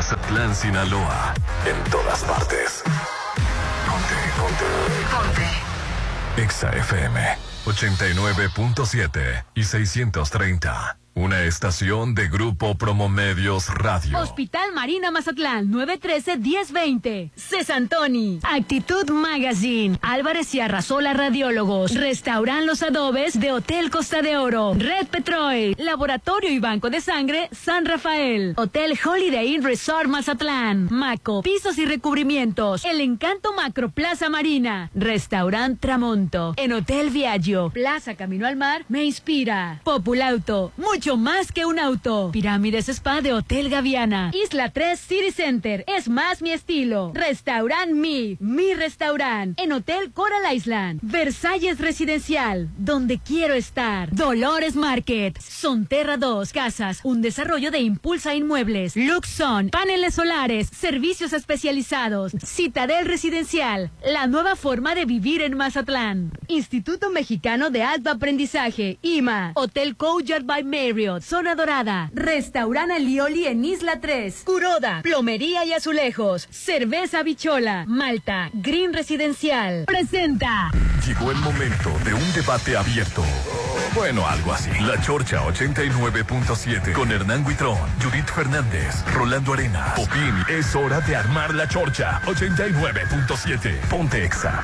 Mazatlán, Sinaloa. En todas partes. Ponte, ponte. Ponte. Exa FM 89.7 y 630. Una estación de Grupo Promomedios Radio. Hospital Marina Mazatlán, 913-1020. Cesantoni. Actitud Magazine. Álvarez y Arrasola Radiólogos. Restauran Los Adobes de Hotel Costa de Oro. Red Petrol. Laboratorio y Banco de Sangre San Rafael. Hotel Holiday Inn Resort Mazatlán. Maco. Pisos y recubrimientos. El Encanto Macro Plaza Marina. Restaurant Tramonto. En Hotel Viaggio. Plaza Camino al Mar. Me inspira. Populauto. Mucho más que un auto. Pirámides Spa de Hotel Gaviana. Isla 3 City Center. Es más mi estilo. Restaurant Mi. Mi restaurant. En Hotel Coral Island. Versalles Residencial. Donde quiero estar. Dolores Market. Sonterra 2 Casas. Un desarrollo de Impulsa Inmuebles. Luxon. Paneles solares. Servicios especializados. Citadel Residencial. La nueva forma de vivir en Mazatlán. Instituto Mexicano de Alto Aprendizaje. IMA. Hotel Couchard by Mary. Zona Dorada, Restaurant Alioli en Isla 3, Curoda, Plomería y Azulejos, Cerveza Bichola, Malta, Green Residencial. Presenta. Llegó el momento de un debate abierto. Bueno, algo así. La Chorcha 89.7 con Hernán Guitrón, Judith Fernández, Rolando Arena, Popín. Es hora de armar la Chorcha 89.7. Ponte Exa.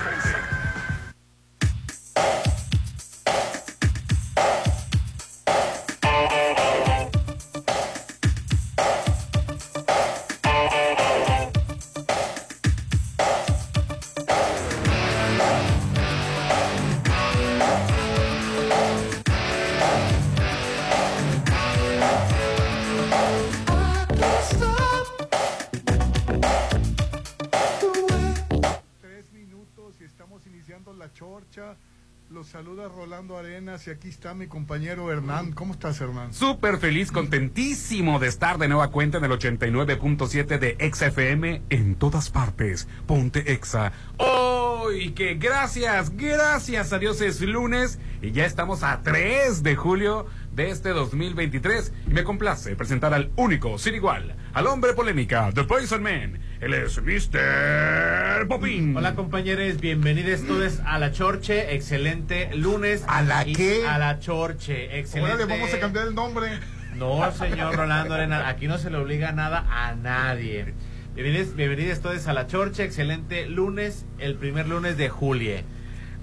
Y aquí está mi compañero Hernán. ¿Cómo estás, Hernán? Súper feliz, contentísimo de estar de nueva cuenta en el 89.7 de Exa FM en todas partes. Ponte Exa. ¡Oh! Que gracias, gracias a Dios es lunes y ya estamos a 3 de julio de este 2023. Y me complace presentar al único, sin igual, al hombre polémica, The Poison Man él es Mr. Popín. Hola compañeros, bienvenidos todos a la Chorche. Excelente lunes. ¿A la qué? A la Chorche. Excelente. Ahora le vamos a cambiar el nombre. No, señor Rolando Arena, aquí no se le obliga nada a nadie. Bienvenidos, bienvenidos todos a la Chorche. Excelente lunes, el primer lunes de julio.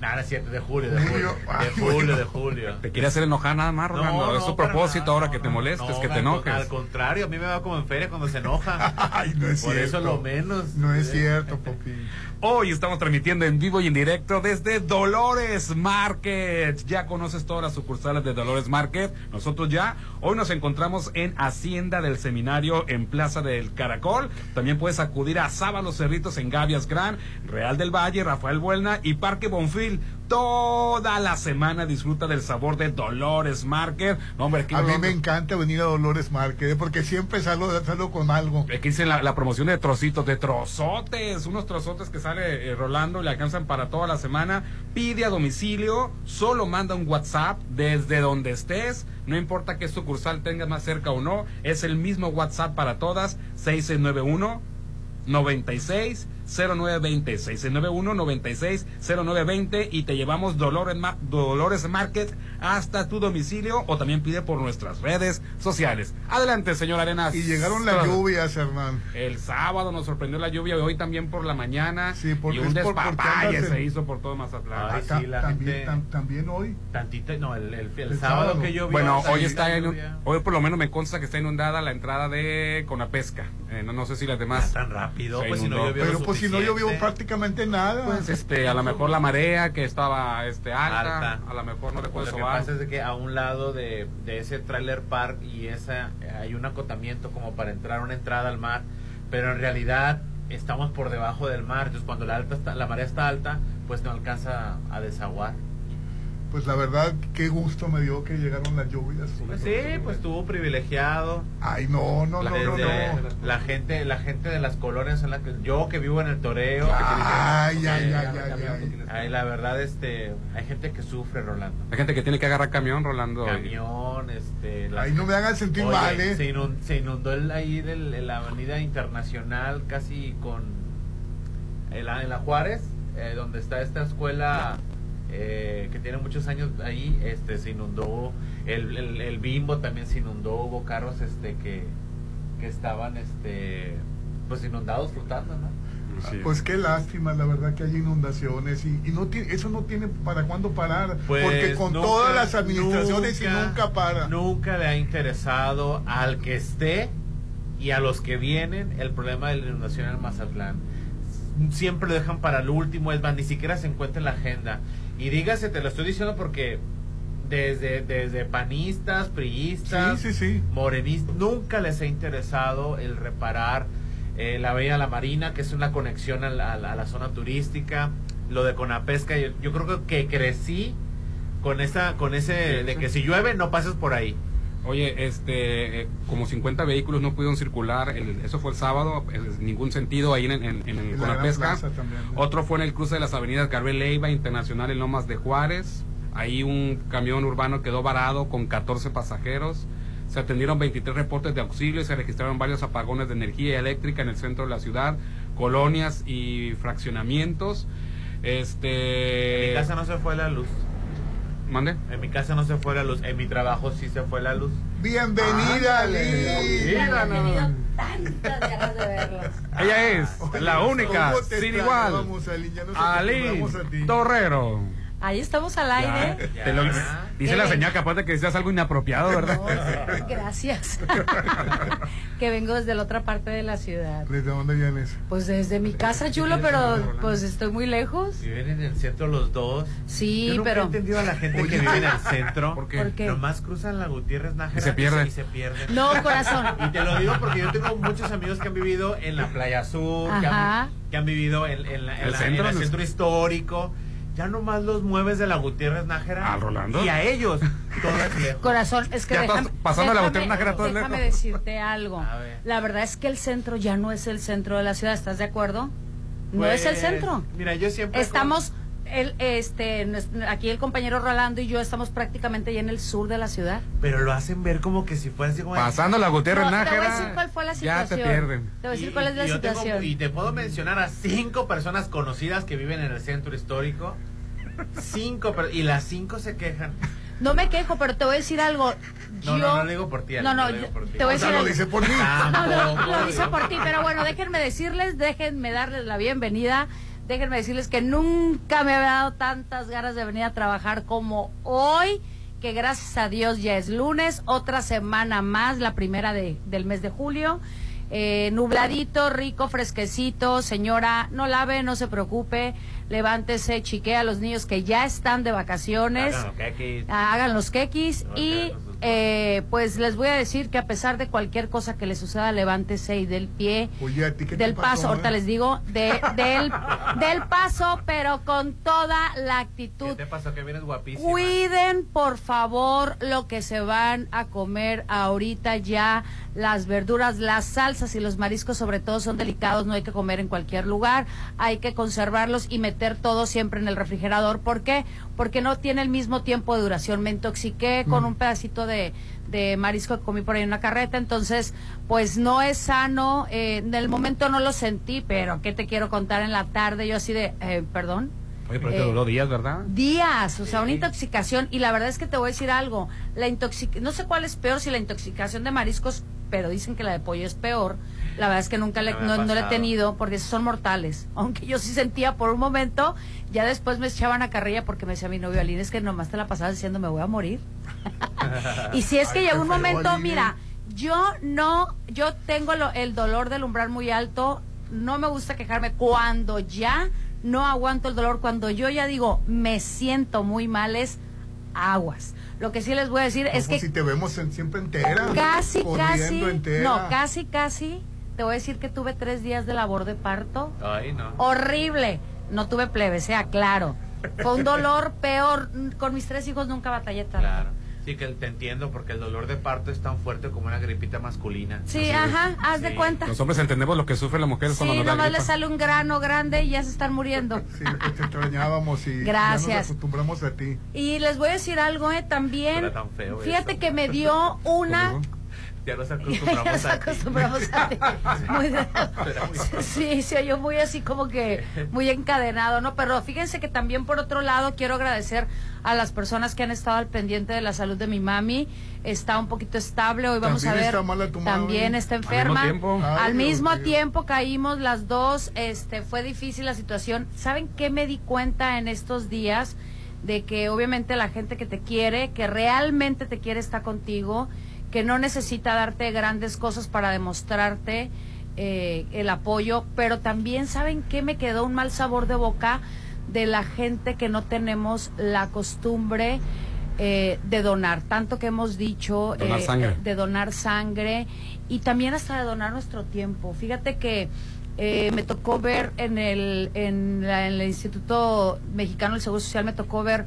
Nada, es cierto, de julio, de julio. De julio, de julio. ¿Te quiere hacer enojar nada más, Rolando? es su propósito ahora que te molestes, que te enojes. Al contrario, a mí me va como en feria cuando se enoja. Ay, no es Por cierto. eso lo menos. No es cierto, Popi. Hoy estamos transmitiendo en vivo y en directo desde Dolores Market. Ya conoces todas las sucursales de Dolores Market. Nosotros ya. Hoy nos encontramos en Hacienda del Seminario en Plaza del Caracol. También puedes acudir a Sábalos Cerritos en Gavias Gran, Real del Valle, Rafael Buelna y Parque Bonfil. Toda la semana disfruta del sabor de Dolores Market. hombre, a mí me encanta venir a Dolores Market ¿eh? porque siempre salgo, salgo con algo. Aquí dicen la, la, promoción de trocitos, de trozotes, unos trozotes que sale eh, Rolando y le alcanzan para toda la semana. Pide a domicilio, solo manda un WhatsApp desde donde estés. No importa qué sucursal tengas más cerca o no, es el mismo WhatsApp para todas, 6691 96 0920 691 96 0920 y te llevamos Dolores, Dolores Market hasta tu domicilio o también pide por nuestras redes sociales. Adelante, señor Arenas. Y llegaron las lluvias, Hernán. El sábado nos sorprendió la lluvia, hoy también por la mañana. Sí, porque y un despapalle se hizo por todo Mazatlán. Ay, sí, la también, gente... tam, también hoy. Tantito, no, el, el, el, el sábado, sábado, que llovió. Bueno, hoy está en, hoy por lo menos me consta que está inundada la entrada de Conapesca. Eh, no, no sé si las demás. tan rápido, pues si no llovió Pero pues si no llovió prácticamente nada. Pues este, a lo mejor la marea que estaba este alta, a lo mejor no le puede Lo que pasa es de que a un lado de, de ese trailer park y esa hay un acotamiento como para entrar una entrada al mar, pero en realidad estamos por debajo del mar, entonces cuando la alta está, la marea está alta, pues no alcanza a desaguar. Pues la verdad, qué gusto me dio que llegaron las lluvias. Pues sí, pues estuvo privilegiado. Ay, no, no, la, no, no, gente, no. la gente, la gente de las colonias en la que yo que vivo en el toreo. Ay, que, ay, ay, ay, ay. ay, la verdad, este, hay gente que sufre, Rolando. Hay gente que tiene que agarrar camión, Rolando. Camión, este. Ay, no me hagan sentir Oye, mal, ¿eh? Se inundó, se inundó el, ahí del- la avenida internacional casi con en la, en la Juárez, eh, donde está esta escuela eh, que tiene muchos años ahí, este se inundó, el, el, el bimbo también se inundó, hubo carros este que, que estaban este pues inundados flotando, ¿no? Sí. Pues qué lástima, la verdad que hay inundaciones y, y no tiene, eso no tiene para cuándo parar, Pues porque con nunca- todas las administraciones y nunca para. Nunca le ha interesado al que esté y a los que vienen el problema de la inundación en Mazatlán. Siempre lo dejan para el último, es más, ni siquiera se encuentra en la agenda. Y dígase, te lo estoy diciendo porque desde, desde panistas, priistas, Sí, sí, sí. morenistas, nunca les ha interesado el reparar eh, la de la Marina, que es una conexión a la, a la- zona turística, lo de Conapesca, yo, yo creo que crecí con esa, con ese, de que si llueve no pases por ahí. Oye, este, eh, como 50 vehículos no pudieron circular, el- eso fue el sábado, en ningún sentido ahí en, en, en el En la con la Gran pesca. Plaza también, ¿no? Otro fue en el cruce de las avenidas Gabriel Leiva, Internacional en Lomas de Juárez. Ahí un camión urbano quedó varado con 14 pasajeros. Se atendieron 23 reportes de auxilio y se registraron varios apagones de energía eléctrica en el centro de la ciudad, colonias y fraccionamientos. Este. En mi casa no se fue la luz. ¿Mande? En mi casa no se fue la luz. En mi trabajo sí se fue la luz. Bienvenida. Liz. Mira, no, no. tantas ganas de verlos. Ella es la única, ¿Cómo te sin igual. extrañábamos, Ali? Ya nos Ali acostumbramos a ti. Torrero. Ahí estamos al aire. Ya. te lo- dice la señal capaz de que decías algo inapropiado, ¿verdad? No, gracias. que vengo desde la otra parte de la ciudad. ¿Desde dónde vienes? Pues desde mi casa, chulo, pero pues estoy muy lejos. Viven en el centro los dos. Sí, Yo nunca he pero entendido a la gente Oye. que vive en el centro. ¿Por qué? ¿Por qué? Nomás cruzan la Gutiérrez Nájera Y se pierden. Y se pierden. no, corazón. Y te lo digo porque yo tengo muchos amigos que han vivido en la Playa Sur, que han, que han vivido en, en la- en ¿El la- centro? en el centro histórico. Ya nomás los mueves de la Gutiérrez Nájera. ¿A Rolando? Y a ellos, todo es lejos. Corazón, es que Ya déjame, pasando la déjame- Gutiérrez Nájera todo déjame lejos. decirte algo. Ver. La verdad es que el centro ya no es el centro de la ciudad, ¿estás de acuerdo? No Pues, es el centro. Mira, yo siempre. Estamos, el, este, aquí el compañero Rolando y yo estamos prácticamente ya en el sur de la ciudad. Pero lo hacen ver como que si fuera así como. Pasando la Gutiérrez No, te voy a Nájera. decir cuál fue la Ya te situación. pierden. Te voy a decir Y- cuál es la tengo- situación. y te puedo mencionar a cinco personas conocidas que viven en el centro histórico. Cinco, per- y las cinco se quejan. No me quejo, pero te voy a decir algo. No, yo, no, no lo digo por ti, No, no, no lo digo yo- por ti. te voy a O sea, decir lo dice por mí. No, no, Tampoco lo dice por ti, pero bueno, déjenme decirles, déjenme darles la bienvenida. Déjenme decirles que nunca me había dado tantas ganas de venir a trabajar como hoy, que gracias a Dios ya es lunes, otra semana más, la primera de, del mes de julio. Eh, nubladito, rico, fresquecito, señora, no lave, no se preocupe, levántese, chiquea a los niños que ya están de vacaciones Hagan lo que hay que- hagan los quequis No, y eh, pues les voy a decir que a pesar de cualquier cosa que les suceda, levántese y del pie, Oye, ¿a ti qué te del pasó, paso, ahorita eh? les digo, de, del, del paso, pero con toda la ¿Qué actitud. te pasó? Que vienes guapísima. Cuiden, por favor, lo que se van a comer ahorita ya. Las verduras, las salsas y los mariscos, sobre todo, son delicados. No hay que comer en cualquier lugar. Hay que conservarlos y meter todo siempre en el refrigerador. ¿Por qué? Porque no tiene el mismo tiempo de duración. Me intoxiqué con un pedacito de, de marisco que comí por ahí en una carreta. Entonces, pues no es sano. Eh, en el momento no lo sentí, pero ¿qué te quiero contar en la tarde? Yo así de, eh, perdón. Oye, pero te Eh, duró días, ¿verdad? días, o sea, una intoxicación. Y la verdad es que te voy a decir algo. La intoxic no sé cuál es peor, si la intoxicación de mariscos, pero dicen que la de pollo es peor. La verdad es que nunca le, No no, la he tenido porque esos son mortales. Aunque yo sí sentía por un momento, ya después me echaban a carrilla porque me decía mi novio Aline, es que nomás te la pasabas diciendo me voy a morir. y si es que llegó un momento, Aline. mira, yo no, yo tengo lo- el dolor del umbral muy alto, no me gusta quejarme cuando ya no aguanto el dolor, cuando yo ya digo me siento muy mal es aguas. Lo que sí les voy a decir es que si te vemos en- siempre entera. casi, casi, entera. no, casi, casi, te voy a decir que tuve tres días de labor de parto Ay, no. horrible. No tuve plebe, sea claro. Fue un dolor peor. Con mis tres hijos nunca batallé tanto. Claro. Sí, que te entiendo, porque el dolor de parto es tan fuerte como una gripita masculina. Sí, ajá, haz de cuenta. Los hombres entendemos lo que sufren las mujeres Sí, cuando nos da nomás le sale un grano grande y ya se están muriendo. Sí, te extrañábamos y ya nos acostumbramos a ti. Y les voy a decir algo, ¿eh? También. Tan feo Fíjate eso. que me dio una. Ya nos Ya acostumbramos nos a ti. acostumbramos a ti. Muy- Sí, se oyó muy así como que muy encadenado, ¿no? Pero fíjense que también por otro lado quiero agradecer a las personas que han estado al pendiente de la salud de mi mami. Está un poquito estable, hoy vamos a ver. está mala tu también mami. está mismo enferma. tiempo. Ay, Al mismo Dios mío. tiempo caímos las dos, este fue difícil la situación. ¿Saben qué me di cuenta en estos días? De que obviamente la gente que te quiere, que realmente te quiere está contigo, que no necesita darte grandes cosas para demostrarte eh, el apoyo, pero también saben que me quedó un mal sabor de boca de la gente que no tenemos la costumbre eh, de donar, tanto que hemos dicho Donar eh, sangre. de donar sangre y también hasta de donar nuestro tiempo. Fíjate que eh, me tocó ver en el, en, la- en el Instituto Mexicano del Seguro Social, me tocó ver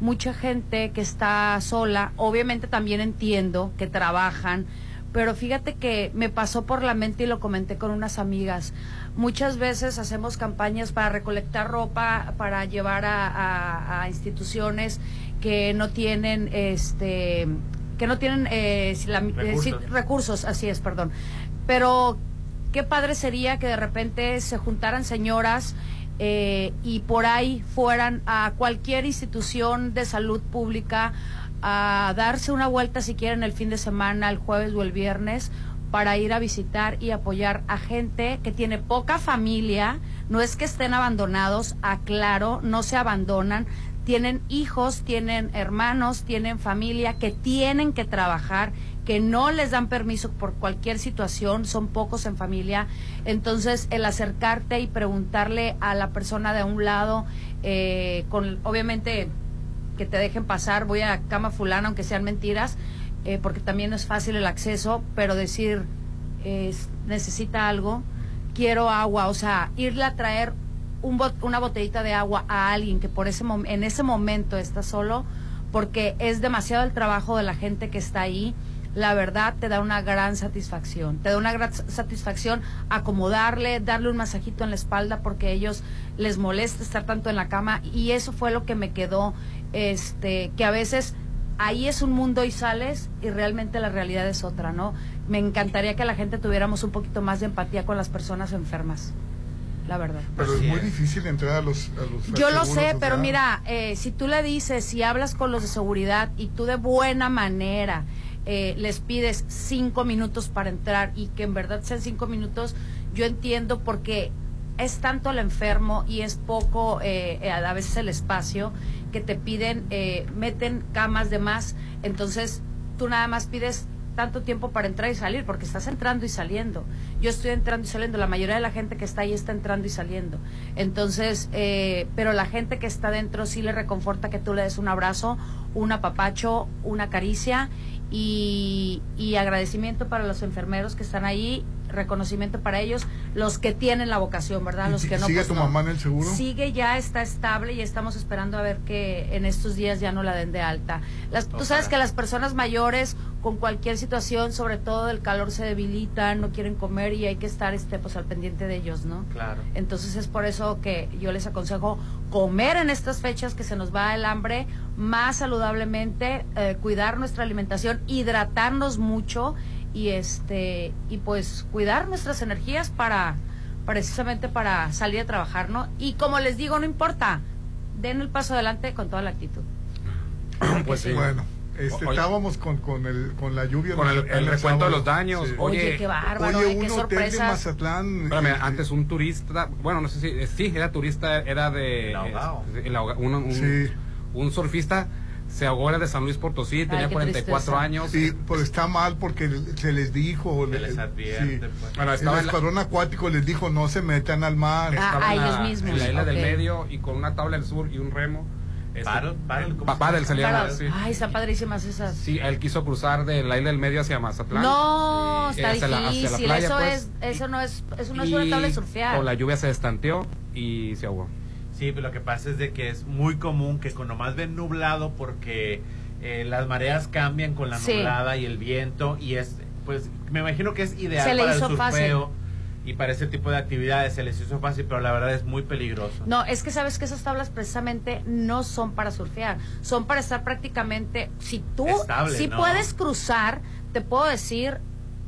mucha gente que está sola. Obviamente también entiendo que trabajan, pero fíjate que me pasó por la mente y lo comenté con unas amigas. Muchas veces hacemos campañas para recolectar ropa, para llevar a, a- a instituciones que no tienen este que no tienen eh, eh, Recursos. recursos, así es, perdón. Pero qué padre sería que de repente se juntaran señoras eh, y por ahí fueran a cualquier institución de salud pública a darse una vuelta si quieren el fin de semana, el jueves o el viernes, para ir a visitar y apoyar a gente que tiene poca familia, no es que estén abandonados, aclaro, no se abandonan, tienen hijos, tienen hermanos, tienen familia que tienen que trabajar, que no les dan permiso por cualquier situación, son pocos en familia. Entonces, el acercarte y preguntarle a la persona de un lado, eh, con obviamente que te dejen pasar, voy a cama fulana, aunque sean mentiras, eh, porque también es fácil el acceso, pero decir, es- necesita algo, quiero agua, o sea, irle a traer un bot- una botellita de agua a alguien que por ese en ese momento está solo, porque es demasiado el trabajo de la gente que está ahí, la verdad te da una gran satisfacción. Te da una gran satisfacción acomodarle, darle un masajito en la espalda porque a ellos les molesta estar tanto en la cama y eso fue lo que me quedó, este, que a veces ahí es un mundo y sales y realmente la realidad es otra, ¿no? Me encantaría que la gente tuviéramos un poquito más de empatía con las personas enfermas, la verdad. Pero es muy difícil entrar a los, a los Yo lo sé, pero mira, eh, si tú le dices, si hablas con los de seguridad y tú de buena manera eh, les pides cinco minutos para entrar y que en verdad sean cinco minutos, yo entiendo porque es tanto el enfermo y es poco eh, a veces el espacio que te piden, eh, meten camas de más, entonces tú nada más pides tanto tiempo para entrar y salir, porque estás entrando y saliendo. Yo estoy entrando y saliendo, la mayoría de la gente que está ahí está entrando y saliendo. Entonces, eh, pero la gente que está dentro sí le reconforta que tú le des un abrazo, un apapacho, una caricia y, y agradecimiento para los enfermeros que están ahí, reconocimiento para ellos, los que tienen la vocación, ¿verdad? ¿Y Los que no. ¿Sigue pues tu no. mamá en el seguro? Sigue ya, está estable y estamos esperando a ver que en estos días ya no la den de alta. Las, tú sabes que las personas mayores con cualquier situación, sobre todo del calor, se debilitan, no quieren comer y hay que estar este pues al pendiente de ellos, ¿no? Claro. Entonces es por eso que yo les aconsejo comer en estas fechas que se nos va el hambre más saludablemente, eh, cuidar nuestra alimentación, hidratarnos mucho y este y pues cuidar nuestras energías para precisamente para salir a trabajar, ¿no? Y como les digo, no importa, den el paso adelante con toda la actitud. Pues sí. Bueno, este, Oye. estábamos con, con, el, con la lluvia. Con el- el recuento de los daños. Oye, Oye, qué bárbaro, Oye, ¿eh? qué un hotel de. Mazatlán. Espérame, eh, antes un turista, bueno, no sé si, eh, sí, era turista, era de... El ahogado. eh, el ahoga- un, un- Sí. un surfista se ahogó, era de San Luis Potosí, tenía qué 44 tristeza. años. Sí, pues está mal porque se les dijo. Se le- les advierte, sí. pues. Bueno, El estaba en la, escuadrón acuático les dijo no se metan al mar. Ah, estaba a en la- ellos mismos, en la isla del medio y con una tabla del sur y un remo. este, Paddle, paddle, ¿cómo pa- se paddle se llama, sí. Ay, están padrísimas esas. Sí, él quiso cruzar de la isla del medio hacia Mazatlán. No, está Hacia la- hacia la difícil. playa, eso pues. es, eso no es, eso no es Y una tabla de surfear. Con la lluvia se estanteó y se ahogó. Sí, pero lo que pasa es de que es muy común que cuando más ven nublado porque eh, las mareas cambian con la Sí. nublada y el viento y es, pues, me imagino que es ideal Se le para el fácil. surfeo y para ese tipo de actividades se les hizo fácil, pero la verdad es muy peligroso. No, es que sabes que esas tablas precisamente no son para surfear, son para estar prácticamente, si tú Estable, si ¿no? puedes cruzar, te puedo decir,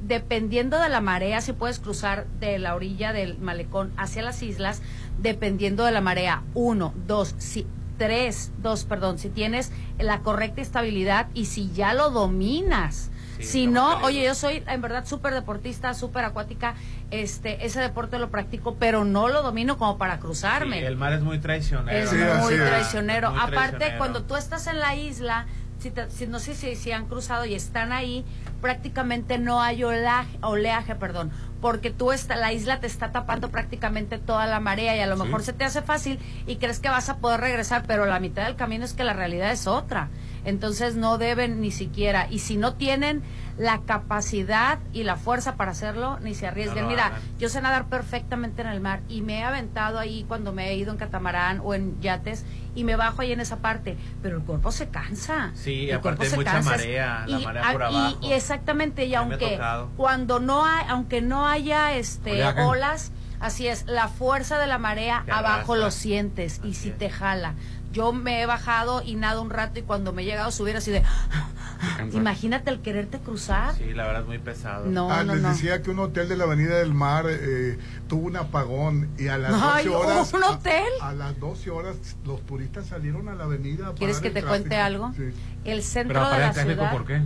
dependiendo de la marea, si puedes cruzar de la orilla del malecón hacia las islas, dependiendo de la marea, uno, dos, si, tres, dos, perdón, si tienes la correcta estabilidad y si ya lo dominas. Sí, si no, oye, yo soy en verdad súper deportista, súper acuática, este, ese deporte lo practico, pero no lo domino como para cruzarme. Sí, el mar es muy traicionero. Es Sí, muy es. traicionero. Muy Aparte, traicionero. cuando tú estás en la isla, si, te- si- no sé si, si han cruzado y están ahí, prácticamente no hay oleaje, oleaje perdón, porque tú está, la isla te está tapando prácticamente toda la marea y a lo Sí. mejor se te hace fácil y crees que vas a poder regresar, pero la mitad del camino es que la realidad es otra. Entonces no deben ni siquiera, y si no tienen la capacidad y la fuerza para hacerlo, ni se arriesguen. No Mira, yo sé nadar perfectamente en el mar y me he aventado ahí cuando me he ido en catamarán o en yates y me bajo ahí en esa parte, pero el cuerpo se cansa. Sí, El aparte cuerpo se mucha cansa. marea, la Y- marea a- por y- abajo. Y, exactamente, y aunque cuando no hay, aunque no haya este olas, así es, la fuerza de la marea Te abajo arrastra. lo sientes y si es. te jala. Yo me he bajado y nado un rato y cuando me he llegado a subir así de, imagínate el quererte cruzar. Sí, la verdad es muy pesado. No, Ah, no, les no. decía que un hotel de la Avenida del Mar eh, tuvo un apagón y a las Ay, 12 horas. ¿un hotel? A, a las 12 horas los turistas salieron a la avenida. a ¿Quieres que el te tráfico. cuente algo? Sí. El centro Pero de la ciudad. ¿por qué?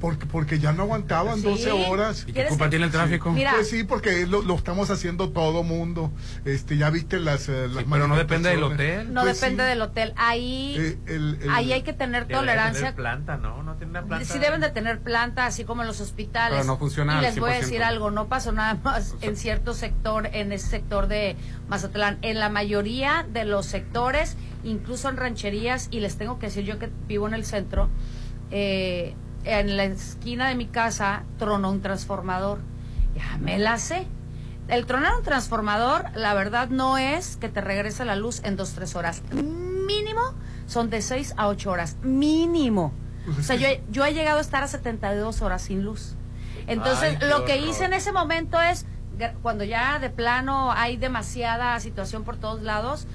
Porque, porque ya no aguantaban Sí. 12 horas. ¿Y qué ¿Quieres culpa que- tiene el tráfico? Mira, Pues sí, porque lo, lo estamos haciendo todo mundo. Este, ya viste las, eh, las Sí, pero no depende del hotel. no Pues depende sí. del hotel. Ahí, Eh, el- el- ahí hay que tener tolerancia. tener planta, ¿no? No tiene una planta. Sí deben de tener planta, así como en los hospitales. Pero no funciona Y les voy a 100%. decir algo, no pasó nada más O sea- en cierto sector, en ese sector de Mazatlán. En la mayoría de los sectores, incluso en rancherías, y les tengo que decir yo que vivo en el centro, eh, en la esquina de mi casa tronó un transformador. Ya me la sé. El tronar un transformador, la verdad no es que te regrese la luz en dos, tres horas. Mínimo son de seis a ocho horas. Mínimo. O sea, yo, he- yo he llegado a estar a 72 horas sin luz. Entonces, Ay, lo que hice en ese momento es, cuando ya de plano hay demasiada situación por todos lados,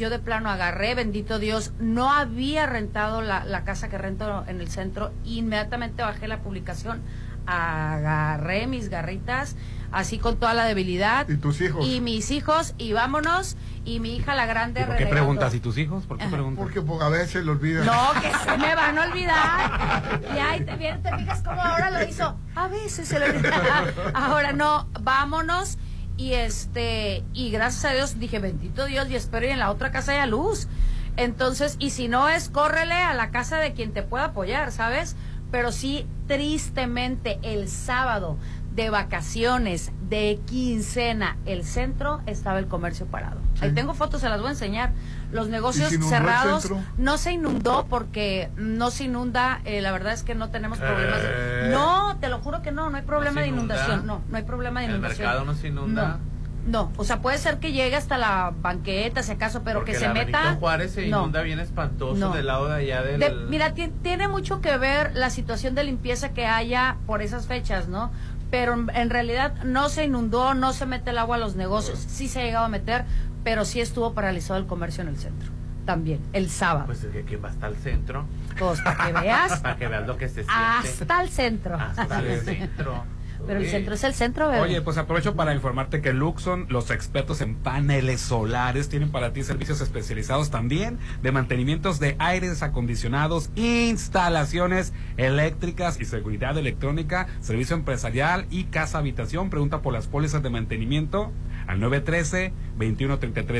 yo de plano agarré, bendito Dios, no había rentado la, la casa que rento en el centro, inmediatamente bajé la publicación, agarré mis garritas, así con toda la debilidad. ¿Y tus hijos? Y mis hijos, y vámonos, y mi hija la grande ¿Y ¿Por qué preguntas? ¿Y tus hijos? ¿Por qué preguntas? Porque a veces lo olvidan. No, que se me van a olvidar. Y ahí te, vienes, te fijas cómo ahora lo hizo. A veces se le olvida. Ahora no, vámonos. Y este, y gracias a Dios dije, bendito Dios, y espero y en la otra casa haya luz. Entonces, y si no es, córrele a la casa de quien te pueda apoyar, ¿sabes? Pero sí, tristemente, el sábado de vacaciones, de quincena, el centro estaba el comercio parado. Ahí Sí. tengo fotos, se las voy a enseñar. Los negocios el cerrados. No se inundó porque no se inunda, eh, la verdad es que no tenemos problemas. Eh. no, te lo juro que no, no hay problema de inunda? inundación. No, no hay problema de ¿El inundación. mercado no se inunda? No, no, o sea, puede ser que llegue hasta la banqueta, si acaso, pero Porque que se la meta. Juárez se no. inunda bien espantoso No. del lado de allá del... De- mira, ti- tiene mucho que ver la situación de limpieza que haya por esas fechas, ¿no? Pero en, en realidad no se inundó, no se mete el agua a los negocios, sí se ha llegado a meter, pero sí estuvo paralizado el comercio en el centro, también, el sábado. Pues es que ¿quién va hasta el centro? Pues para que veas, Para que veas lo que se siente. hasta el centro. Hasta el centro. Pero el centro es el centro, bebé. Oye, pues aprovecho para informarte que Luxon, los expertos en paneles solares, tienen para ti servicios especializados también de mantenimientos de aires acondicionados, instalaciones eléctricas y seguridad electrónica, servicio empresarial y casa habitación. Pregunta por las pólizas de mantenimiento al 913-2133.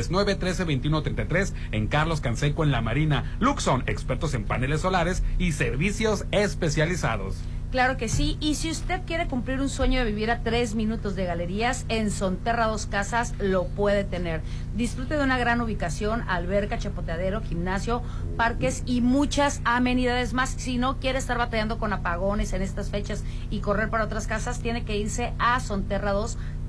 913-2133 en Carlos Canseco en La Marina. Luxon, expertos en paneles solares y servicios especializados. Claro que sí. Y si usted quiere cumplir un sueño de vivir a tres minutos de galerías, en Sonterra Dos Casas lo puede tener. Disfrute de una gran ubicación, alberca, chapoteadero, gimnasio, parques y muchas amenidades más. Si no quiere estar batallando con apagones en estas fechas y correr para otras casas, tiene que irse a Sonterra 2 casas.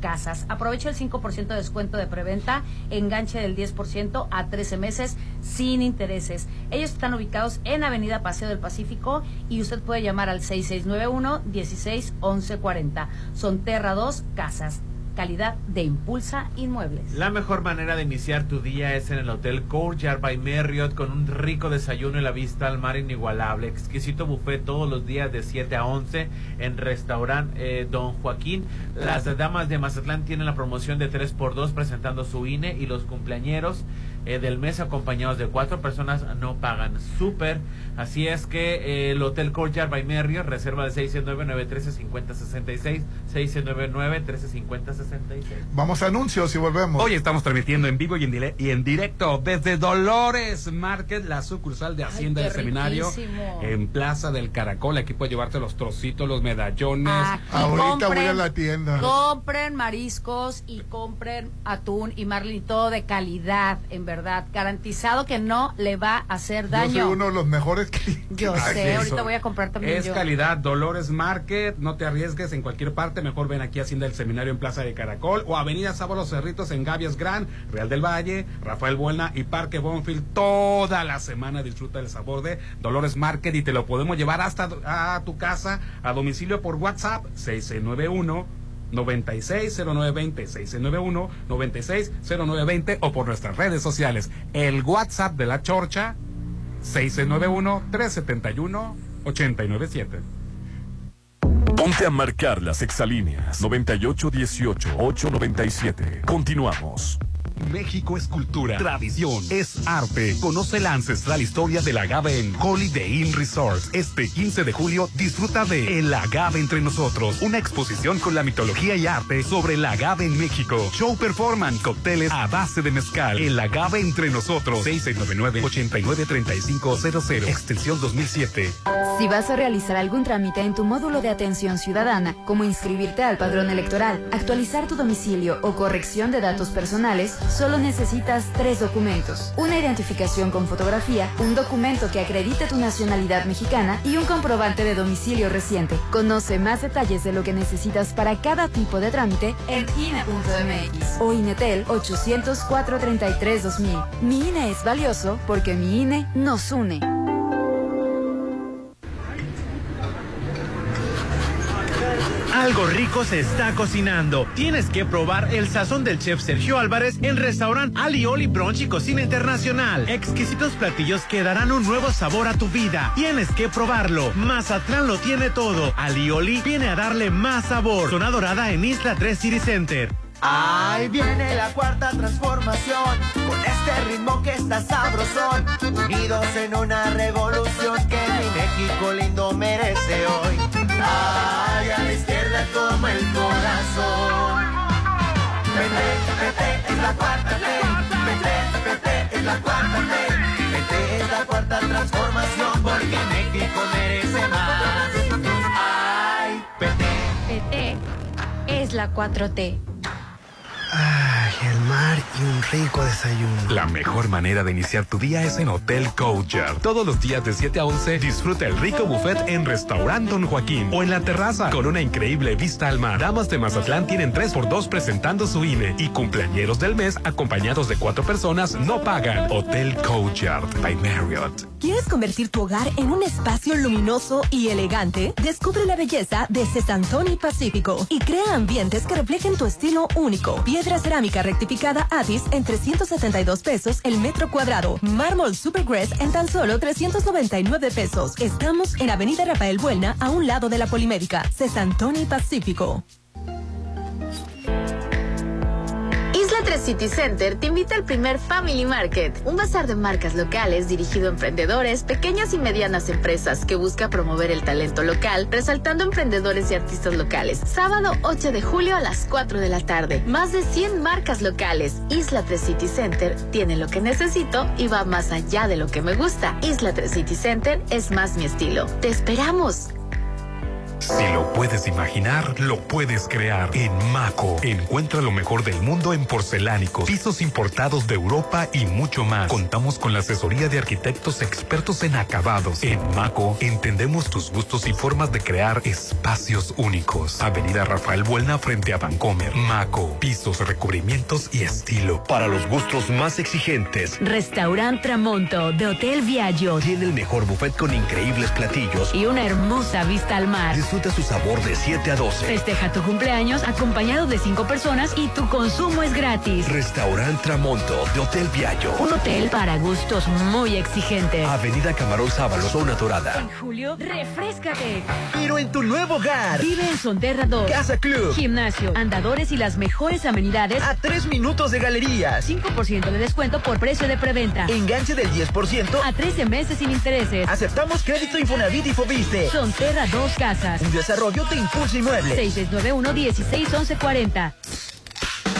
Aprovecha el 5% de descuento de preventa, enganche del 10% a 13 meses sin intereses. Ellos están ubicados en Avenida Paseo del Pacífico y usted puede llamar al 6691 16 1140. Son Terra 2 Casas calidad de Impulsa Inmuebles. La mejor manera de iniciar tu día es en el Hotel Courtyard by Marriott con un rico desayuno y la vista al mar inigualable. Exquisito buffet todos los días de 7 a 11 en restaurante eh, Don Joaquín. Las damas de Mazatlán tienen la promoción de 3x2 presentando su INE y los cumpleañeros eh, del mes acompañados de cuatro personas no pagan súper. Así es que eh, el Hotel Courtyard by Marriott reserva de 699-1350-66, 699-1350-66. Vamos a anuncios y volvemos. Hoy estamos transmitiendo en vivo y en, y en directo desde Dolores Market, la sucursal de Hacienda qué del Seminario, riquísimo. en Plaza del Caracol. Aquí puedes llevarte los trocitos, los medallones. Aquí Ahorita voy a la tienda. Compren mariscos y compren atún y marlin todo de calidad, en verdad. Garantizado que no le va a hacer Yo daño. soy uno de los mejores clientes. Yo sé, ahorita voy a comprar también Es yo. calidad, Dolores Market, no te arriesgues en cualquier parte, mejor ven aquí a Hacienda del Seminario en Plaza de Caracol o Avenida Sábado Cerritos en Gavias Gran, Real del Valle, Rafael Buena y Parque Bonfield. Toda la semana disfruta del sabor de Dolores Market y te lo podemos llevar hasta a tu casa a domicilio por WhatsApp 6691 960920 6691 960920 o por nuestras redes sociales. El WhatsApp de la Chorcha 691-371-897. Ponte a marcar las exalíneas 9818-897. Continuamos. México es cultura, tradición, es arte. Conoce la ancestral historia del agave en Holiday Inn Resort. Este 15 de julio disfruta de El agave entre nosotros, una exposición con la mitología y arte sobre el agave en México. Show performance, cócteles a base de mezcal. El agave entre nosotros. 699-893500, extensión 2007. Si vas a realizar algún trámite en tu módulo de atención ciudadana, como inscribirte al padrón electoral, actualizar tu domicilio o corrección de datos personales, solo necesitas tres documentos. Una identificación con fotografía, un documento que acredite tu nacionalidad mexicana y un comprobante de domicilio reciente. Conoce más detalles de lo que necesitas para cada tipo de trámite en INE.mx o INETEL 804-33-2000. Mi INE es valioso porque mi INE nos une. Algo rico se está cocinando. Tienes que probar el sazón del chef Sergio Álvarez en restaurante Alioli Brunch y Cocina Internacional. Exquisitos platillos que darán un nuevo sabor a tu vida. Tienes que probarlo. Mazatlán lo tiene todo. Alioli viene a darle más sabor. Zona Dorada en Isla 3 City Center. Ahí viene la cuarta transformación, con este ritmo que está sabrosón, unidos en una revolución que mi México lindo merece hoy. Ay, a la izquierda como el corazón. PT, PT es la cuarta T, PT, PT es la cuarta T, PT es la cuarta transformación porque México merece más. Ay, PT. PT es la 4T. Ay, el mar y un rico desayuno. La mejor manera de iniciar tu día es en Hotel Courtyard. Todos los días de 7 a 11 disfruta el rico buffet en Restaurant Don Joaquín o en la terraza con una increíble vista al mar. Damas de Mazatlán tienen 3x2 presentando su INE y cumpleañeros del mes acompañados de cuatro personas no pagan. Hotel Courtyard by Marriott. ¿Quieres convertir tu hogar en un espacio luminoso y elegante? Descubre la belleza de Cesantoni Pacífico y crea ambientes que reflejen tu estilo único. Piedra cerámica rectificada Atis en 372 pesos el metro cuadrado. Mármol Supergrass en tan solo 399 pesos. Estamos en Avenida Rafael Buelna, a un lado de la Polimédica. Cesantoni Pacífico. 3 City Center te invita al primer Family Market, un bazar de marcas locales dirigido a emprendedores, pequeñas y medianas empresas que busca promover el talento local, resaltando emprendedores y artistas locales. Sábado 8 de julio a las 4 de la tarde. Más de 100 marcas locales. Isla 3 City Center tiene lo que necesito y va más allá de lo que me gusta. Isla 3 City Center es más mi estilo. ¡Te esperamos! Si lo puedes imaginar, lo puedes crear. En Maco, encuentra lo mejor del mundo en porcelánicos, pisos importados de Europa y mucho más. Contamos con la asesoría de arquitectos expertos en acabados. En Maco, entendemos tus gustos y formas de crear espacios únicos. Avenida Rafael Buelna frente a Vancomer. Maco, pisos, recubrimientos y estilo. Para los gustos más exigentes, Restaurant Tramonto de Hotel Viaggio tiene el mejor buffet con increíbles platillos. y una hermosa vista al mar. Disfruta su sabor de 7 a 12. Festeja tu cumpleaños acompañado de cinco personas y tu consumo es gratis. Restaurant Tramonto de Hotel Viallo. Un hotel para gustos muy exigentes. Avenida Camarón Sábalo, zona dorada. Julio, refrescate. Pero en tu nuevo hogar. Vive en Sonterra 2. Casa Club. Gimnasio, andadores y las mejores amenidades. A tres minutos de galerías. 5% de descuento por precio de preventa. Enganche del 10%. A 13 meses sin intereses. Aceptamos crédito Infonavit y Fobiste. Sonterra 2 Casas. Un desarrollo de Impulso Inmueble. 6691-161140.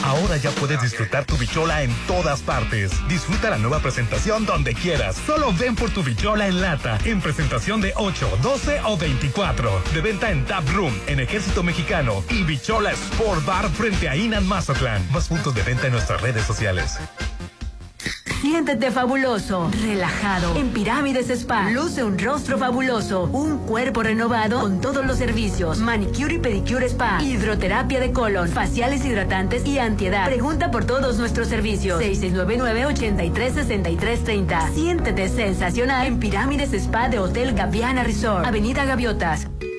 Ahora ya puedes disfrutar tu bichola en todas partes. Disfruta la nueva presentación donde quieras. Solo ven por tu bichola en lata, en presentación de 8, 12 o 24. De venta en Tap Room, en Ejército Mexicano y Bichola Sport Bar frente a Inan Mazatlán. Más puntos de venta en nuestras redes sociales. Siéntete fabuloso, relajado. En Pirámides Spa, luce un rostro fabuloso, un cuerpo renovado con todos los servicios. Manicure y pedicure spa, hidroterapia de colon, faciales hidratantes y antiedad. Pregunta por todos nuestros servicios. 6699-836330. Siéntete sensacional en Pirámides Spa de Hotel Gaviana Resort, Avenida Gaviotas.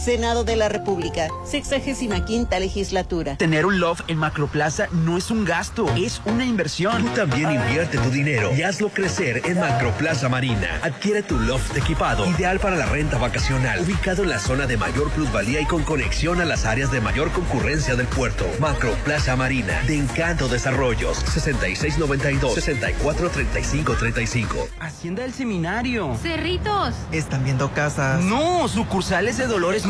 Senado de la República, 65 legislatura. Tener un loft en Macroplaza no es un gasto, es una inversión. Tú también invierte tu dinero y hazlo crecer en Macroplaza Marina. Adquiere tu loft equipado, ideal para la renta vacacional, ubicado en la zona de mayor plusvalía y con conexión a las áreas de mayor concurrencia del puerto. Macroplaza Marina, de Encanto Desarrollos, 6692-643535. Hacienda del Seminario. Cerritos. Están viendo casas. No, sucursales de Dolores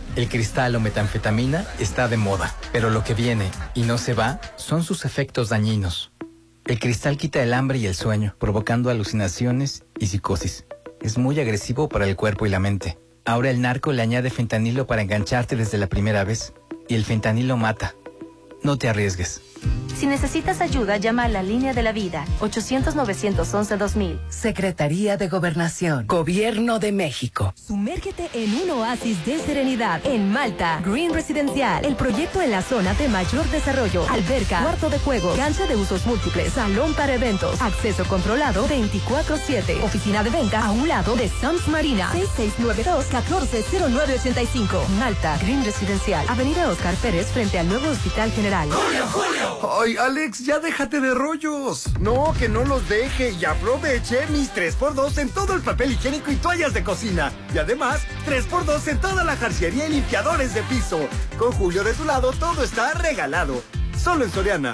el cristal o metanfetamina está de moda. Pero lo que viene y no se va son sus efectos dañinos. El cristal quita el hambre y el sueño, provocando alucinaciones y psicosis. Es muy agresivo para el cuerpo y la mente. Ahora el narco le añade fentanilo para engancharte desde la primera vez. Y el fentanilo mata. No te arriesgues. Si necesitas ayuda, llama a la línea de la vida 800-911-2000. Secretaría de Gobernación, Gobierno de México. Sumérgete en un oasis de serenidad en Malta. Green Residencial, el proyecto en la zona de mayor desarrollo. Alberca, cuarto de juego, cancha de usos múltiples, salón para eventos, acceso controlado 24-7. Oficina de venta a un lado de Sams Marina. 6692-140985. Malta, Green Residencial, Avenida Oscar Pérez frente al nuevo Hospital General. ¡Julio, Julio! ¡Ay, Alex, ya déjate de rollos! No, que no los deje y aproveche mis 3x2 en todo el papel higiénico y toallas de cocina. Y además, 3x2 en toda la jarciería y limpiadores de piso. Con Julio de tu lado, todo está regalado. Solo en Soriana.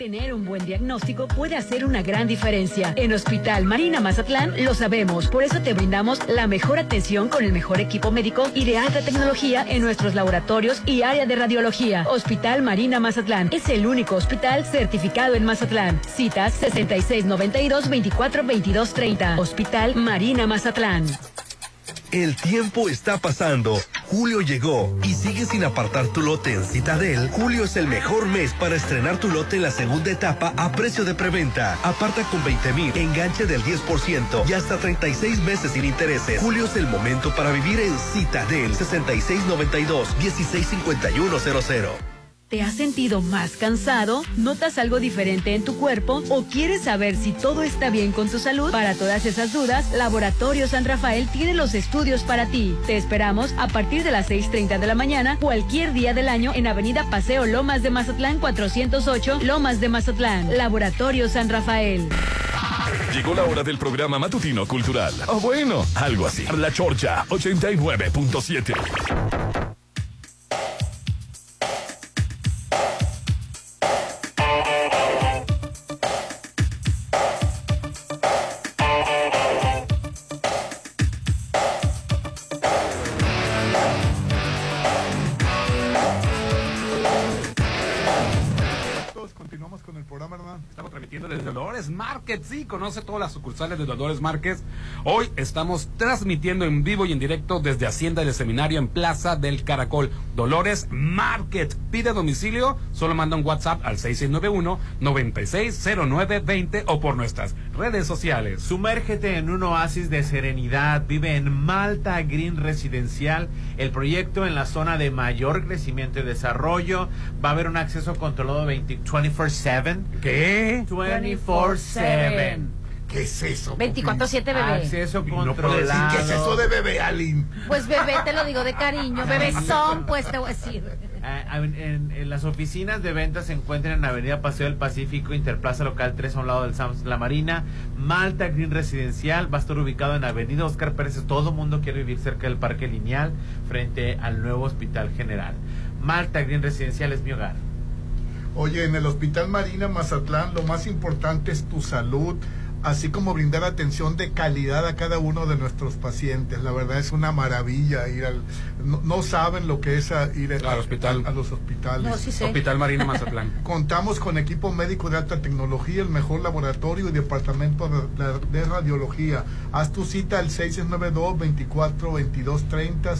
Tener un buen diagnóstico puede hacer una gran diferencia. En Hospital Marina Mazatlán lo sabemos, por eso te brindamos la mejor atención con el mejor equipo médico y de alta tecnología en nuestros laboratorios y área de radiología. Hospital Marina Mazatlán es el único hospital certificado en Mazatlán. Citas 6692 24 22 30. Hospital Marina Mazatlán. El tiempo está pasando. Julio llegó y sigue sin apartar tu lote en Citadel. Julio es el mejor mes para estrenar tu lote en la segunda etapa a precio de preventa. Aparta con 20 mil, enganche del 10% y hasta 36 meses sin intereses. Julio es el momento para vivir en Citadel 6692-165100. ¿Te has sentido más cansado? ¿Notas algo diferente en tu cuerpo? ¿O quieres saber si todo está bien con tu salud? Para todas esas dudas, Laboratorio San Rafael tiene los estudios para ti. Te esperamos a partir de las 6.30 de la mañana, cualquier día del año, en Avenida Paseo Lomas de Mazatlán 408, Lomas de Mazatlán. Laboratorio San Rafael. Llegó la hora del programa matutino cultural. O bueno, algo así. La Chorcha 89.7. Market. Sí, conoce todas las sucursales de Dolores Market. Hoy estamos transmitiendo en vivo y en directo desde Hacienda del Seminario en Plaza del Caracol. Dolores Market. Pide domicilio, solo manda un WhatsApp al 6691-960920 o por nuestras redes sociales. Sumérgete en un oasis de serenidad. Vive en Malta Green Residencial, el proyecto en la zona de mayor crecimiento y desarrollo. Va a haber un acceso controlado 20 24/7. ¿Qué? 24/7. ¿Qué es eso? 24/7 bebé. Acceso no puedo controlado. decir qué es eso de bebé, Alin. Pues bebé, te lo digo de cariño. Bebé son, pues te voy a decir. Ah, en, en- en las oficinas de ventas se encuentran en Avenida Paseo del Pacífico, Interplaza Local 3 a un lado del Sams La Marina, Malta Green Residencial va a estar ubicado en Avenida Oscar Pérez. Todo mundo quiere vivir cerca del Parque Lineal frente al nuevo Hospital General. Malta Green Residencial es mi hogar. Oye, en el Hospital Marina Mazatlán lo más importante es tu salud, así como brindar atención de calidad a cada uno de nuestros pacientes. La verdad es una maravilla ir al... No, no saben lo que es a- ir a, Al hospital. a- a los hospitales. No, sí sé. Hospital Marina Mazatlán. Contamos con equipo médico de alta tecnología, el mejor laboratorio y departamento de, de- de radiología. Haz tu cita al 692-24-2230,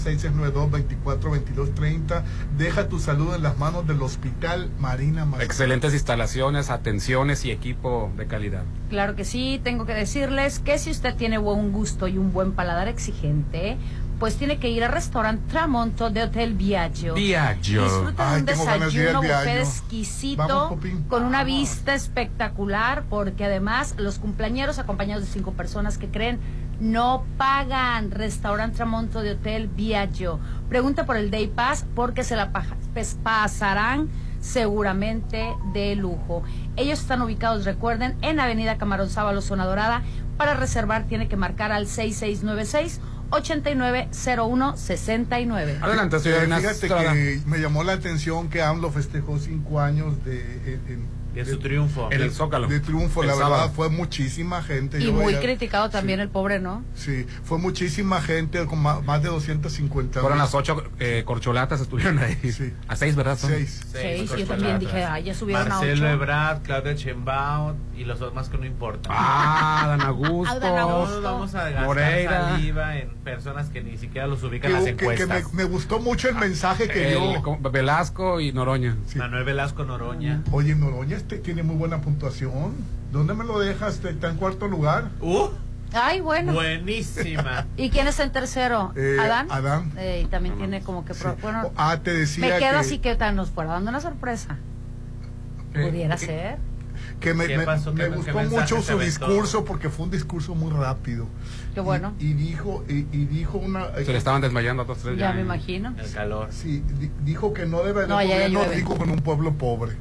692-24-2230. Deja tu salud en las manos del Hospital Marina Mazatlán. Excelentes instalaciones, atenciones y equipo de calidad. Claro que sí, tengo que decirles que si usted tiene buen gusto y un buen paladar exigente, pues tiene que ir al restaurante Tramonto de Hotel Viaggio. Viaggio. Disfruta de un de desayuno buffet exquisito Vamos, con una Vamos. vista espectacular, porque además los cumpleañeros acompañados de cinco personas que creen no pagan. Restaurante Tramonto de Hotel Viaggio. Pregunta por el Day Pass porque se la pues, pasarán seguramente de lujo. Ellos están ubicados, recuerden, en Avenida Camarón Sábalo, Zona Dorada. Para reservar tiene que marcar al 6696 890169. Adelante, señora fíjate que me llamó la atención que AMLO festejó cinco años de, en- De su triunfo. En el Zócalo. de triunfo. El la sábado. verdad fue muchísima gente. Y Yo muy veía- criticado también el pobre, ¿no? Sí, fue muchísima gente, con ma- más de 250 Fueron mil. las ocho eh, corcholatas, estuvieron ahí. Sí. A seis, ¿verdad? son? Seis. Seis, yo también dije, ay, ya subieron Marcelo a ocho. Ebrard, Claudia Sheinbaum y los demás que no importan. Ah, Dan Ah, Dan Augusto. Augusto. nos vamos a gastar Moreira. saliva en personas que ni siquiera los ubican las Que, que- que encuestas. me, me gustó mucho el mensaje que El- dio. Velasco y Noroña. Manuel Velasco Noroña. Oye, Noroña este tiene muy buena puntuación. ¿Dónde me lo dejas? ¿Está en cuarto lugar? Uh, Ay, bueno. buenísima. ¿Y quién está en tercero? Eh, ¿Adán? Adán. Eh, y también tiene como que... pro- Bueno, Ah, te decía me quedo que, así que tal nos fuera dando una sorpresa. Pudiera ser. que me, ¿Qué me- pasó? me ¿Qué- qué gustó mucho su discurso porque fue un discurso muy rápido. Qué bueno. Y, y dijo, y, y dijo una... Se le estaban desmayando a todos tres. Ya me imagino. El calor. Sí, di- dijo que no debe haber No, ya gobierno rico con un pueblo pobre.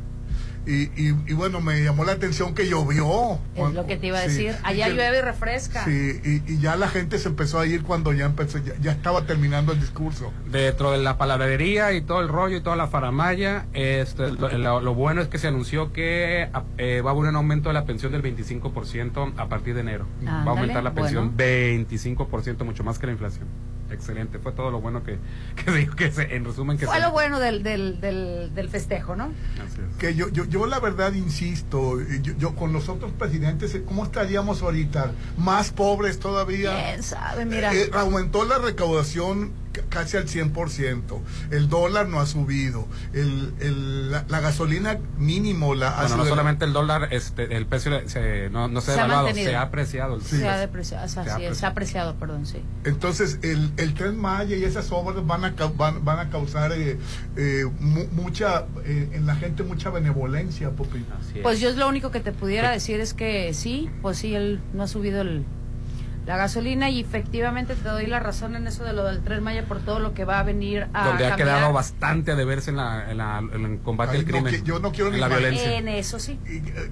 Y, y, y bueno, me llamó la atención que llovió. Es lo que te iba a Sí. decir. Allá Y llueve y refresca. Sí, y, y ya la gente se empezó a ir cuando ya empezó, ya, ya estaba terminando el discurso. Dentro de la palabrería y todo el rollo y toda la faramaya, este, lo, lo- lo bueno es que se anunció que eh, va a haber un aumento de la pensión del 25% a partir de enero. va a aumentar la pensión bueno. 25%, mucho más que la inflación. Excelente, fue todo lo bueno que, que digo que se, en resumen que Fue se- lo bueno del, del, del, del festejo, ¿no? Que yo, yo, yo la verdad insisto, eh, yo, yo con los otros presidentes, eh, ¿cómo estaríamos ahorita? Más pobres todavía. ¿Quién sabe? Mira. Eh, aumentó la recaudación ca- casi al 100%. El dólar no ha subido. El, el- la, la gasolina mínimo la ha Bueno, no solamente el dólar, este, el precio se- no, no se ha Se ha devaluado, mantenido. se ha apreciado. el- Se ha depreciado, o sea, Se ha sí, se ha apreciado, perdón, sí. Entonces, el, el tren Maya y esas obras van a, van, van a causar eh, eh, mu- mucha, eh, en la gente mucha benevolencia, Popi. Pues yo es lo único que te pudiera decir es que sí, pues sí, él no ha subido el, la gasolina y efectivamente te doy la razón en eso de lo del tren Maya por todo lo que va a venir a donde ha cambiar. quedado bastante de verse en, la, en, la- en el combate Ay, al no, crimen. que yo no quiero en ni la violencia. En eso sí.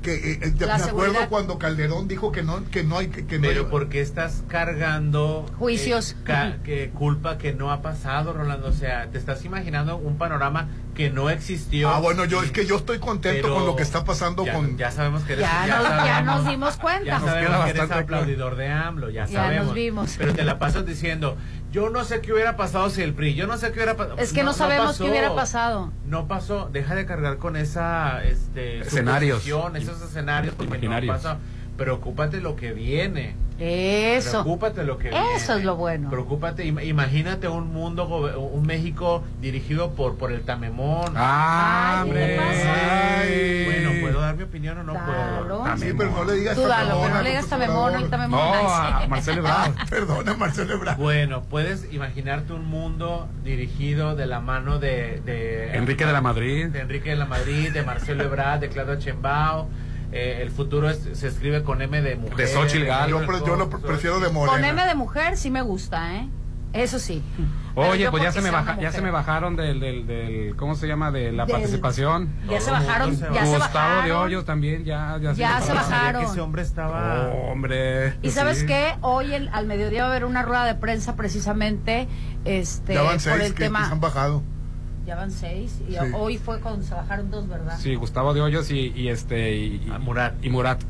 Que, eh, eh, La me acuerdo cuando Calderón dijo que no, que no hay que, que no Pero hay- ¿por qué estás cargando Juicios. eh, ca- que culpa que no ha pasado, Rolando? O sea, te estás imaginando un panorama que no existió. Ah, bueno, yo es que yo estoy contento con lo que está pasando ya, con ya sabemos que eres Ya, nos, ya nos dimos cuenta. Ya Nos sabemos queda que eres bastante aplaudidor de AMLO, ya, Ya sabemos. nos vimos. Pero te la pasas diciendo, yo no sé qué hubiera pasado si el PRI, yo no sé qué hubiera pasado. Es que no, sabemos qué hubiera pasado. No pasó, deja de cargar con esa este, Escenarios. esos escenarios porque Imaginarios. no pasó. Preocúpate lo que viene. Eso. Preocúpate lo que Eso viene. es lo bueno. Preocúpate, im- imagínate un mundo, un México dirigido por por el Tamemón. Ah, Ay, ¿qué hombre. Bueno, ¿puedo dar mi opinión o no Dalo. puedo? Sí, pero no le digas Tú dalo, pero no le digas Tamemón, Obrador. el Tamemón. No, a. Marcelo Ebrard. Perdona, Marcelo Ebrard. Bueno, puedes imaginarte un mundo dirigido de la mano de, de Enrique de la Madrid. de Enrique de la Madrid, de Marcelo Ebrard, de Claudio Chembao. Eh, el futuro es- se escribe con M de mujer. De Xochitl. Yo, pre- yo lo pre- prefiero de Con Morena. M de mujer sí me gusta, ¿eh? Eso sí. Oye, pues ya se me baja, ya se me bajaron del, del, del ¿cómo se llama? De la Del- participación. Ya se bajaron, ya se Gustavo de. Hoyos también, ya, ya, Ya se bajaron. que ese hombre estaba. Oh, hombre. Y sabes sí. qué, hoy el- al mediodía va a haber una rueda de prensa precisamente este, Ya van por el que, que se tema. han bajado. Ya van seis y Sí. hoy fue cuando se bajaron dos, ¿verdad? Sí, Gustavo de Hoyos y, y este y, y- Ah, Murat. y Murat,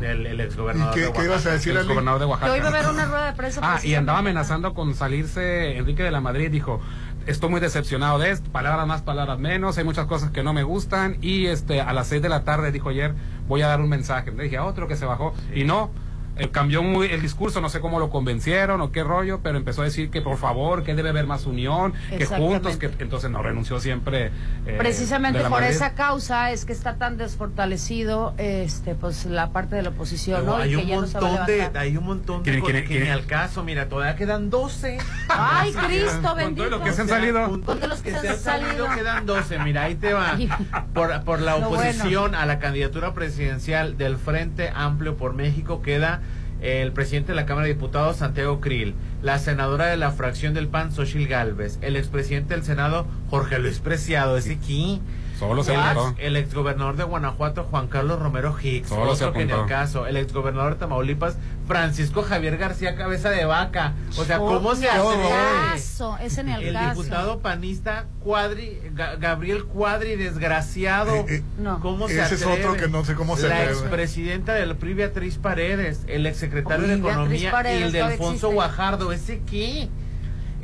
El, el ¿Y exgobernador qué, de qué ibas a Oaxaca. decir, el Ali? gobernador de Que Oaxaca. hoy va a haber una rueda de prensa. Ah, y andaba amenazando con salirse Enrique de la Madrid. Dijo, estoy muy decepcionado de esto, palabras más, palabras menos, hay muchas cosas que no me gustan. Y este a las 6 de la tarde, dijo ayer, voy a dar un mensaje. Le dije a otro que se bajó. Y no, eh, cambió muy el discurso, no sé cómo lo convencieron o qué rollo, pero empezó a decir que por favor, que debe haber más unión, que juntos, que entonces no renunció siempre. eh, Precisamente por Madrid. esa causa es que está tan desfortalecido este pues la parte de la oposición, hay Y un que ya no sabe montón de hay un montón de ¿Quién- cosas quién- que quién- ni al caso mira todavía quedan 12 Ay, Cristo bendito. lo que se han salido. los que se han salido quedan 12 mira ahí te va. Por, por la oposición a la candidatura presidencial del Frente Amplio por México queda el presidente de la Cámara de Diputados, Santiago Krill, la senadora de la fracción del PAN, Xochil Gálvez, el expresidente del Senado, Jorge Luis Preciado, ese aquí, Solo se apuntó. el exgobernador de Guanajuato, Juan Carlos Romero Hicks, Solo se otro que en el caso, el exgobernador de Tamaulipas, Francisco Javier García Cabeza de Vaca. O sea, Oh, ¿cómo se atreve? caso, ese ni al El caso. diputado panista Cuadri, Ga- Gabriel Cuadri, desgraciado. Eh, eh, No. ¿Cómo se ese es atreve? otro que no sé cómo se La expresidenta del PRI, Beatriz Paredes, el exsecretario de Uy, Beatriz Economía Paredes y el de Alfonso existe. Guajardo. ¿Ese qué?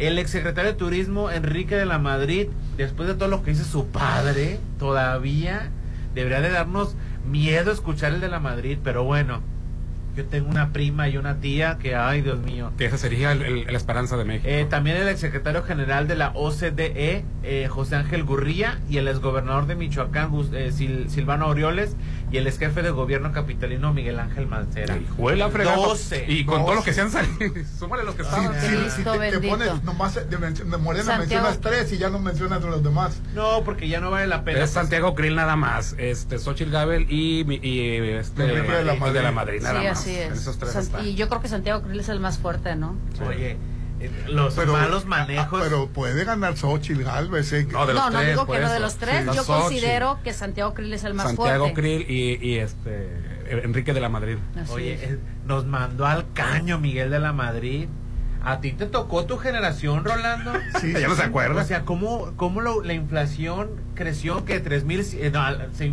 El exsecretario de Turismo, Enrique de la Madrid, después de todo lo que dice su padre, todavía debería de darnos miedo escuchar el de la Madrid, pero bueno, yo tengo una prima y una tía que, ay Dios mío, Que esa sería la esperanza de México. eh, también el exsecretario general de la OCDE, eh, José Ángel Gurría, y el exgobernador de Michoacán, eh, Sil- Silvano Aureoles, y el exjefe de gobierno capitalino, Miguel Ángel Mancera. Juela fregada. 12. Y con todos los que se han salido. Súmale los que Sí, estaban. sí, Cristo sí, te, te pones nomás de, men- de Morena Santiago. mencionas tres y ya no mencionas a los demás. No, porque ya no vale la pena. Es Santiago Krill nada más, este Xochitl Gabel y, mi- y este de la y de la Madrid. Madrid nada sí, más. así es. En esos tres San- y yo creo que Santiago Krill es el más fuerte, ¿no? Oye, Los Pero- malos manejos. ah, pero puede ganar Xochitl Galvez. ¿eh? No, de los No, no tres, digo por que no de eso. los tres. Sí. Yo Xochitl, considero que Santiago Krill es el más Santiago fuerte. Krill y, y este Enrique de la Madrid. Así Oye, es. eh, nos mandó al caño Miguel de la Madrid. ¿A ti te tocó tu generación, Rolando? Sí, Ya no se acuerda. O sea, ¿cómo, cómo lo- la inflación creció que 3 mil... eh, no, se-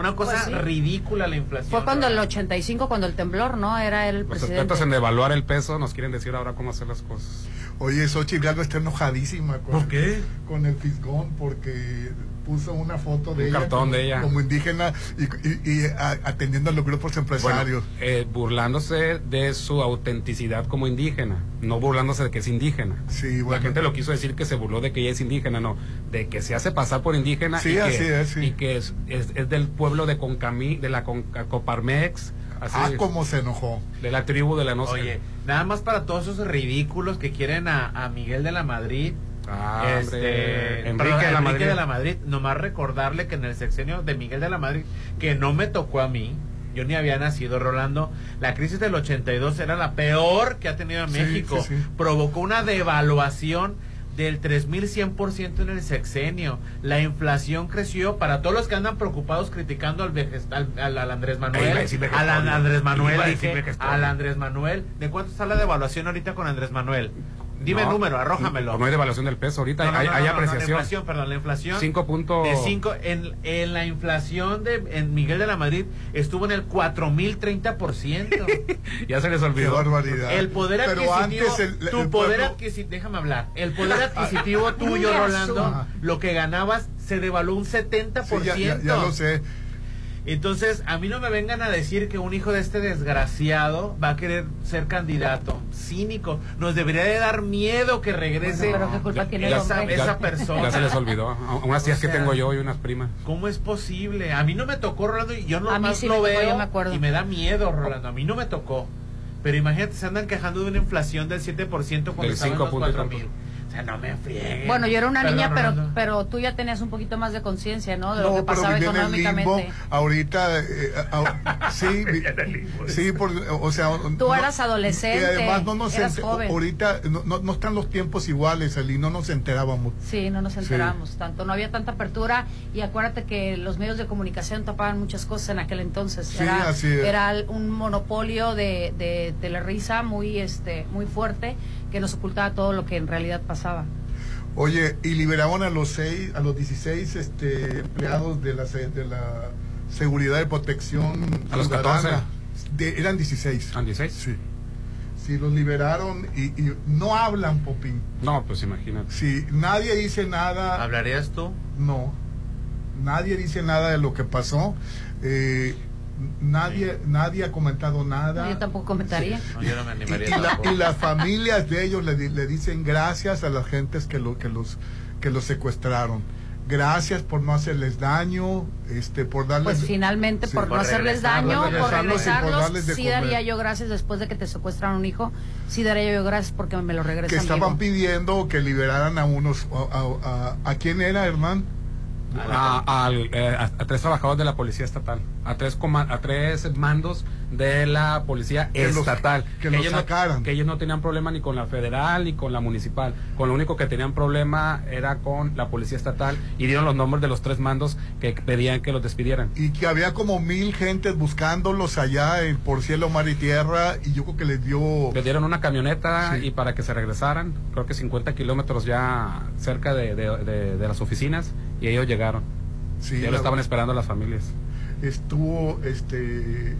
una cosa Pues sí. ridícula la inflación. Fue cuando el Rolando. 85, cuando el temblor, ¿no? Era el Los presidente. expertos en devaluar el peso nos quieren decir ahora cómo hacer las cosas. Oye, Xochitl Galvez está enojadísima con, ¿Por qué? con el Fisgón porque puso una foto de Un ella, cartón como, de ella. como indígena y, y- y, a- atendiendo a los grupos empresarios. Bueno, eh, burlándose de su autenticidad como indígena, no burlándose de que es indígena. Sí, La gente lo quiso decir que se burló de que ella es indígena, no, de que se hace pasar por indígena Sí, y, que, es, sí. y que es, es- es del pueblo de Concamí, de la Conca- Coparmex, así ah, es, cómo se enojó. de la tribu de la no sé. Oye, nada más para todos esos ridículos que quieren a, a Miguel de la Madrid. Ah, este, Enrique perdón, de la Enrique Madrid. de la Madrid. Nomás recordarle que en el sexenio de Miguel de la Madrid, que no me tocó a mí, yo ni había nacido, Rolando, la crisis del 82 era la peor que ha tenido Sí, México. sí, sí. Provocó una devaluación del 3100% en el sexenio. La inflación creció para todos los que andan preocupados criticando al, al, al- al Andrés Manuel. Al. Andrés Manuel, dije, al Andrés Manuel. ¿De cuánto está la devaluación ahorita con Andrés Manuel? Dime No, número, arrójamelo. No hay devaluación del peso, ahorita No, no, hay, no, hay apreciación. la inflación, perdón, la inflación. Cinco puntos. De cinco, en, en la inflación de en Miguel de la Madrid estuvo en el 4030%. Ya se les Qué olvidó. barbaridad. El poder Pero adquisitivo, antes el- tu el poder pueblo- adquisitivo, déjame hablar, el poder adquisitivo tuyo, Ajá. Rolando, lo que ganabas se devaluó un 70%. Sí, ya, ya- ya lo sé. Entonces, a mí no me vengan a decir que un hijo de este desgraciado va a querer ser candidato. Cínico. Nos debería de dar miedo que regrese Bueno, pero ¿qué culpa tiene esa, esa persona. Ya se les olvidó. Unas tías O sea, que tengo yo y unas primas. ¿Cómo es posible? A mí no me tocó, Rolando, y yo nomás sí lo me tocó, veo yo me acuerdo. y me da miedo, Rolando. A mí no me tocó. Pero imagínate, se andan quejando de una inflación del 7% cuando Del estaban los punto y 4 tanto. mil. O sea, no me frieguen. Bueno, yo era una Perdón, niña, pero, Rolando. pero tú ya tenías un poquito más de conciencia, ¿no? De lo No, que pero pasaba vivía en el limbo. económicamente. Ahorita, eh, a- sí, vi- sí, por- o sea, Tú no- eras adolescente, Y además no nos eras joven. ahorita no, no, no están los tiempos iguales, Ali, no nos enterábamos. Sí, no nos enteramos tanto, no había tanta apertura y acuérdate que los medios de comunicación tapaban muchas cosas en aquel entonces. Sí, era, así es. era un monopolio de, de, de la risa muy, este, muy fuerte que nos ocultaba todo lo que en realidad pasaba. Oye, y liberaron a los seis, a los 16 este, empleados de la, se- de la seguridad y protección A los ciudadana. 14. De- eran 16. ¿Han 16? Sí. Sí, los liberaron y, y no hablan, Popín. No, pues imagínate. Sí, nadie dice nada. ¿Hablarías tú? No. Nadie dice nada de lo que pasó. Eh, nadie, nadie ha comentado nada. Yo tampoco comentaría. No, yo no me Y, animaría y la- y las familias de ellos le, di- le dicen gracias a las gentes que, lo, que, los, que los secuestraron. Gracias por no hacerles daño, este, por darles... Pues finalmente, Sí. por no hacerles daño, por regresarlos por sí comer. daría yo gracias después de que te secuestran un hijo, sí daría yo gracias porque me lo regresan que estaban vivo. pidiendo que liberaran a unos... ¿A, a, a- a quién era, Hernán? Eh, a- tres trabajadores de la policía estatal, a tres, a tres mandos de la policía Que los- estatal. que los ellos no- sacaran. que ellos no tenían problema ni con la federal ni con la municipal. Con lo único que tenían problema era con la policía estatal y dieron los nombres de los tres mandos que pedían que los despidieran. Y que había como mil gentes buscándolos allá en, por cielo, mar y tierra, y yo creo que les dio... Les dieron una camioneta Sí. y para que se regresaran, creo que 50 kilómetros ya cerca de, de- de- de las oficinas y ellos llegaron. Sí, ya lo estaban esperando las familias. estuvo este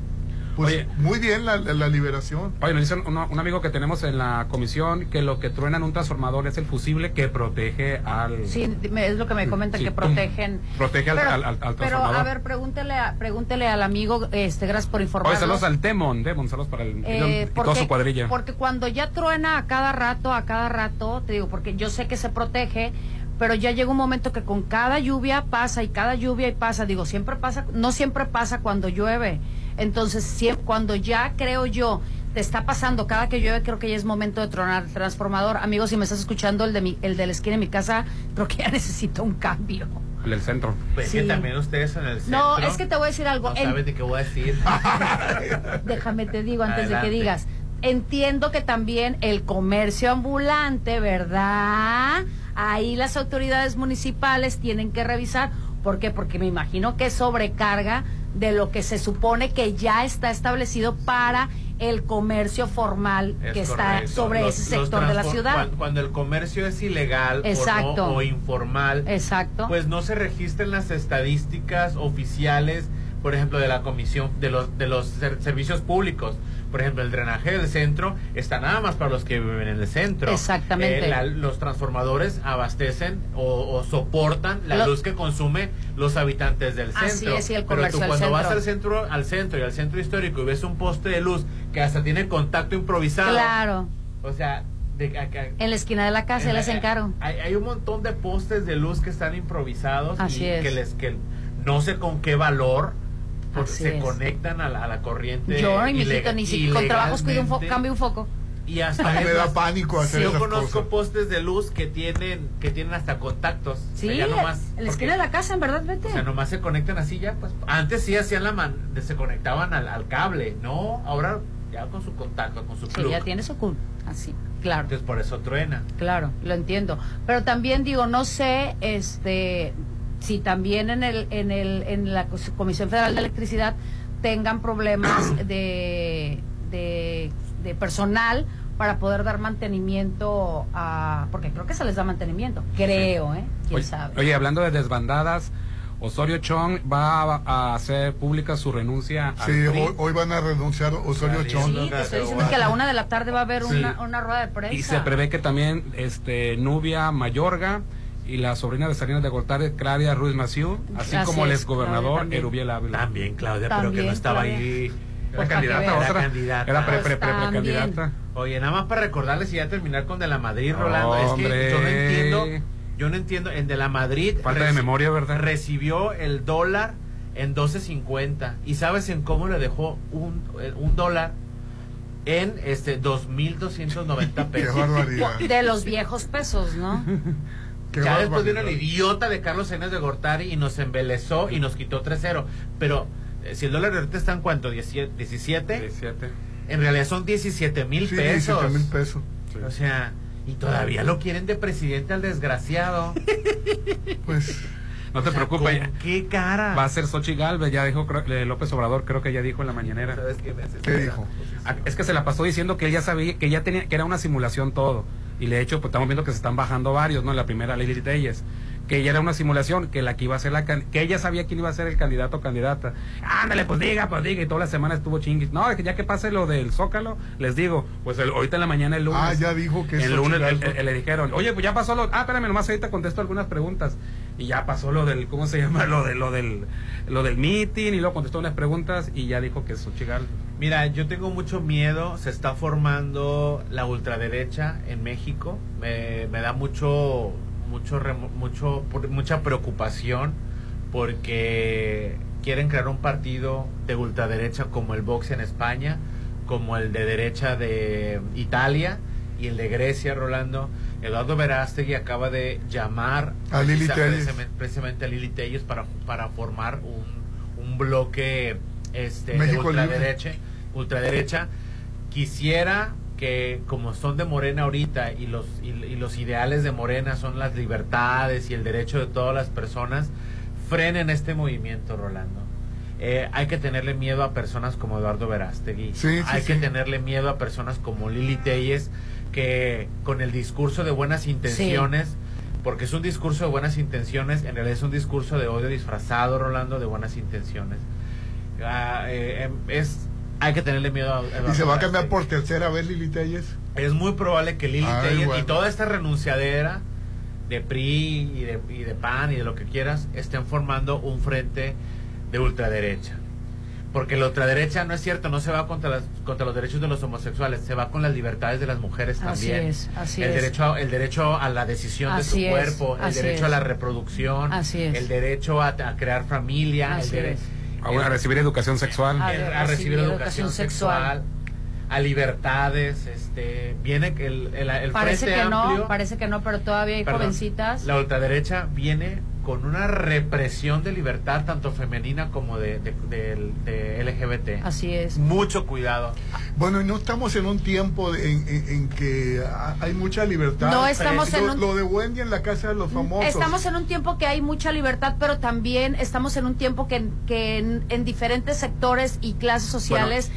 pues Oye. muy bien la, la liberación Oye, nos dice un, un amigo que tenemos en la comisión que lo que truena en un transformador es el fusible que protege al... Sí, me- es lo que me comenta Sí, que protegen. Protege al- pero, al- al- al pero, transformador. a ver, pregúntele, a- pregúntele al amigo, este, gracias por Oye, informarnos. saludos al Demon, Demon, saludos para el Eh, toda su cuadrilla. porque cuando ya truena a cada rato, a cada rato, te digo, porque yo sé que se protege, pero ya llega un momento que con cada lluvia pasa y cada lluvia y pasa, digo, siempre pasa, no siempre pasa cuando llueve. Entonces, siem- cuando ya creo yo te está pasando cada que llueve, creo que ya es momento de tronar el transformador. Amigos, si me estás escuchando el de mi, el de la esquina de mi casa, creo que ya necesito un cambio. El del centro. Pues Sí. que también ustedes en el centro. No, es que te voy a decir algo. No En- sabes de qué voy a decir. déjame te digo antes de que digas entiendo que también el comercio ambulante, ¿verdad? Ahí las autoridades municipales tienen que revisar. ¿Por qué? Porque me imagino que es sobrecarga de lo que se supone que ya está establecido para el comercio formal Es que está sobre Los- ese sector de la ciudad. Cuando, cuando el comercio es ilegal o, Exacto. no- o informal, Exacto. pues no se registran las estadísticas oficiales, por ejemplo, de la comisión de los de los ser- servicios públicos. Por ejemplo, el drenaje del centro está nada más para los que viven en el centro. Exactamente. Eh, la- los transformadores abastecen o, o soportan la luz que consume los habitantes del Así centro. es, y el Pero tú cuando vas centro. al centro, al centro y al centro histórico y ves un poste de luz que hasta tiene contacto improvisado. Claro. O sea, de, a- a- En la esquina de la casa, en les encargo. Hay, hay un montón de postes de luz que están improvisados Así y es. que les que no sé con qué valor Así se es. conectan a la, a la corriente. Yo, y mi hijito, ilega- ni siquiera con trabajos cuido un foco, cambio un foco. Y hasta Me da pánico hacer Yo esas conozco cosas. postes de luz que tienen que tienen hasta contactos. O Sí, sea, ya nomás, en la esquina de la casa, en verdad, vete. o sea, nomás se conectan así ya, pues. Antes sí hacían la man, se conectaban al, al cable, no, ahora ya con su contacto, con su Sí, plug. ya tiene su cul- Así, claro. Entonces por eso truena. Claro, lo entiendo. Pero también digo, no sé, este, si también en el, en el, en la Comisión Federal de Electricidad tengan problemas de, de, de personal para poder dar mantenimiento a, porque creo que se les da mantenimiento, creo, ¿eh? Quién Oye, sabe. oye, hablando de desbandadas, Osorio Chong va a, hacer pública su renuncia Sí, hoy, hoy van a renunciar Osorio Chong. Sí, te estoy diciendo que a la una de la tarde va a haber Sí. una, una rueda de prensa. Y se prevé que también este Nubia Mayorga y la sobrina de Salinas de Gortari, Claudia Ruiz Maciú, así Así como el exgobernador. Erubiel Ávila. También Claudia, pero que no estaba Claudia. ahí. Era candidata, veas. otra. Era candidata. Era pre, pre, pre, Pues precandidata. Oye, nada más para recordarles y ya terminar con De la Madrid, Rolando. Es que yo no entiendo, yo no entiendo. En De la Madrid. Falta de memoria, ¿verdad? Recibió el dólar en 12.50. ¿Y sabes en cómo le dejó un, eh, un dólar? En este 2.290 Qué pesos. barbaridad. De los viejos pesos, ¿no? Qué ya después vino el idiota de Carlos Sainz de Gortari y nos embelezó y nos quitó 3-0. Pero eh, si el dólar ahorita está en cuánto, 17, 17, 17. en realidad son 17 mil Sí, pesos. 17 mil pesos. O sea, y todavía lo quieren de presidente al desgraciado. Pues No te O sea, preocupes. ¿con ¿Qué cara? Va a ser Xochitl Galvez, ya dijo creo- eh, López Obrador, creo que ya dijo en la mañanera. ¿Sabes qué me hace ¿Qué dijo? Ah, Es que se la pasó diciendo que él ya sabía, que ya tenía, que era una simulación todo. Y de hecho, pues estamos viendo que se están bajando varios, ¿no? La primera, Lili Telles. Que ya era una simulación, que la que iba a ser la que ella sabía quién iba a ser el candidato o candidata. Ándale, pues diga, pues diga. Y toda la semana estuvo chinguis. No, es que ya que pase lo del Zócalo, les digo, pues el- ahorita en la mañana el lunes. Ah, ya dijo que El lunes Xochitl el- el- le dijeron, oye, pues ya pasó lo. Ah, espérame, nomás ahorita contesto algunas preguntas. Y ya pasó lo del, ¿cómo se llama? Lo, de, lo del lo del meeting. Y luego contestó unas preguntas y ya dijo que es Xochitl. Mira, yo tengo mucho miedo. Se está formando la ultraderecha en México. Me, me da mucho, mucho, mucho, mucha preocupación porque quieren crear un partido de ultraderecha como el Vox en España, como el de derecha de Italia y el de Grecia, Rolando. Eduardo Verástegui acaba de llamar A Lili precisamente, precisamente a Lili Telles para, para formar un, un bloque este, de ultraderecha, ultraderecha. Quisiera que como son de Morena ahorita y los, y, y los ideales de Morena son las libertades y el derecho de todas las personas, frenen este movimiento, Rolando. Eh, hay que tenerle miedo a personas como Eduardo Verástegui. Sí, sí, hay que sí. tenerle miedo a personas como Lili Telles, que con el discurso de buenas intenciones, porque es un discurso de buenas intenciones, en realidad es un discurso de odio disfrazado, Rolando, de buenas intenciones. Ah, eh, em, es, hay que tenerle miedo a Eduardo ¿Y se va a cambiar por tercera vez Lili Telles? Es muy probable que Lili Ay, Telles y toda esta renunciadera de PRI y de, y de PAN y de lo que quieras estén formando un frente de ultraderecha. Porque la ultraderecha no es cierto, no se va contra, las, contra los derechos de los homosexuales, se va con las libertades de las mujeres Así también. es, así el es. derecho a, el derecho a la decisión Así de su es, cuerpo, el así derecho a la reproducción, Así es. el derecho a, a crear familia, el Así. A, a recibir educación sexual. A el- ver, a recibir recibir educación educación sexual, sexual. a libertades, este, viene que el, el, el Parece Frente que Amplio, no, parece que no, pero todavía hay perdón, jovencitas. La ultraderecha viene con una represión de libertad tanto femenina como de, de, de- de LGBT. Así es. Mucho cuidado. Bueno, y no estamos en un tiempo de- en, en- en que ha- hay mucha libertad. No estamos en lo, un- lo de Wendy en la casa de los famosos. Estamos en un tiempo que hay mucha libertad, pero también estamos en un tiempo que, que en, en diferentes sectores y clases sociales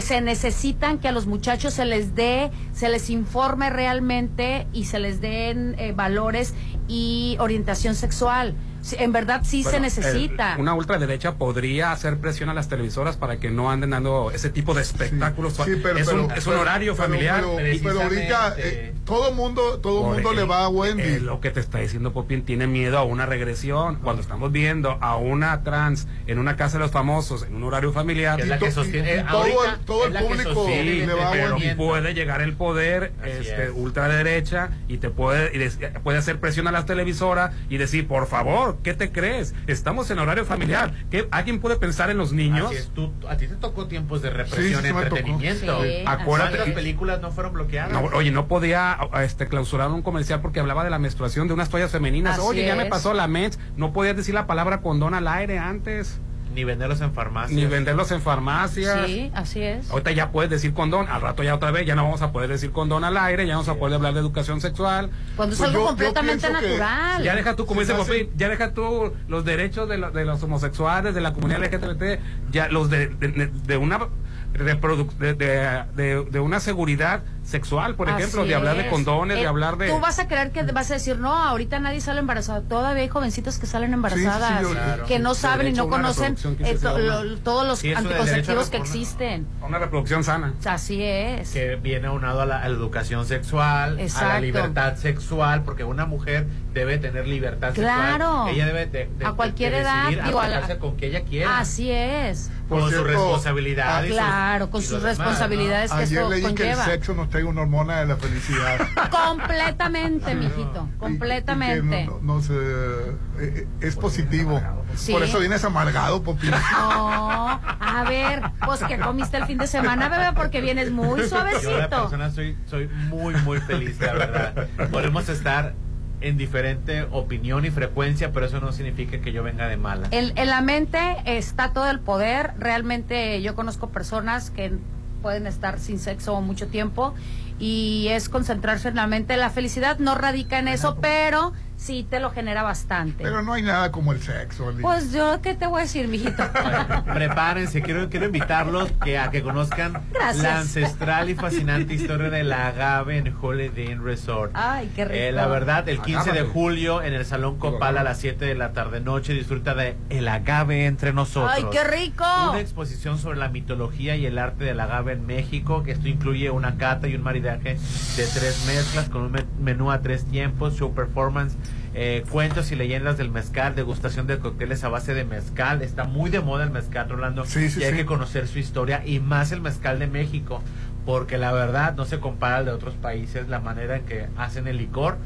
se necesitan que a los muchachos se les dé, se les informe realmente y se les den eh, valores y orientación sexual. Sí, En verdad sí se necesita. el- una ultraderecha podría hacer presión a las televisoras para que no anden dando ese tipo de espectáculos. Sí, pero- es, un, pero- es un pero- horario pero- familiar. pero- pero ahorita eh, todo mundo, todo Por mundo le va a Wendy. eh, lo que te está diciendo Popín tiene miedo a una regresión. Cuando estamos viendo a una trans en una casa de los famosos en un horario familiar, es la que sostiene- y todo ahorita el- todo público sostiene sí, el pero entretenimiento. puede llegar el poder este, es. ultraderecha y te puede y des- puede hacer presión a las televisoras y decir, por favor, ¿qué te crees? Estamos en horario familiar. ¿Qué, ¿Alguien puede pensar en los niños? Así es, tú- a ti te tocó tiempos de Sí, represión sí, tocó. entretenimiento. Sí, Acuérdate ¿Cuántas que- películas no fueron bloqueadas? No, oye, no podía este, clausurar un comercial porque hablaba de la menstruación de unas toallas femeninas. Así oye, ya me es. pasó la mens. No podías decir la palabra condón al aire antes. Ni venderlos en farmacias. Ni venderlos en farmacias. Sí, así es. Ahorita ya puedes decir condón, al rato ya otra vez ya no vamos a poder decir condón al aire, ya no vamos a poder hablar de educación sexual. Cuando es Pues algo yo- completamente natural. Ya deja tú, como dice Popín, ya deja tú los derechos de, lo- de los homosexuales, de la comunidad LGBT, ya los de, de, de una reproduc- de, de, de- de una seguridad sexual, por ejemplo, de hablar de es. condones, de Eh, hablar de... Tú vas a creer que vas a decir, no, ahorita nadie sale embarazado. Todavía hay jovencitos que salen embarazadas, Sí, sí, sí, claro. que no saben y no conocen eh, to- lo- todos los Sí, anticonceptivos que existen. Una reproducción sana. Así es. que viene aunado a la, a la educación sexual, a la libertad sexual, porque una mujer debe tener libertad Claro. sexual. Ella debe de, de- A cualquier de edad, digo, a la- con que ella quiera. Así es. Con ah, y sus- Claro, con y sus lo demás, ¿no? responsabilidades que Ayer esto leí que el conlleva. sexo nos trae una hormona de la felicidad. Completamente, mijito. Completamente. Que no- no- no se- eh, eh, es positivo. Sí. Por eso vienes amargado, Popín. No, a ver, pues que comiste el fin de semana, bebé, porque vienes muy Yo la suavecito. persona soy, soy muy, muy feliz, la verdad. Podemos estar en diferente opinión y frecuencia, pero eso no significa que yo venga de mala. En, en la mente está todo el poder. Realmente yo conozco personas que pueden estar sin sexo mucho tiempo y es concentrarse en la mente. La felicidad no radica en eso, pero sí te lo genera bastante. Pero no hay nada como el sexo. Ali. Pues yo, ¿qué te voy a decir, mijito? Prepárense, quiero, quiero invitarlos que, a que conozcan Gracias. la ancestral y fascinante historia del agave en Holiday Inn Resort. Ay, qué rico. Eh, la verdad, el 15 de Agave. julio en el Salón Copal a las 7 de la tarde noche disfruta de El agave entre nosotros. ¡Ay, qué rico! Una exposición sobre la mitología y el arte del agave en México, que esto incluye una cata y un maridaje de tres mezclas con un me- menú a tres tiempos, show performance, eh, cuentos y leyendas del mezcal, degustación de cócteles a base de mezcal. Está muy de moda el mezcal, Rolando, Sí, sí, y hay sí. que conocer su historia y más el mezcal de México, porque la verdad no se compara al de otros países la manera en que hacen el licor.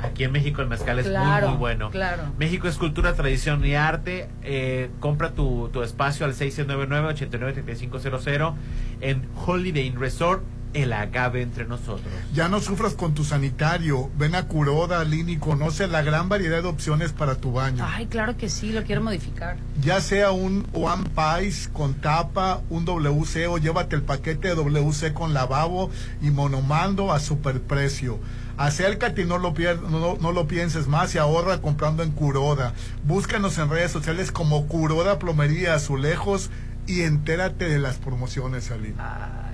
Aquí en México el mezcal es Claro, muy, muy bueno. claro. México es cultura, tradición y arte. Eh, compra tu, tu espacio al 699-893500 en Holiday Inn Resort, el agave entre nosotros. Ya no sufras con tu sanitario. Ven a Curoda, Lini, y conoce la gran variedad de opciones para tu baño. Ay, claro que sí, lo quiero modificar. Ya sea un One Piece con tapa, un WC o llévate el paquete de WC con lavabo y monomando a superprecio. Acércate y no lo, pier- no, no lo pienses más y ahorra comprando en Curoda. Búscanos en redes sociales como Curoda Plomería Azulejos y entérate de las promociones, Ali. Qué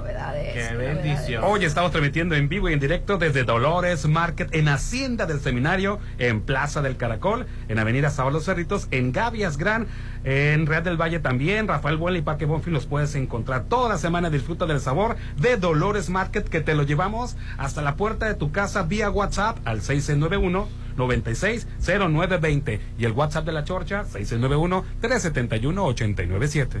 novedades. Qué bendición. Hoy estamos transmitiendo en vivo y en directo desde Dolores Market en Hacienda del Seminario, en Plaza del Caracol, en Avenida Sábado Los Cerritos, en Gavias Gran, en Real del Valle también, Rafael Buena y Parque Bonfil los puedes encontrar toda la semana. Disfruta del sabor de Dolores Market que te lo llevamos hasta la puerta de tu casa vía WhatsApp al 691 960920 y el WhatsApp de la Chorcha 691 371 897.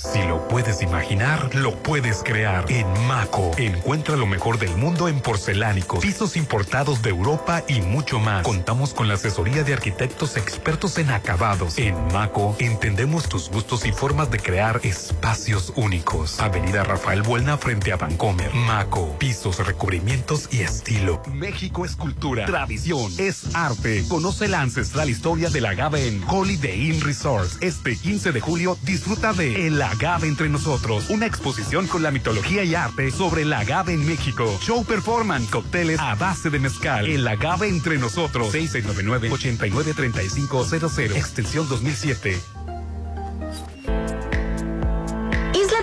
Si lo puedes imaginar, lo puedes crear. En Maco, encuentra lo mejor del mundo en porcelánicos, pisos importados de Europa y mucho más. Contamos con la asesoría de arquitectos expertos en acabados. En Maco, entendemos tus gustos y formas de crear espacios únicos. Avenida Rafael Buelna frente a Vancomer. Maco, pisos, recubrimientos y estilo. México es cultura, tradición, es arte. Conoce la ancestral historia del agave en Holiday Inn Resorts. Este 15 de julio disfruta de El agave entre nosotros, una exposición con la mitología y arte sobre el agave en México. Show performance, cócteles a base de mezcal. El agave entre nosotros. 6699-893500, extensión 2007.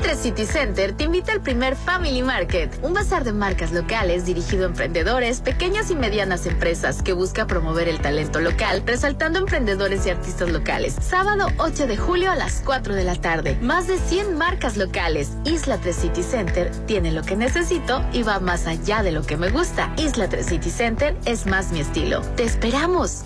3 City Center te invita al primer Family Market, un bazar de marcas locales dirigido a emprendedores, pequeñas y medianas empresas que busca promover el talento local, resaltando emprendedores y artistas locales. Sábado 8 de julio a las 4 de la tarde. Más de 100 marcas locales. Isla 3 City Center tiene lo que necesito y va más allá de lo que me gusta. Isla 3 City Center es más mi estilo. ¡Te esperamos!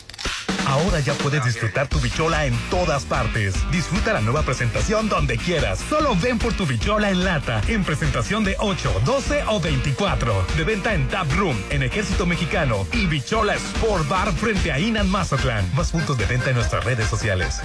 Ahora ya puedes disfrutar tu bichola en todas partes. Disfruta la nueva presentación donde quieras. Solo ven por tu bichola en lata, en presentación de 8, 12 o 24. De venta en Tap Room, en Ejército Mexicano y Bichola Sport Bar frente a Inan Mazatlán. Más puntos de venta en nuestras redes sociales.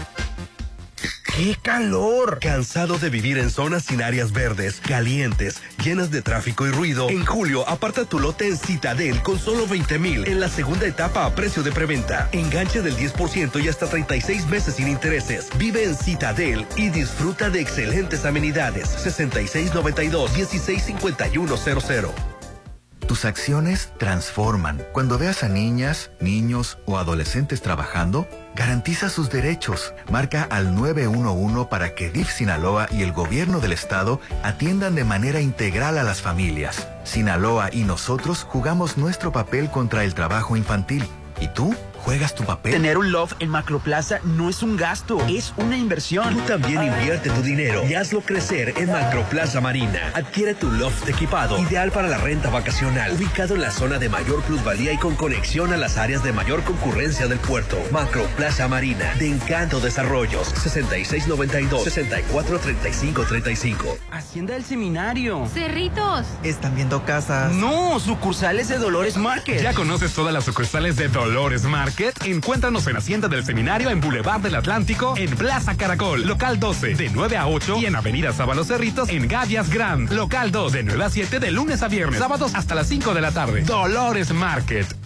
¡Qué calor! ¿Cansado de vivir en zonas sin áreas verdes, calientes, llenas de tráfico y ruido? En julio, aparta tu lote en Citadel con solo 20 mil en la segunda etapa a precio de preventa. Enganche del 10% y hasta 36 meses sin intereses. Vive en Citadel y disfruta de excelentes amenidades. 6692-165100. Tus acciones transforman. Cuando veas a niñas, niños o adolescentes trabajando, garantiza sus derechos. Marca al 911 para que DIF Sinaloa y el gobierno del estado atiendan de manera integral a las familias. Sinaloa y nosotros jugamos nuestro papel contra el trabajo infantil. ¿Y tú? ¿Juegas tu papel? Tener un loft en Macroplaza no es un gasto, es una inversión. Tú también invierte tu dinero y hazlo crecer en Macroplaza Marina. Adquiere tu loft equipado, ideal para la renta vacacional, ubicado en la zona de mayor plusvalía y con conexión a las áreas de mayor concurrencia del puerto. Macroplaza Marina, de Encanto Desarrollos, 6692-643535. Hacienda del Seminario. Cerritos. Están viendo casas. No, sucursales de Dolores Market. ¿Ya conoces todas las sucursales de Dolores Market? Encuéntranos en Hacienda del Seminario en Boulevard del Atlántico, en Plaza Caracol, local 12, de 9 a 8 y en Avenida Sábalos Cerritos, en Gavias Grand, local 2, de 9 a 7 de lunes a viernes, sábados hasta las 5 de la tarde. Dolores Market.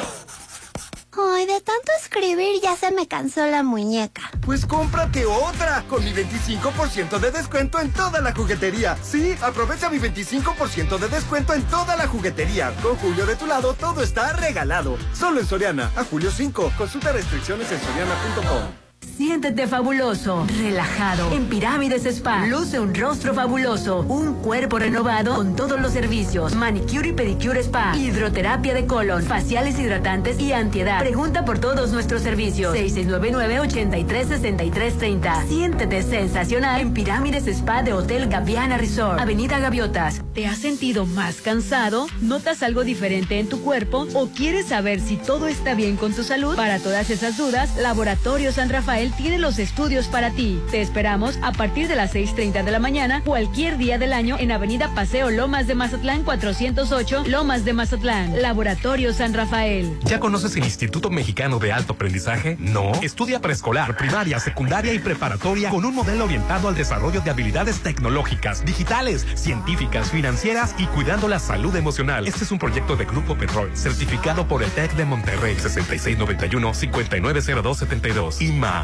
Ay, de tanto escribir ya se me cansó la muñeca. Pues cómprate otra con mi 25% de descuento en toda la juguetería. Sí, aprovecha mi 25% de descuento en toda la juguetería. Con Julio de tu lado todo está regalado. Solo en Soriana, a julio 5. Consulta restricciones en soriana.com. Siéntete fabuloso, relajado. En Pirámides Spa, luce un rostro fabuloso, un cuerpo renovado con todos los servicios. Manicure y pedicure spa, hidroterapia de colon, faciales hidratantes y antiedad. Pregunta por todos nuestros servicios. 6699-836330. Siéntete sensacional en Pirámides Spa de Hotel Gaviana Resort, Avenida Gaviotas. ¿Te has sentido más cansado? ¿Notas algo diferente en tu cuerpo? ¿O quieres saber si todo está bien con tu salud? Para todas esas dudas, Laboratorio San Rafael tiene los estudios para ti. Te esperamos a partir de las 6.30 de la mañana, cualquier día del año, en Avenida Paseo Lomas de Mazatlán 408, Lomas de Mazatlán. Laboratorio San Rafael. ¿Ya conoces el Instituto Mexicano de Alto Aprendizaje? No. Estudia preescolar, primaria, secundaria y preparatoria con un modelo orientado al desarrollo de habilidades tecnológicas, digitales, científicas, financieras y cuidando la salud emocional. Este es un proyecto de Grupo Petrol, certificado por el TEC de Monterrey 6691-590272. IMA,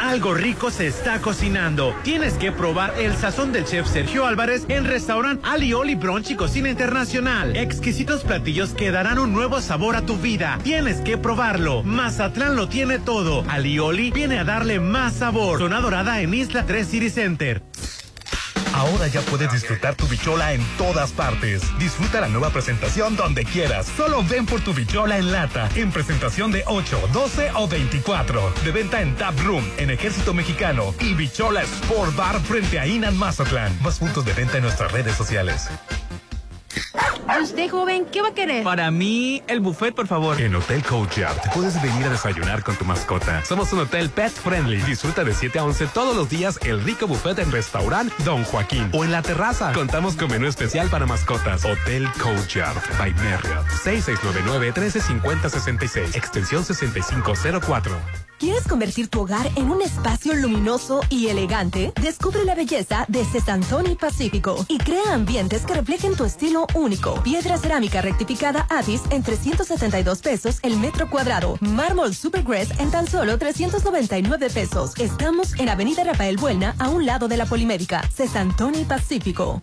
Algo rico se está cocinando. Tienes que probar el sazón del chef Sergio Álvarez en restaurant Alioli Brunch y Cocina Internacional. Exquisitos platillos que darán un nuevo sabor a tu vida. Tienes que probarlo. Mazatlán lo tiene todo. Alioli viene a darle más sabor. Zona dorada en Isla 3 City Center. Ahora ya puedes disfrutar tu bichola en todas partes. Disfruta la nueva presentación donde quieras. Solo ven por tu bichola en lata, en presentación de 8, 12 o 24. De venta en Tap Room, en Ejército Mexicano y Bichola Sport Bar frente a Inan Mazatlán. Más puntos de venta en nuestras redes sociales. Usted, joven, ¿qué va a querer? Para mí, el buffet, por favor. En Hotel Courtyard puedes venir a desayunar con tu mascota. Somos un hotel pet friendly. Disfruta de 7 a 11 todos los días el rico buffet en restaurant Don Joaquín o en la terraza. Contamos con menú especial para mascotas. Hotel Courtyard by Marriott. 6699-135066. Extensión 6504. ¿Quieres convertir tu hogar en un espacio luminoso y elegante? Descubre la belleza de Cesantoni Pacífico y crea ambientes que reflejen tu estilo único. Piedra cerámica rectificada Atis en 372 pesos el metro cuadrado. Mármol Supergrass en tan solo 399 pesos. Estamos en Avenida Rafael Buelna, a un lado de la Polimédica. Cesantoni Pacífico.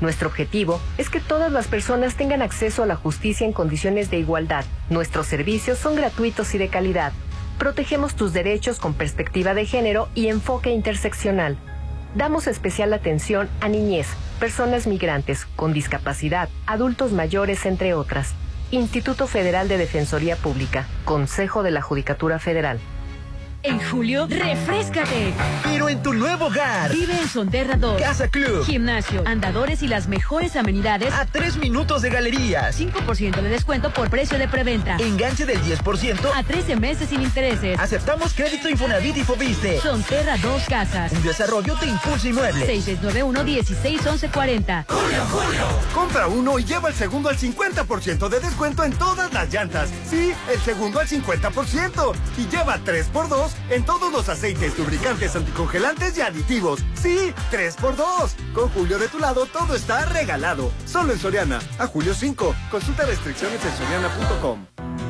Nuestro objetivo es que todas las personas tengan acceso a la justicia en condiciones de igualdad. Nuestros servicios son gratuitos y de calidad. Protegemos tus derechos con perspectiva de género y enfoque interseccional. Damos especial atención a niñez, personas migrantes, con discapacidad, adultos mayores, entre otras. Instituto Federal de Defensoría Pública, Consejo de la Judicatura Federal. En julio, refrescate. Pero en tu nuevo hogar. Vive en Sonterra 2. Casa Club. Gimnasio, andadores y las mejores amenidades. A tres minutos de galerías. 5% de descuento por precio de preventa. Enganche del 10%. A 13 meses sin intereses. Aceptamos crédito Infonavit y Fobiste. Sonterra 2 Casas. Un desarrollo de Impulso Inmueble. 6691-161140. Julio, Julio. Compra uno y lleva el segundo al 50% de descuento en todas las llantas. Sí, el segundo al 50%. Y lleva 3 por 2 en todos los aceites, lubricantes, anticongelantes y aditivos. Sí, 3x2. Con Julio de tu lado todo está regalado. Solo en Soriana. A julio 5. Consulta restricciones en soriana.com.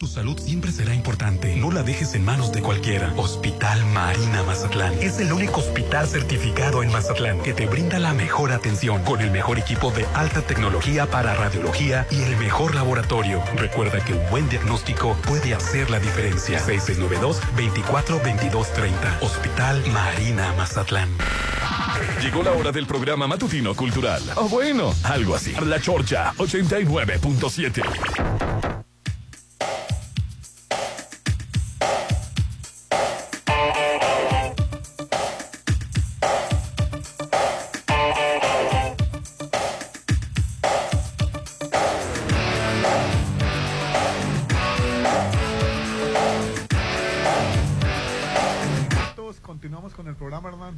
Tu salud siempre será importante. No la dejes en manos de cualquiera. Hospital Marina Mazatlán es el único hospital certificado en Mazatlán que te brinda la mejor atención con el mejor equipo de alta tecnología para radiología y el mejor laboratorio. Recuerda que un buen diagnóstico puede hacer la diferencia. 6692-242230. Hospital Marina Mazatlán. Llegó la hora del programa matutino cultural. O bueno, algo así. La Chorcha 89.7.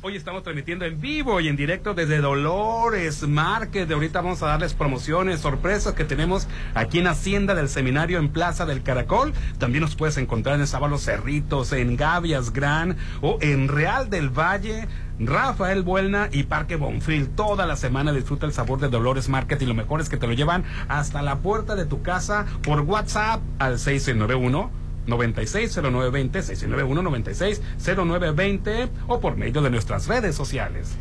Hoy estamos transmitiendo en vivo y en directo desde Dolores Market. De ahorita vamos a darles promociones, sorpresas que tenemos aquí en Hacienda del Seminario en Plaza del Caracol. También nos puedes encontrar en Sábalos Cerritos, en Gavias Gran o en Real del Valle. Rafael Buelna y Parque Bonfil. Toda la semana disfruta el sabor de Dolores Market y lo mejor es que te lo llevan hasta la puerta de tu casa por WhatsApp al 691 960920 6691 960920 o por medio de nuestras redes sociales.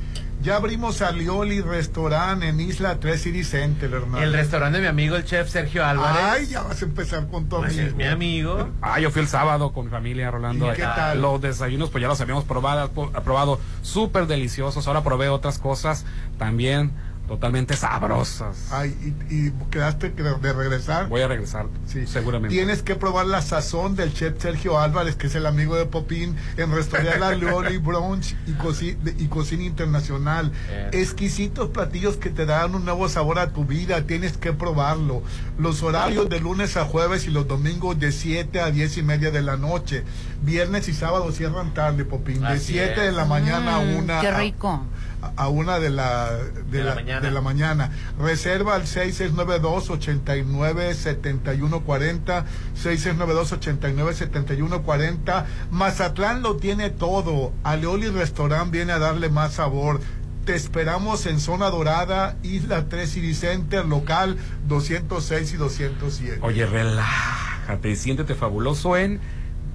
Ya abrimos Alioli Restaurant en Isla 3 City Center, hermano. El restaurante de mi amigo, el chef Sergio Álvarez. Ay, ya vas a empezar con tu Pues amigo. es mi amigo. Ah, yo fui el sábado con mi familia, Rolando. ¿Y qué Ah, tal? Los desayunos, pues ya los habíamos probado, probado súper deliciosos. Ahora probé otras cosas también totalmente sabrosas. Ay, y, y quedaste de regresar. Voy a regresar, Sí. seguramente. Tienes que probar la sazón del chef Sergio Álvarez, que es el amigo de Popín, en Restaurante Alioli Brunch y, coci- y Cocina Internacional. Exquisitos platillos que te dan un nuevo sabor a tu vida, tienes que probarlo. Los horarios de lunes a jueves y los domingos de 7 a 10 y media de la noche. Viernes y sábado cierran tarde, Popín, de Así 7 de la mañana a Mm, una. Qué rico. a- a una de la de, la, mañana. de la mañana. Reserva al 6692 89 71 40 6692 89 71 40 Mazatlán lo tiene todo. Aleoli Restaurant viene a darle más sabor. Te esperamos en Zona Dorada, Isla 3 City Center, local 206 y 207. Oye, relájate y siéntete fabuloso en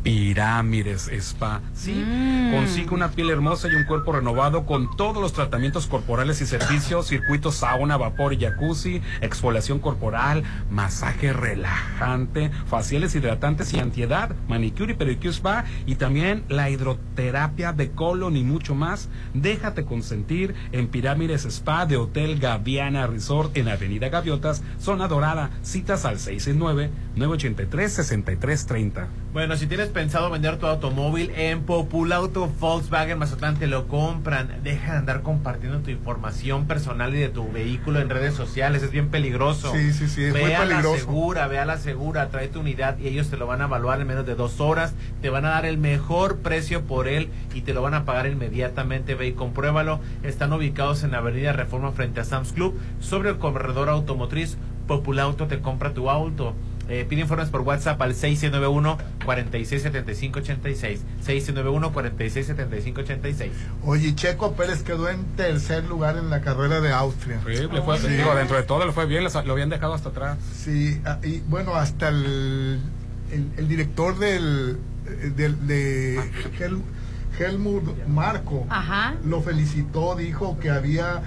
Pirámides Spa. Sí, Mm. consigue una piel hermosa y un cuerpo renovado con todos los tratamientos corporales y servicios, circuitos sauna, vapor y jacuzzi, exfoliación corporal, masaje relajante, faciales hidratantes y antiedad, manicure y pedicure spa y también la hidroterapia de colon y mucho más. Déjate consentir en Pirámides Spa de Hotel Gaviana Resort en Avenida Gaviotas, Zona Dorada. Citas al 669-983-6330. Bueno, si tienes pensado vender tu automóvil en Populauto Volkswagen Mazatlán, te lo compran. Deja de andar compartiendo tu información personal y de tu vehículo en redes sociales. Es bien peligroso. Sí, sí, sí, es ve muy a la segura, ve a la segura, trae tu unidad y ellos te lo van a evaluar en menos de dos horas. Te van a dar el mejor precio por él y te lo van a pagar inmediatamente. Ve y compruébalo. Están ubicados en Avenida Reforma frente a Sam's Club, sobre el corredor automotriz. Populauto te compra tu auto. Eh, pide informes por WhatsApp al 691-467586. 691-467586. Oye, Checo Pérez quedó en tercer lugar en la carrera de Austria. Sí, le fue, Sí. digo, dentro de todo le fue bien, lo habían dejado hasta atrás. Sí, ah, y bueno, hasta el, el, el director del, eh, del de Hel- Helmut Marco Ajá. lo felicitó, dijo que había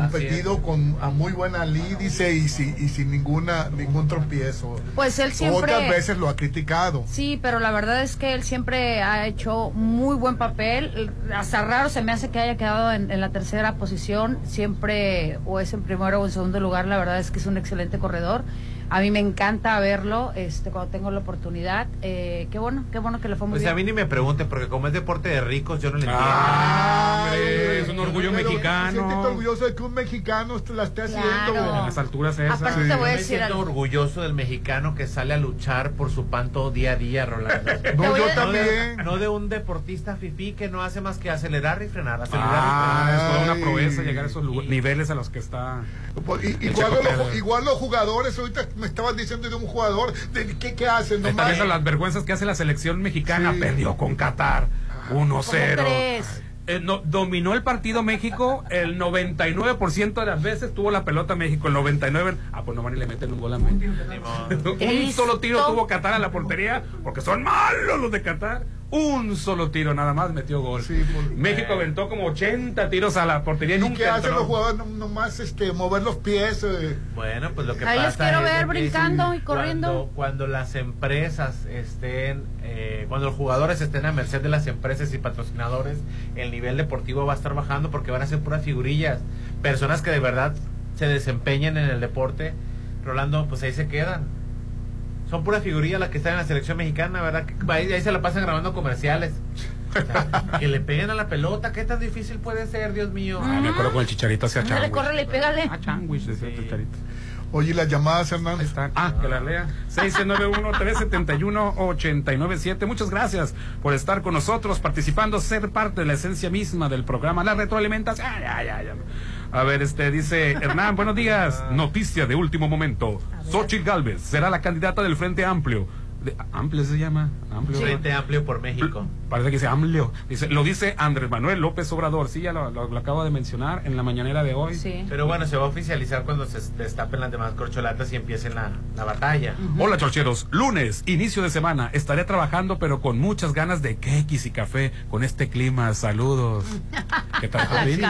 competido con a muy buena lid, dice, y, si- y sin ninguna ningún tropiezo. Pues él siempre- Otras veces lo ha criticado. Sí, pero la verdad es que él siempre ha hecho muy buen papel. Hasta raro se me hace que haya quedado en, en la tercera posición. Siempre o es en primero o en segundo lugar. La verdad es que es un excelente corredor. A mí me encanta verlo este, cuando tengo la oportunidad. Eh, qué bueno, qué bueno que le fue muy Pues bien. a mí ni me pregunten, porque como es deporte de ricos, yo no le entiendo. hombre, es un orgullo Pero mexicano. Siéntete orgulloso de que un mexicano la esté haciendo. Claro. En las alturas esas. Aparte te voy a me decir siento algo. orgulloso del mexicano que sale a luchar por su pan todo día a día, Rolando. No, yo No de, también. no de un deportista fifí que no hace más que acelerar y frenar, acelerar Ah, es toda una proeza llegar a esos niveles a los que está. Pues, i- El igual, los, igual los jugadores, ahorita me estaban diciendo de un jugador, de qué, qué hacen, Está nomás. viendo las vergüenzas que hace la selección mexicana. Sí. Perdió con Qatar 1-0. ¿Cómo crees? Eh, no, dominó el partido México el 99% de las veces tuvo la pelota México el 99 ah pues no van y le meten un gol a México un solo tiro tuvo Qatar a la portería porque son malos los de Qatar un solo tiro nada más metió gol Sí, México aventó como 80 tiros a la portería y ¿Y nunca qué hacen entró. los jugadores? No- Nomás este, mover los pies. eh. Bueno, pues lo que Ahí los pasa quiero es ver brincando y corriendo. Cuando, cuando las empresas estén, eh, cuando los jugadores estén a merced de las empresas y patrocinadores, el nivel deportivo va a estar bajando porque van a ser puras figurillas. Personas que de verdad se desempeñen en el deporte, Rolando, pues ahí se quedan. Son puras figurillas las que están en la selección mexicana, ¿verdad? Que Ahí, ahí se la pasan grabando comerciales. O sea, que le peguen a la pelota, ¿qué tan difícil puede ser, Dios mío? Ah, me acuerdo con el chicharito hacia Changuis córrele y pégale. Ah, Changuis, decía el chicharito Oye, las llamadas, Hernán. Ahí están. Ah, que la lea. 691-371-897. Muchas gracias por estar con nosotros, participando, ser parte de la esencia misma del programa. La retroalimentación. Ah, ya, ya, ya. A ver, este dice Hernán, buenos días. Noticia de último momento. Xochitl Galvez será la candidata del Frente Amplio. De- amplio se llama. Amplio. Frente Amplio por México. Parece que dice amplio. Dice, lo dice Andrés Manuel López Obrador. Sí, ya lo, lo- lo acabo de mencionar en la mañanera de hoy. Pero bueno, se va a oficializar cuando se destapen las demás corcholatas y empiece la, la batalla. Hola, chorcheros. Lunes, inicio de semana. Estaré trabajando, pero con muchas ganas de quequis y café con este clima. Saludos. ¿Qué tal, Javi? sí,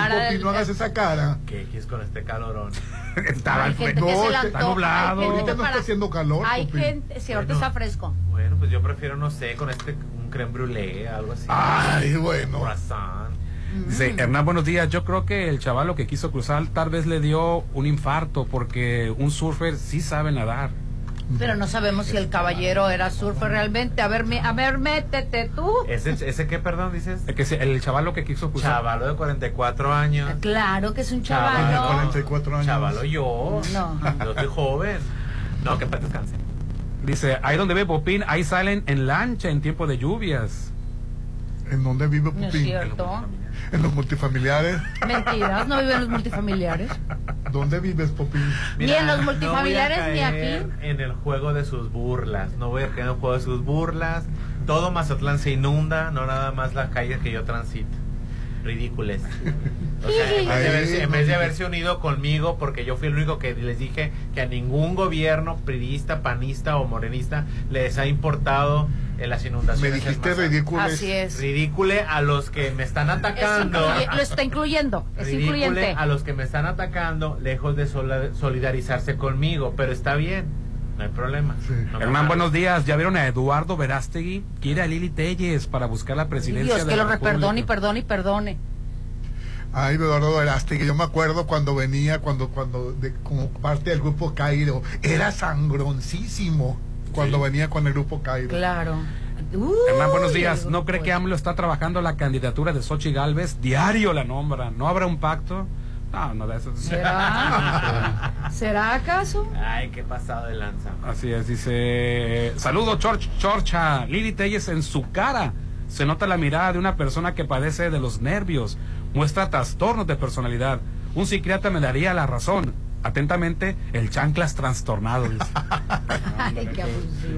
no hagas esa cara. Que es con este calorón. Estaba nublado. hay gente Ahorita no para- está haciendo calor. Hay Popi. gente, si ahorita Bueno. está fresco. Bueno, pues yo prefiero, no sé, con este, un creme brûlée, algo así. Ay, bueno. Dice, Hernán, buenos días. Yo creo que el chavalo que quiso cruzar tal vez le dio un infarto porque un surfer sí sabe nadar. Pero no sabemos si el caballero era surfer realmente. A ver, mi- a ver, métete tú. ¿Ese, ¿Ese qué, perdón, dices? El, que se- el chavalo que quiso cruzar. Chavalo de 44 años. Claro que es un Chavalo. chaval. 44 años. Chavalo yo. No. Yo soy joven. No, que para descanse. Dice, ahí donde ve Popín, ahí salen en lancha en tiempo de lluvias. ¿En dónde vive No es cierto. En los multifamiliares. Mentiras, no viven los multifamiliares. ¿Dónde vives, Popi? Ni en los multifamiliares, no voy ni a aquí. caer En el juego de sus burlas. No voy a caer en el juego de sus burlas. Todo Mazatlán se inunda, no nada más la calle que yo transito. Ridícules. O sea, en vez, de haberse, en vez de haberse unido conmigo, porque yo fui el único que les dije que a ningún gobierno priista, panista o morenista les ha importado eh, las inundaciones. Me dijiste ridícules. Así es. Ridícule a los que me están Es atacando. incluye- lo está incluyendo. Es Ridícule incluyente. a los que me están atacando, lejos de sola- solidarizarse conmigo, pero está bien, no hay problema. No me Hernán, mames. buenos días. ¿Ya vieron a Eduardo Verástegui? Quiere a Lili Telles para buscar la presidencia Dios, de que la lo República. perdone y perdone y perdone. Ay, Eduardo Verástegui, yo me acuerdo cuando venía, cuando, cuando, de, como parte del grupo Cairo, era sangroncísimo cuando venía con el grupo Cairo. Claro. Hernán, buenos días. ¿No cree que AMLO está trabajando la candidatura de Xochitl Galvez? Diario la nombra. ¿No habrá un pacto? No, no de eso. ¿Será? ¿Será acaso? Ay, qué pasado de lanza. Así es, dice. Saludo, Chorch, Chorcha. Lili Telles en su cara. Se nota la mirada de una persona que padece de los nervios. Muestra trastornos de personalidad. Un psiquiatra me daría la razón. Atentamente, el chanclas trastornado. dice. Ay, qué.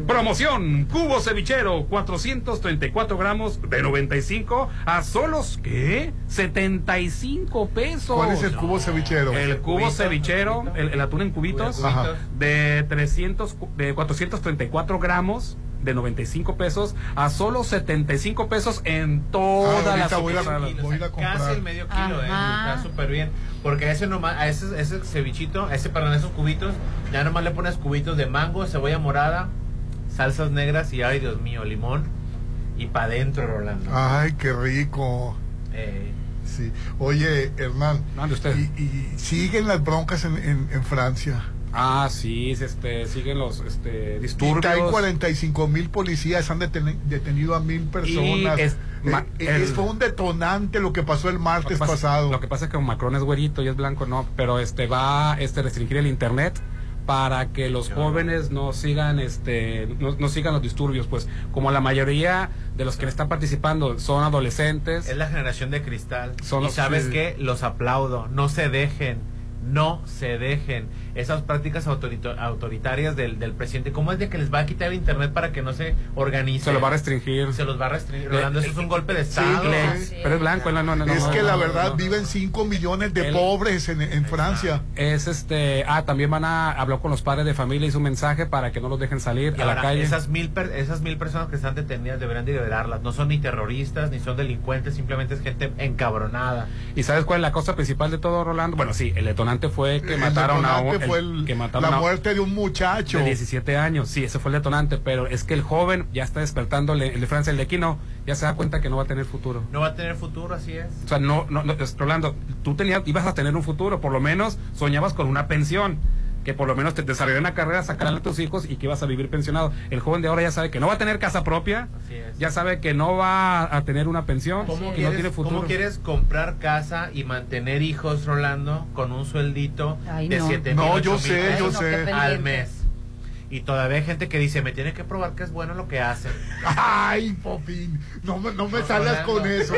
Promoción, cubo cevichero, 434 gramos de 95 a solos, ¿qué? 75 pesos. ¿Cuál es el cubo cevichero? El cubo Cubito, cevichero, el, el atún en cubitos, Ajá. de 300, cu- de 434 gramos de 95 pesos a solo 75 pesos en todas Ah, ahorita voy a- sucursales. voy a ir a comprar. Casi el medio kilo, eh, está súper bien. Porque a ese nomás, a ese, ese cevichito, a ese, perdón, a esos cubitos, ya nomás le pones cubitos de mango, cebolla morada, salsas negras y, ay, Dios mío, limón. Y para adentro, Rolando. Ay, qué rico. Eh, Sí. Oye, Hernán, Mande usted. y, y siguen las broncas en, en, en Francia. Ah, sí, este, siguen los este, Y disturbios. caen 45 mil policías, han deten- detenido a mil personas. es- Eh, ma- el- es- fue un detonante lo que pasó el Lo que martes pasa- pasado. Lo que pasa es que Macron es güerito y es blanco, no, pero este va a este, restringir el internet para que los jóvenes no sigan este no, no sigan los disturbios, pues como la mayoría de los que están participando son adolescentes. es la generación de cristal. Son y los- sabes sí. qué, los aplaudo. No se dejen. No se dejen. Esas prácticas autoritarias del, del presidente, ¿cómo es de que les va a quitar el internet para que no se organicen? Se lo va a restringir. Se los va a restringir. Rolando, eso es un golpe de sí, Estado. claro. Sí. Pero es blanco, no, no, no, es no, que no, la verdad no. viven 5 millones de El- pobres en, en Francia. Es este, ah, también van a hablar con los padres de familia y su mensaje para que no los dejen salir Y a la calle. esas mil, per- esas mil personas que están detenidas deberán de liberarlas. No son ni terroristas, ni son delincuentes, simplemente es gente encabronada. ¿Y sabes cuál es la cosa principal de todo, Rolando? Bueno, sí, el detonante fue que El mataron a un, el- fue el- que mataron la muerte de un muchacho. de 17 años. Sí, ese fue el detonante, pero es que el joven ya está despertando, el el de Francia, el de aquí no, ya se da cuenta que no va a tener futuro. No va a tener futuro, así es. O sea, no, no, no, Rolando, tú tenías, ibas a tener un futuro, por lo menos soñabas con una pensión, que por lo menos te desarrolló una carrera, sacar a tus hijos y que ibas a vivir pensionado. El joven de ahora ya sabe que no va a tener casa propia, Así es. ya sabe que no va a tener una pensión, ¿Cómo que no quieres, tiene futuro. cómo quieres comprar casa y mantener hijos, Rolando, con un sueldito Ay, de no. 7 No, mil, yo ocho mil sé, pesos yo Ay, no, sé. al mes? Y todavía hay gente que dice, me tiene que probar que es bueno lo que hacen. Ay, Popín, no me, no me No, Rolando, con eso.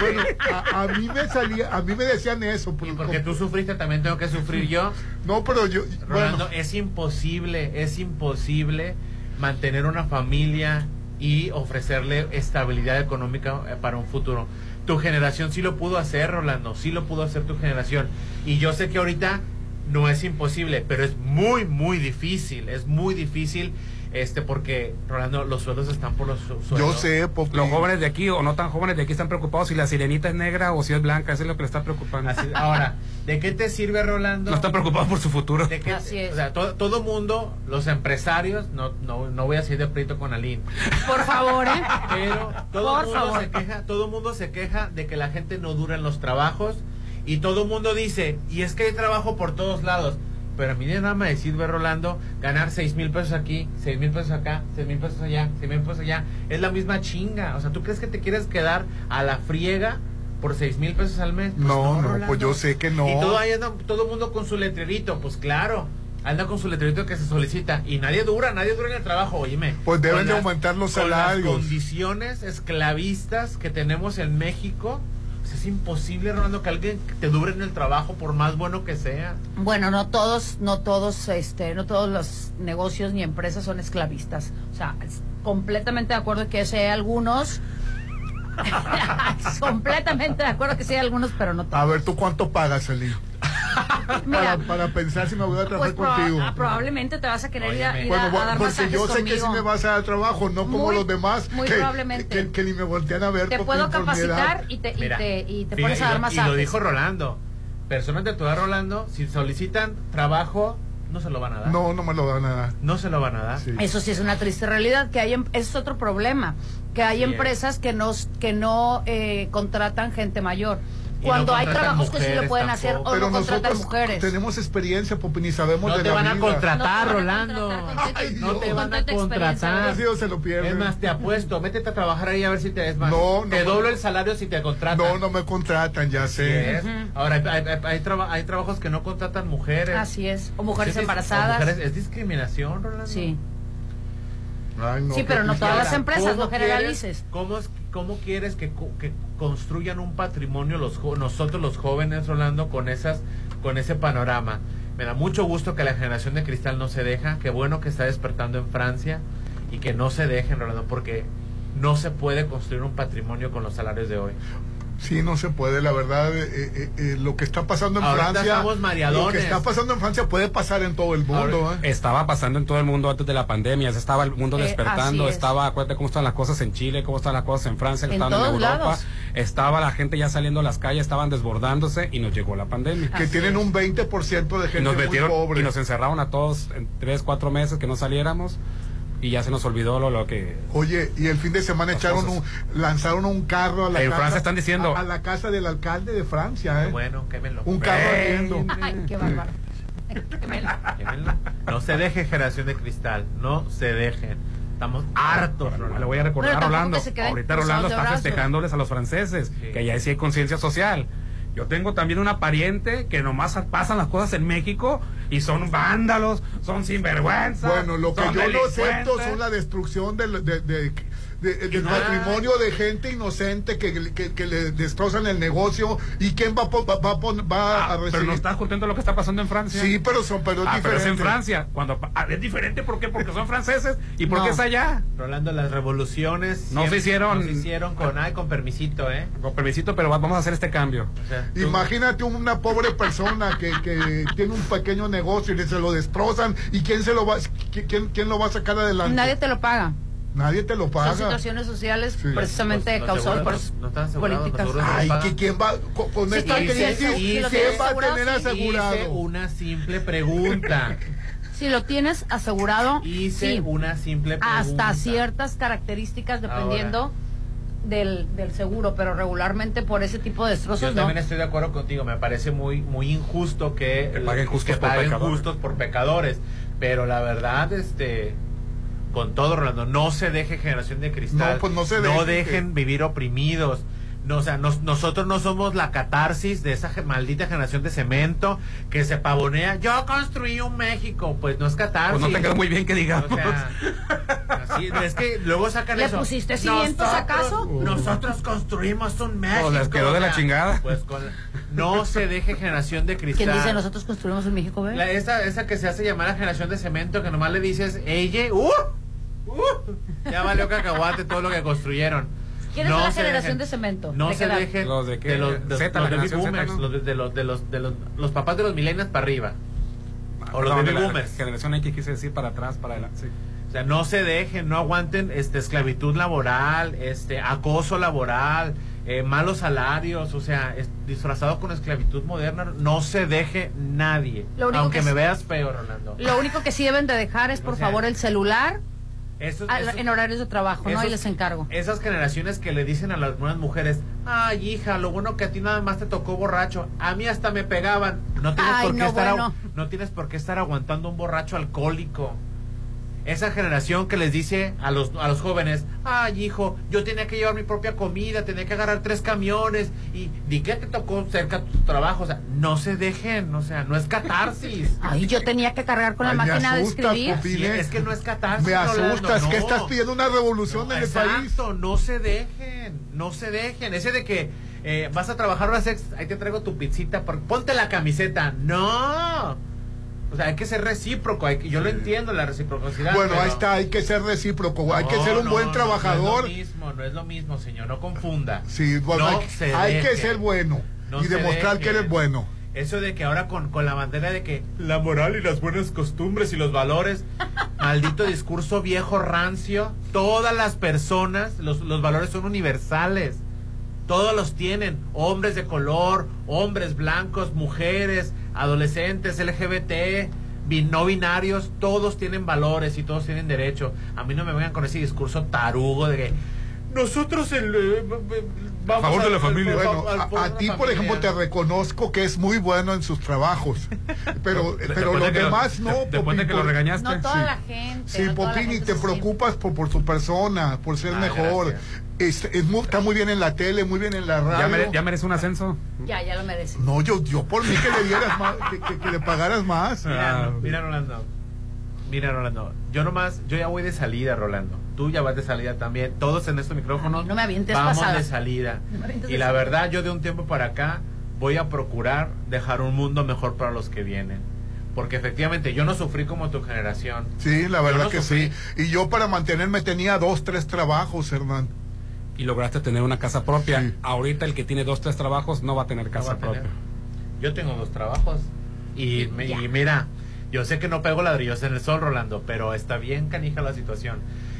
Bueno, a, a mí me salía, a mí me decían eso. Y porque como- tú sufriste, también tengo que sufrir yo. No, pero yo, Rolando, bueno, es imposible, es imposible mantener una familia y ofrecerle estabilidad económica eh, para un futuro. Tu generación sí lo pudo hacer, Rolando, sí lo pudo hacer tu generación. Y yo sé que ahorita no es imposible, pero es muy, muy difícil, es muy difícil este porque Rolando los sueldos están por los su- Yo sueldos. sé, Popi. Los jóvenes de aquí o no tan jóvenes de aquí están preocupados si la sirenita es negra o si es blanca, eso es lo que les está preocupando. Así- ahora, ¿de qué te sirve Rolando? No están preocupados por su futuro. ¿De qué- Así es. O sea, todo, todo mundo, los empresarios, no, no, no voy a seguir de prieto con Aline, Por favor, ¿eh? pero todo Por mundo favor. se queja, todo mundo se queja de que la gente no dura en los trabajos y todo mundo dice, y es que hay trabajo por todos lados. Pero a mí nada me sirve, Rolando, ganar seis mil pesos aquí, seis mil pesos acá, seis mil pesos allá, seis mil pesos allá. Es la misma chinga. O sea, ¿tú crees que te quieres quedar a la friega por seis mil pesos al mes? Pues No, no, pues yo sé que no. Y todo ahí anda, todo mundo con su letrerito, pues claro. Anda con su letrerito que se solicita. Y nadie dura, nadie dura en el trabajo, oíme. Pues deben de las- aumentar los con las salarios. condiciones esclavistas que tenemos en México, es imposible, Rolando, que alguien te dure en el trabajo por más bueno que sea. Bueno, no todos, no todos, este, no todos los negocios ni empresas son esclavistas. O sea, es completamente de acuerdo que sí hay algunos. completamente de acuerdo que sí hay algunos, pero no todos. A ver, ¿tú cuánto pagas, Eli? Mira, para, para pensar si me voy a trabajar pues proba- contigo. ah, probablemente te vas a querer ir a, ir a- Bueno, a dar porque yo sé que si me vas a dar trabajo, no como Muy- los demás muy que, probablemente. que, que ni me voltean a ver. Te puedo capacitar y te, y Mira, te, y te Fíjate, pones a dar masajes. Y lo dijo Rolando. Personas de tu edad, Rolando, si solicitan trabajo, no se lo van a dar. No, no me lo dan a dar. No se lo van a dar. Eso sí es una triste realidad, que hay, em- es otro problema, que hay Así es. empresas que no, que no eh, contratan gente mayor. Cuando no hay trabajos que sí lo pueden hacer o Pero no contratan mujeres. tenemos experiencia, Popi, ni sabemos No de te la van a vida. contratar, No te van a Rolando. contratar, no te van a contratar. Se lo pierden. Es más, te apuesto, métete a trabajar ahí a ver si te es más. No, no, te doblo el salario si te contratan. No, no me contratan, ya sé. Ahora, hay, hay- hay traba- hay trabajos que no contratan mujeres. Así es, o mujeres Sí, sí, embarazadas. o mujeres- es discriminación, Rolando. Sí. Ay, no, Sí, pero no todas las empresas, ¿cómo no generalices. quieres- ¿cómo, es- cómo quieres que, que construyan un patrimonio los jo- nosotros los jóvenes, Rolando, con esas con ese panorama? Me da mucho gusto que la generación de cristal no se deja, qué bueno que está despertando en Francia y que no se dejen, Rolando, porque no se puede construir un patrimonio con los salarios de hoy. Sí, no se puede, la verdad, eh, eh, eh, lo que está pasando en Ahorita Francia, lo que está pasando en Francia puede pasar en todo el mundo. ¿eh? Estaba pasando en todo el mundo antes de la pandemia, ya estaba el mundo Eh, despertando, es. estaba, acuérdate cómo están las cosas en Chile, cómo están las cosas en Francia, En Europa, lados. estaba la gente ya saliendo a las calles, estaban desbordándose y nos llegó la pandemia. Que tienen un 20% de Y gente nos muy metieron pobre. y nos encerraron a todos en tres, cuatro meses que no saliéramos y ya se nos olvidó lo, lo que... Oye, y el fin de semana echaron un, lanzaron un carro a la En casa, Francia están diciendo- a, a la casa del alcalde de Francia, ¿eh? Bueno, quémelo. Un carro ardiendo. Ay, qué bárbaro. Quémelo. No se deje generación de cristal, no se dejen. Estamos hartos, Rolando. Le voy a recordar a Rolando. Ahorita Rolando está festejándoles a los franceses, Sí. que ya sí hay conciencia social. Yo tengo también una pariente que nomás pasan las cosas en México y son vándalos, son sinvergüenzas. Bueno, lo que yo no acepto son la destrucción del, de- de- de- del nada. patrimonio de gente inocente que, que- que le destrozan el negocio y quién va, va, va va a Ah, recibir. pero no estás contento de lo que está pasando en Francia. Sí, pero son pero es Ah, pero es en Francia. Cuando pa- ah, es diferente, ¿por qué? Porque son franceses y porque No. es allá. Rolando, las revoluciones No se hicieron- no se hicieron con, ay, con permisito, ¿eh? Con permisito, pero va- vamos a hacer este cambio. O sea, tú- Imagínate una pobre persona que, que tiene un pequeño negocio y se lo destrozan y quién se lo va qui- quién, quién lo va a sacar adelante. Nadie te lo paga. Nadie te lo Son paga. situaciones sociales Sí. precisamente Los- los causadas por no políticas. seguros Ay, que quién va con, con Sí, esta crisis, quién va a asegurado, tener sí. Hice asegurado. una simple pregunta. Si lo tienes asegurado, Hice sí, una simple pregunta. hasta ciertas características dependiendo del, del seguro, pero regularmente por ese tipo de Yo destrozos no. también estoy de acuerdo contigo. Me parece muy muy injusto que, Que paguen justos que por paguen pecadores. justos por pecadores. Pero la verdad, este, con todo Rolando, no se deje generación de cristal. No, pues no se No dejen, vivir oprimidos. No, o sea, nos- nosotros no somos la catarsis de esa maldita generación de cemento que se pavonea. Yo construí un México. Pues no es catarsis. Pues no te quedó muy bien que digamos. O sea, así, es que luego sacan ¿Le eso. pusiste cimientos Nosotros- acaso? Nosotros construimos un México. O les quedó de la chingada. Pues con, no se deje generación de cristal. ¿Quién dice nosotros construimos en México, ve? La- esa, esa que se hace llamar la generación de cemento, que nomás le dices, ella, ¡uh! Ya valió cacahuate todo lo que construyeron. ¿Quién es No la se generación dejen- de cemento? No ¿De se dejen ¿Los de qué? los, de- los baby boomers, ¿no? los de, de los, de los de los los papás de los millennials para arriba. O los Perdón, baby de la boomers. Generación X quise decir para atrás, para adelante. Sí. O sea, no se dejen, no aguanten este esclavitud laboral, este acoso laboral, eh, malos salarios, o sea, es- disfrazado con esclavitud moderna, no se deje nadie. Lo único Aunque que me sí- veas feo, Rolando. Lo único que sí deben de dejar es, por O sea, favor, el celular Eso- a- eso- en horarios de trabajo, ¿no? les encargo. Esas generaciones que le dicen a las nuevas mujeres, ay hija, lo bueno que a ti nada más te tocó borracho, a mí hasta me pegaban. No tienes, Ay, por, qué no, estar, bueno. no tienes por qué estar aguantando un borracho alcohólico. Esa generación que les dice a los, a los jóvenes, ay hijo, yo tenía que llevar mi propia comida, tenía que agarrar tres camiones y di que te tocó cerca tu trabajo, o sea, no se dejen, o sea, no es catarsis. Ay, yo tenía que cargar con Ay, la máquina de escribir. Es que no es catarsis. Me asustas, que no. estás pidiendo una revolución en el país. Exacto, no se dejen, no se dejen. Ese de que eh, vas a trabajar horas extras, ahí te traigo tu pizzita, por- ponte la camiseta. No. O sea, hay que ser recíproco. hay que- yo lo entiendo, la reciprocidad. Bueno, pero- ahí está, hay que ser recíproco, hay que ser un no, buen trabajador. No, es lo mismo, no es lo mismo, señor, no confunda. Sí, bueno, No hay, se hay que ser bueno No y demostrar que eres bueno. Eso de que ahora con, con la bandera de que la moral y las buenas costumbres y los valores, maldito discurso viejo rancio, todas las personas, los, los valores son universales. Todos los tienen, hombres de color, hombres blancos, mujeres, adolescentes, LGBT, no binarios, todos tienen valores y todos tienen derecho. A mí no me vengan con ese discurso tarugo de que nosotros el, eh, vamos favor de la familia. Bueno, al- a, a ti, por ejemplo, te reconozco que es muy bueno en sus trabajos. Pero, pero los de que lo- demás no. de- después de que lo regañaste. No toda Sí. la gente. Sí, no gente te preocupas por, por su persona, por ser Ah, mejor. gracias. Es, es muy- está muy bien en la tele, muy bien en la radio. Ya, mere- ya merece un ascenso. Ya, ya lo merece. No, yo, yo por mí que le dieras más, que, que- que le pagaras más. Mira, Ah. mira, Rolando. Mira, Rolando. Yo nomás, yo ya voy de salida, Rolando. Tú ya vas de salida también. Todos en estos micrófonos. No me avientes Vamos pasada. de salida. No me Y la verdad, yo de un tiempo para acá voy a procurar dejar un mundo mejor para los que vienen. Porque efectivamente yo no sufrí como tu generación. Sí, la verdad no que sufrí. sí. Y yo para mantenerme tenía dos, tres trabajos, Hernán. Y lograste tener una casa propia. Sí. Ahorita el que tiene dos, tres trabajos no va a tener casa va a tener. propia. Yo tengo dos trabajos. Y, me- y mira, yo sé que no pego ladrillos en el sol, Rolando, pero está bien canija la situación.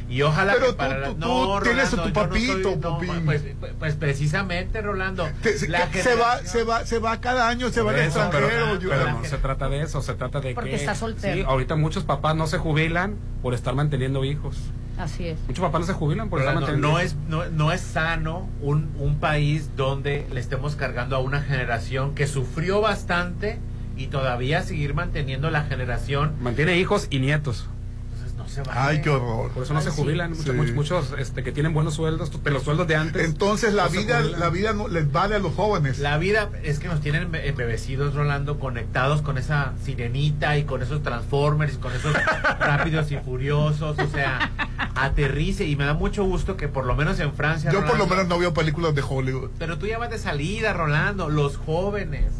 Y ojalá Pero que tú- para la- tú- no, tú tienes a tu yo no soy- papito, no, Popín. pues, pues precisamente, Rolando. Te- se, la se va, se va, se va cada año, se va al pero, extranjero. yo- pero no se trata de eso, se trata de Porque que está soltero. sí, ahorita muchos papás no se jubilan por estar manteniendo hijos. Así es. Muchos papás no se jubilan por estar no hijos. es no, no es sano un, un país donde le estemos cargando a una generación que sufrió bastante y todavía seguir manteniendo la generación Mantiene hijos y nietos. entonces no se va Ay, qué horror. Por eso no Ay, se sí. jubilan. Muchos, Sí. muchos, este, que tienen buenos sueldos, de los sueldos de antes. Entonces la no vida, la vida no les vale a los jóvenes. La vida es que nos tienen embe- embebecidos, Rolando, conectados con esa sirenita y con esos Transformers y con esos rápidos y furiosos. O sea, aterrice. Y me da mucho gusto que por lo menos en Francia. Yo por lo menos no veo películas de Hollywood. Pero tú ya vas de salida, Rolando. Los jóvenes.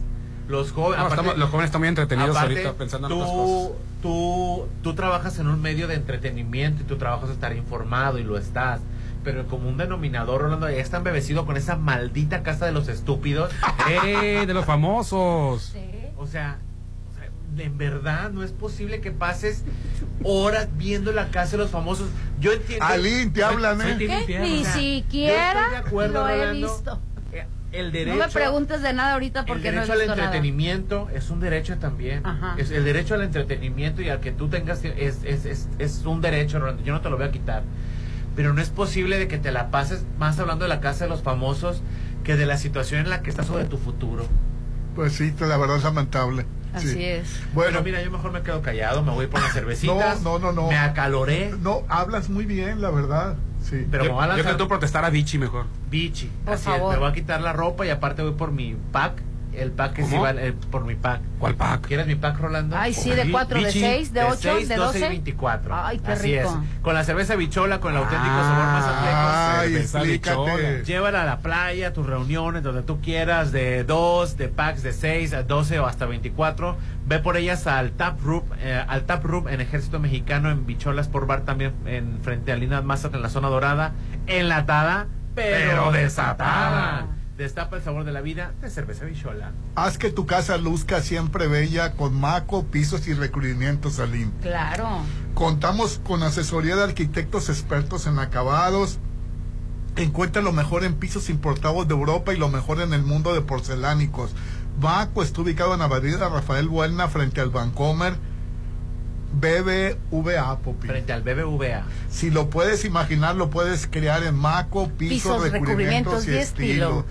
Los jóvenes. No, aparte- estamos- los jóvenes están muy entretenidos aparte, ahorita pensando en tú, otras cosas. Tú, tú trabajas en un medio de entretenimiento y tu trabajo es estar informado y lo estás. Pero el común denominador, Rolando, ya está embebecido con esa maldita casa de los estúpidos. ¡Eh! De los famosos. O sea, en verdad no es posible que pases horas viendo la casa de los famosos. Yo entiendo. Alín, te hablan, ¿eh? Ni o sea, yo siquiera estoy de acuerdo, lo he visto. Eh, El derecho. No me preguntes de nada ahorita El porque no he derecho al visto nada. entretenimiento es un derecho también. Ajá. Es el derecho al entretenimiento y al que tú tengas es, es, es, es un derecho, Rolando. Yo no te lo voy a quitar. Pero no es posible de que te la pases más hablando de la casa de los famosos que de la situación en la que estás o de tu futuro. Pues sí, la verdad es lamentable. Así Sí. es. Bueno, Pero mira, yo mejor me quedo callado, me voy por las cervecitas. No, no, no, no. Me acaloré, no, hablas muy bien, la verdad. Sí. pero me Yo, voy a yo lanzar que tú protestar a Vichy mejor. bichi. Por Así es, favor. me voy a quitar la ropa y aparte voy por mi pack El pack que sí vale, eh, por mi pack. ¿Cuál pack? ¿Quieres mi pack, Rolando? Ay, sí, de cuatro, de Bichi, seis, de ocho, 6, de 12 y doce. 24. Ay, qué Así rico. es. Con la cerveza bichola, con el auténtico Ah, sabor mazatleco. Ay, explícate. Llévala a la playa, a tus reuniones, donde tú quieras, de dos, de packs de 6 a 12 o hasta 24. Ve por ellas al Tap Room, eh, al Tap Room en Ejército Mexicano, en Bicholas por Bar también, en frente a Lina Mazat, en la zona dorada, enlatada, pero, Pero desatada. desatada. Destapa el sabor de la vida de cerveza bichola. Haz que tu casa luzca siempre bella con maco, pisos y recubrimientos Salim. Claro. Contamos con asesoría de arquitectos expertos en acabados. Encuentra lo mejor en pisos importados de Europa y lo mejor en el mundo de porcelánicos. Baco está ubicado en la avenida Rafael Buelna frente al Vancomer. BBVA, Popi. Frente al BBVA. Si lo puedes imaginar, lo puedes crear en Maco, pisos, Pisos, recubrimientos recubrimientos y y estilo.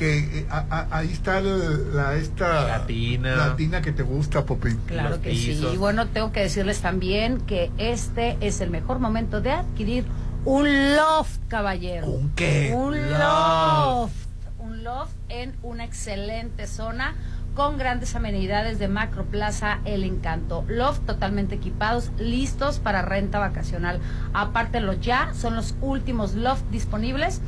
Que eh, a- a- ahí está la esta La tina. la tina que te gusta, Popi. Claro los que pisos. sí. Y bueno, tengo que decirles también que este es el mejor momento de adquirir un loft, caballero. ¿Un qué? Un Loft. loft. Un loft en una excelente zona con grandes amenidades de Macro Plaza El Encanto. Loft totalmente equipados, listos para renta vacacional. Aparte los ya son los últimos loft disponibles.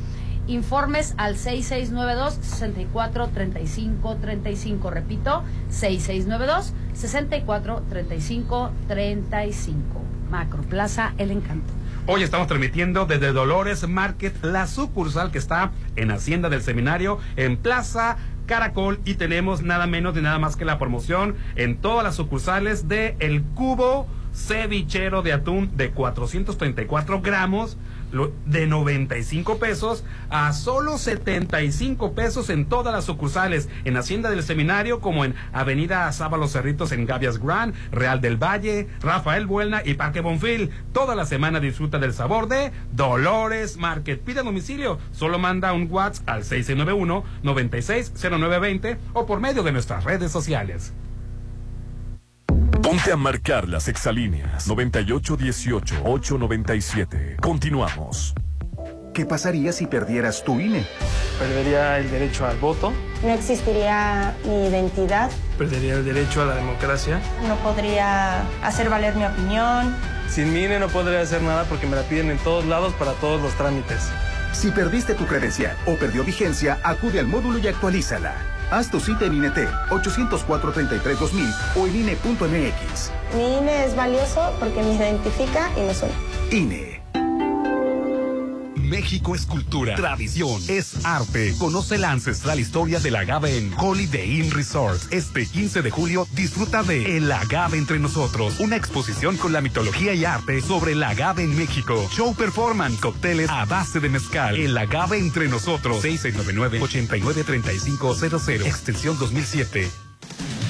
Informes al 6692 64 35 35. Repito, 6692 64 35 35. Macro Plaza El Encanto. Hoy estamos transmitiendo desde Dolores Market, la sucursal que está en Hacienda del Seminario, en Plaza Caracol, y tenemos nada menos de nada más que la promoción en todas las sucursales de El Cubo Cevichero de Atún de 434 gramos de 95 pesos a solo 75 pesos en todas las sucursales, en Hacienda del Seminario, como en Avenida Sábalo Cerritos en Gavias Grand, Real del Valle, Rafael Buelna y Parque Bonfil. Toda la semana disfruta del sabor de Dolores Market. Pide a domicilio, solo manda un WhatsApp al 691-960920 o por medio de nuestras redes sociales. Ponte a marcar las exalíneas 9818-897. Continuamos. ¿Qué pasaría si perdieras tu INE? Perdería el derecho al voto, No existiría mi identidad, perdería el derecho a la democracia. no podría hacer valer mi opinión. Sin mi INE no podría hacer nada porque me la piden en todos lados para todos los trámites. Si perdiste tu credencial o perdió vigencia, acude al módulo y actualízala. Haz tu cita en INET 804-33-2000 o en INE.mx. Mi INE es valioso porque me identifica y me suena. INE. México es cultura, tradición, es arte. Conoce la ancestral historia del agave en Holiday Inn Resort. Este 15 de julio disfruta de El agave entre nosotros, una exposición con la mitología y arte sobre el agave en México. Show performance, cócteles a base de mezcal. El agave entre nosotros. 6699-893500, extensión 2007.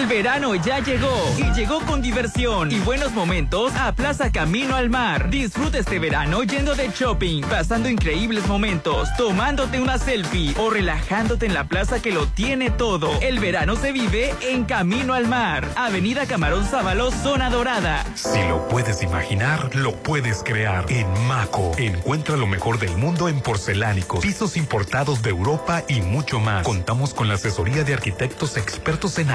El verano ya llegó y llegó con diversión y buenos momentos a Plaza Camino al Mar. Disfruta este verano yendo de shopping, pasando increíbles momentos, tomándote una selfie o relajándote en la plaza que lo tiene todo. El verano se vive en Camino al Mar, Avenida Camarón Sábalo, Zona Dorada. Si lo puedes imaginar, lo puedes crear. En Maco, encuentra lo mejor del mundo en porcelánicos, pisos importados de Europa y mucho más. Contamos con la asesoría de arquitectos expertos en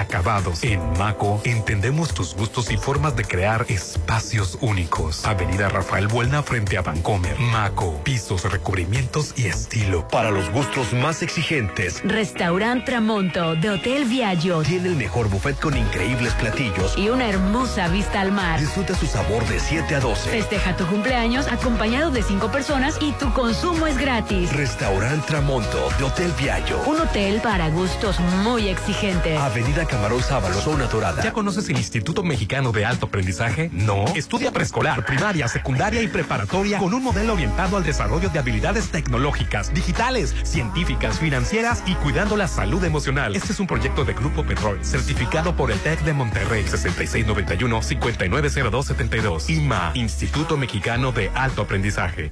En Maco, entendemos tus gustos y formas de crear espacios únicos. Avenida Rafael Buelna frente a Vancomer. Maco, pisos, recubrimientos y estilo. Para los gustos más exigentes, Restaurant Tramonto de Hotel Viaggio tiene el mejor buffet con increíbles platillos. y una hermosa vista al mar. Disfruta su sabor de 7 a 12. Festeja tu cumpleaños acompañado de cinco personas y tu consumo es gratis. Restaurant Tramonto de Hotel Viallo. Un hotel para gustos muy exigentes. Avenida Camarón Sábalo, sábalo, zona dorada. ¿Ya conoces el Instituto Mexicano de Alto Aprendizaje? No. Estudia preescolar, primaria, secundaria y preparatoria con un modelo orientado al desarrollo de habilidades tecnológicas, digitales, científicas, financieras y cuidando la salud emocional. Este es un proyecto de Grupo Petrol, certificado por el TEC de Monterrey, 6691-590272. IMA, Instituto Mexicano de Alto Aprendizaje.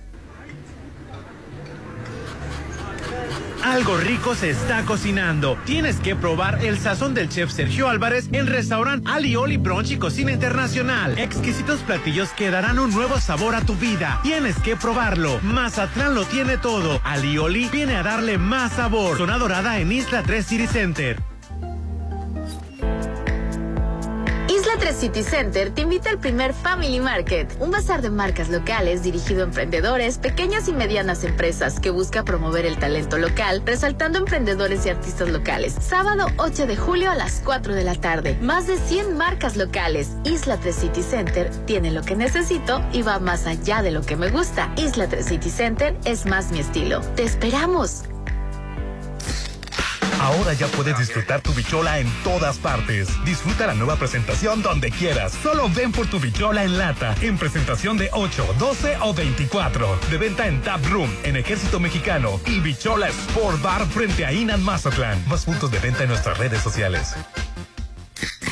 Algo rico se está cocinando. Tienes que probar el sazón del chef Sergio Álvarez en restaurante Alioli Brunch y Cocina Internacional. Exquisitos platillos que darán un nuevo sabor a tu vida. Tienes que probarlo. Mazatlán lo tiene todo. Alioli viene a darle más sabor. Zona Dorada en Isla 3 City Center. Isla 3 City Center te invita al primer Family Market, un bazar de marcas locales dirigido a emprendedores, pequeñas y medianas empresas que busca promover el talento local, resaltando emprendedores y artistas locales. Sábado 8 de julio a las 4 de la tarde. Más de 100 marcas locales. Isla 3 City Center tiene lo que necesito y va más allá de lo que me gusta. Isla 3 City Center es más mi estilo. ¡Te esperamos! Ahora ya puedes disfrutar tu bichola en todas partes. Disfruta la nueva presentación donde quieras. Solo ven por tu bichola en lata, en presentación de 8, 12 o 24. De venta en Tap Room, en Ejército Mexicano y Bichola Sport Bar frente a Inan Mazatlán. Más puntos de venta en nuestras redes sociales.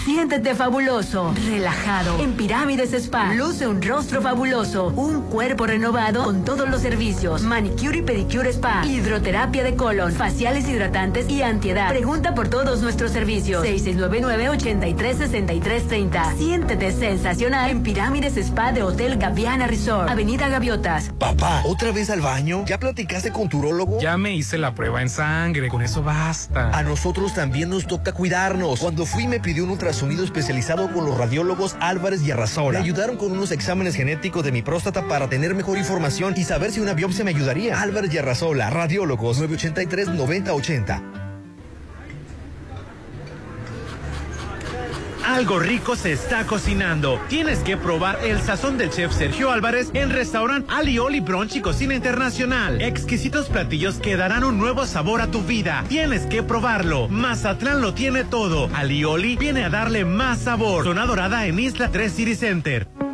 Siéntete fabuloso, relajado. En Pirámides Spa, luce un rostro fabuloso, un cuerpo renovado con todos los servicios. Manicure y pedicure spa, hidroterapia de colon, faciales hidratantes y antiedad. Pregunta por todos nuestros servicios. 6699-836330. Siéntete sensacional en Pirámides Spa de Hotel Gaviana Resort, Avenida Gaviotas. Papá, ¿otra vez al baño? ¿Ya platicaste con tu urólogo? Ya me hice la prueba en sangre, con eso basta. A nosotros también nos toca cuidarnos. Cuando fui me pidió un ultrasonido especializado con los radiólogos Álvarez y Arrasola. Me ayudaron con unos exámenes genéticos de mi próstata para tener mejor información y saber si una biopsia me ayudaría. Álvarez y Arrasola, radiólogos 983-9080. Algo rico se está cocinando. Tienes que probar el sazón del chef Sergio Álvarez en restaurante Alioli Brunch y Cocina Internacional. Exquisitos platillos que darán un nuevo sabor a tu vida. Tienes que probarlo. Mazatlán lo tiene todo. Alioli viene a darle más sabor. Zona Dorada en Isla 3 City Center.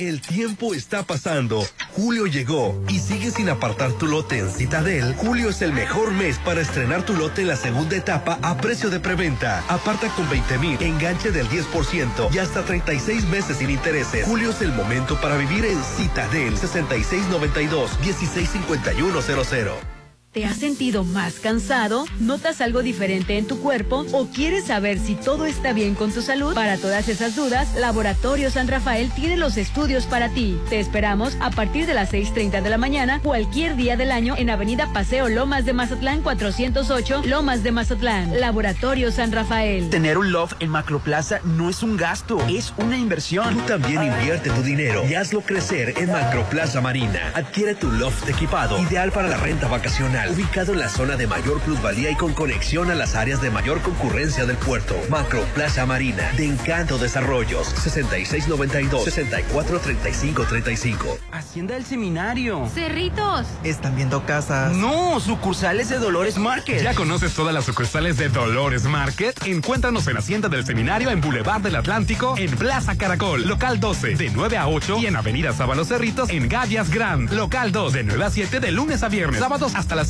El tiempo está pasando. Julio llegó y sigues sin apartar tu lote en Citadel. Julio es el mejor mes para estrenar tu lote en la segunda etapa a precio de preventa. Aparta con 20 mil, enganche del 10% y hasta 36 meses sin intereses. Julio es el momento para vivir en Citadel 6692-165100. ¿Te has sentido más cansado? ¿Notas algo diferente en tu cuerpo? ¿O quieres saber si todo está bien con tu salud? Para todas esas dudas, Laboratorio San Rafael tiene los estudios para ti. Te esperamos a partir de las 6.30 de la mañana, cualquier día del año, en Avenida Paseo Lomas de Mazatlán 408, Lomas de Mazatlán. Laboratorio San Rafael. Tener un loft en Macroplaza no es un gasto, es una inversión. Tú también invierte tu dinero y hazlo crecer en Macroplaza Marina. Adquiere tu loft equipado, ideal para la renta vacacional ubicado en la zona de mayor plusvalía y con conexión a las áreas de mayor concurrencia del puerto. Macro Plaza Marina, de Encanto Desarrollos, 6692-643535. Hacienda del Seminario. Cerritos. Están viendo casas. No, sucursales de Dolores Market. ¿Ya conoces todas las sucursales de Dolores Market? Encuéntranos en Hacienda del Seminario en Boulevard del Atlántico, en Plaza Caracol, local 12, de 9 a 8 y en Avenida Sábalo Cerritos, en Gavias Grand, local 2, de 9 a 7 de lunes a viernes, sábados hasta las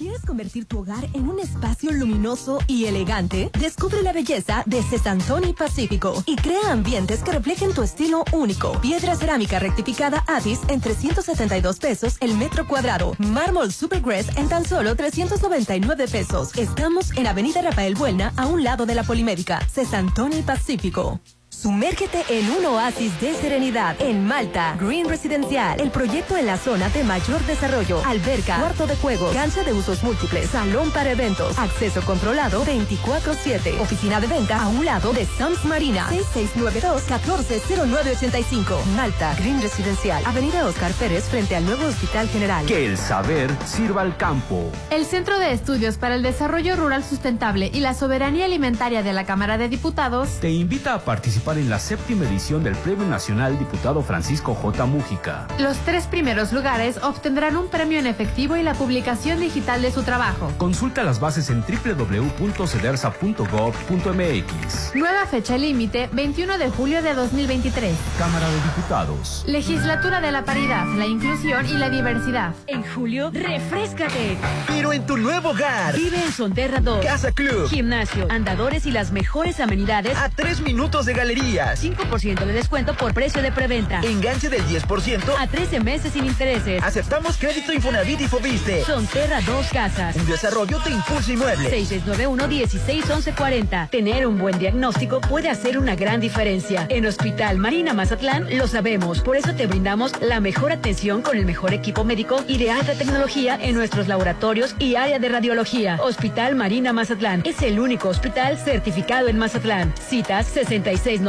¿Quieres convertir tu hogar en un espacio luminoso y elegante? Descubre la belleza de Cesantoni Pacífico y crea ambientes que reflejen tu estilo único. Piedra cerámica rectificada Addis en 372 pesos el metro cuadrado. Mármol Supergrass en tan solo 399 pesos. Estamos en Avenida Rafael Buelna, a un lado de la Polimédica. Cesantoni Pacífico. Sumérgete en un oasis de serenidad en Malta, Green Residencial, el proyecto en la zona de mayor desarrollo, alberca, cuarto de juego, cancha de usos múltiples, salón para eventos, acceso controlado 24/7, oficina de venta a un lado de Sams Marina, 6692-140985, Malta, Green Residencial, Avenida Oscar Pérez frente al nuevo Hospital General. Que el saber sirva al campo. El Centro de Estudios para el Desarrollo Rural Sustentable y la Soberanía Alimentaria de la Cámara de Diputados te invita a participar en la séptima edición del Premio Nacional Diputado Francisco J. Mújica. Los tres primeros lugares obtendrán un premio en efectivo y la publicación digital de su trabajo. Consulta las bases en www.cedersa.gov.mx. Nueva fecha límite, 21 de julio de 2023. Cámara de Diputados. Legislatura de la Paridad, la Inclusión y la Diversidad. En julio, refrescate. Pero en tu nuevo hogar. Vive en Sonterra 2. Casa Club. Gimnasio, andadores y las mejores amenidades. A tres minutos de galerías. 5% de descuento por precio de preventa. Enganche del 10%. A 13 meses sin intereses. Aceptamos crédito Infonavit y Fobiste. Sonterra 2 Casas. Un desarrollo de Impulso Inmueble. 6691-161140. Tener un buen diagnóstico puede hacer una gran diferencia. En Hospital Marina Mazatlán lo sabemos. Por eso te brindamos la mejor atención con el mejor equipo médico y de alta tecnología en nuestros laboratorios y área de radiología. Hospital Marina Mazatlán es el único hospital certificado en Mazatlán. Citas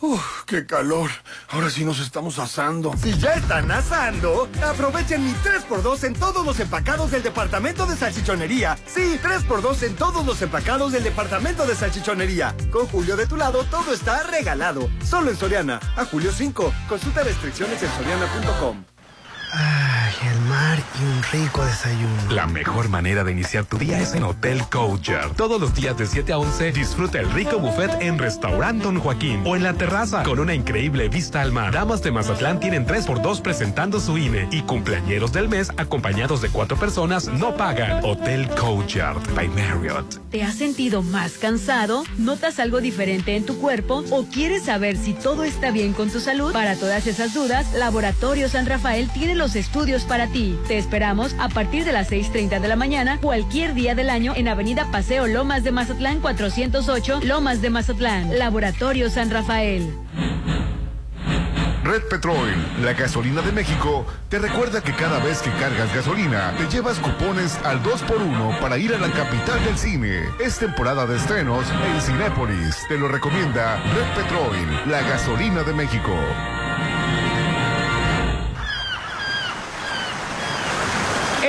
Uf, qué calor. Ahora sí nos estamos asando. Si ya están asando, aprovechen mi 3x2 en todos los empacados del departamento de salchichonería. Sí, 3x2 en todos los empacados del departamento de salchichonería. Con Julio de tu lado, todo está regalado. Solo en Soriana. A julio 5. Consulta restricciones en soriana.com. Ay, el mar y un rico desayuno. La mejor manera de iniciar tu día es en Hotel Courtyard. Todos los días de 7 a 11 disfruta el rico buffet en Restaurant Don Joaquín o en la terraza con una increíble vista al mar. Damas de Mazatlán tienen 3x2 presentando su INE y cumpleañeros del mes acompañados de cuatro personas no pagan. Hotel Courtyard by Marriott. ¿Te has sentido más cansado? ¿Notas algo diferente en tu cuerpo? ¿O quieres saber si todo está bien con tu salud? Para todas esas dudas, Laboratorio San Rafael tiene los estudios para ti. Te esperamos a partir de las 6.30 de la mañana, cualquier día del año, en Avenida Paseo Lomas de Mazatlán 408, Lomas de Mazatlán. Laboratorio San Rafael. Red Petrol, la gasolina de México, te recuerda que cada vez que cargas gasolina, te llevas cupones al 2x1 para ir a la capital del cine. Es temporada de estrenos en Cinépolis. Te lo recomienda Red Petrol, la gasolina de México.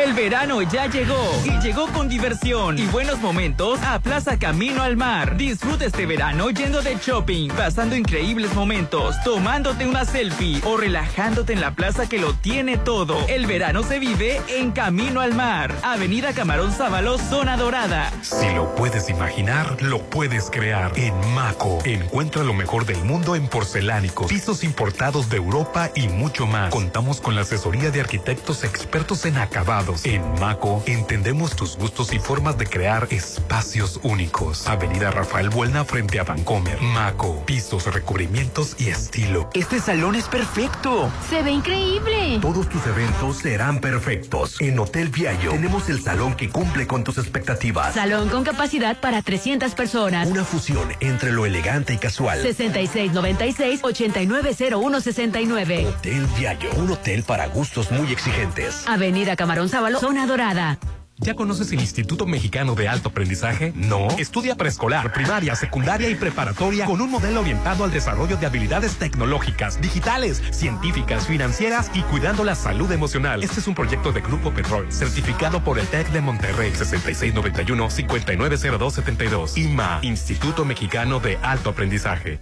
El verano ya llegó y llegó con diversión y buenos momentos a Plaza Camino al Mar. Disfruta este verano yendo de shopping, pasando increíbles momentos, tomándote una selfie o relajándote en la plaza que lo tiene todo. El verano se vive en Camino al Mar, Avenida Camarón Sábalo, Zona Dorada. Si lo puedes imaginar, lo puedes crear. En Maco, encuentra lo mejor del mundo en porcelánicos, pisos importados de Europa y mucho más. Contamos con la asesoría de arquitectos expertos en acabados unidos. En Maco entendemos tus gustos y formas de crear espacios únicos. Avenida Rafael Buelna frente a Vancomer. Maco, pisos, recubrimientos y estilo. Este salón es perfecto. Se ve increíble. Todos tus eventos serán perfectos. En Hotel Viallo tenemos el salón que cumple con tus expectativas. Salón con capacidad para 300 personas. Una fusión entre lo elegante y casual. 6696-890169. Hotel Viallo, un hotel para gustos muy exigentes. Avenida Camarón Sábalo, zona dorada. ¿Ya conoces el Instituto Mexicano de Alto Aprendizaje? No. Estudia preescolar, primaria, secundaria y preparatoria con un modelo orientado al desarrollo de habilidades tecnológicas, digitales, científicas, financieras y cuidando la salud emocional. Este es un proyecto de Grupo Petrol, certificado por el TEC de Monterrey 6691-590272. IMA, Instituto Mexicano de Alto Aprendizaje.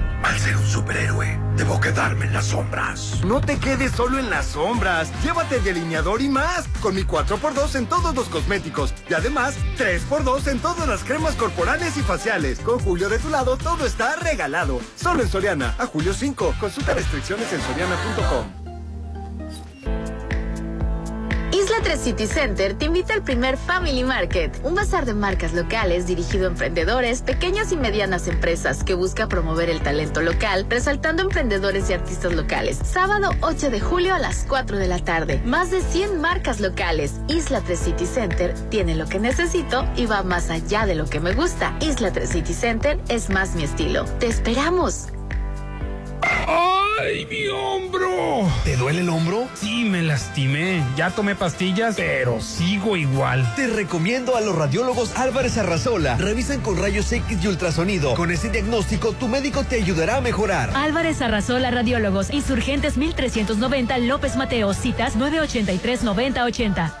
al ser un superhéroe, debo quedarme en las sombras. No te quedes solo en las sombras. Llévate delineador y más. Con mi 4x2 en todos los cosméticos. Y además, 3x2 en todas las cremas corporales y faciales. Con Julio de tu lado, todo está regalado. Solo en Soriana. A julio 5. Consulta restricciones en soriana.com. Isla 3 City Center te invita al primer Family Market, un bazar de marcas locales dirigido a emprendedores, pequeñas y medianas empresas que busca promover el talento local, resaltando emprendedores y artistas locales. Sábado 8 de julio a las 4 de la tarde. Más de 100 marcas locales. Isla 3 City Center tiene lo que necesito y va más allá de lo que me gusta. Isla 3 City Center es más mi estilo. Te esperamos. ¡Ay, mi hombro! ¿Te duele el hombro? Sí, me lastimé. Ya tomé pastillas, pero sigo igual. Te recomiendo a los radiólogos Álvarez Arrazola. Revisan con rayos X y ultrasonido. Con ese diagnóstico, tu médico te ayudará a mejorar. Álvarez Arrazola Radiólogos, Insurgentes 1390 López Mateo, citas 983-9080.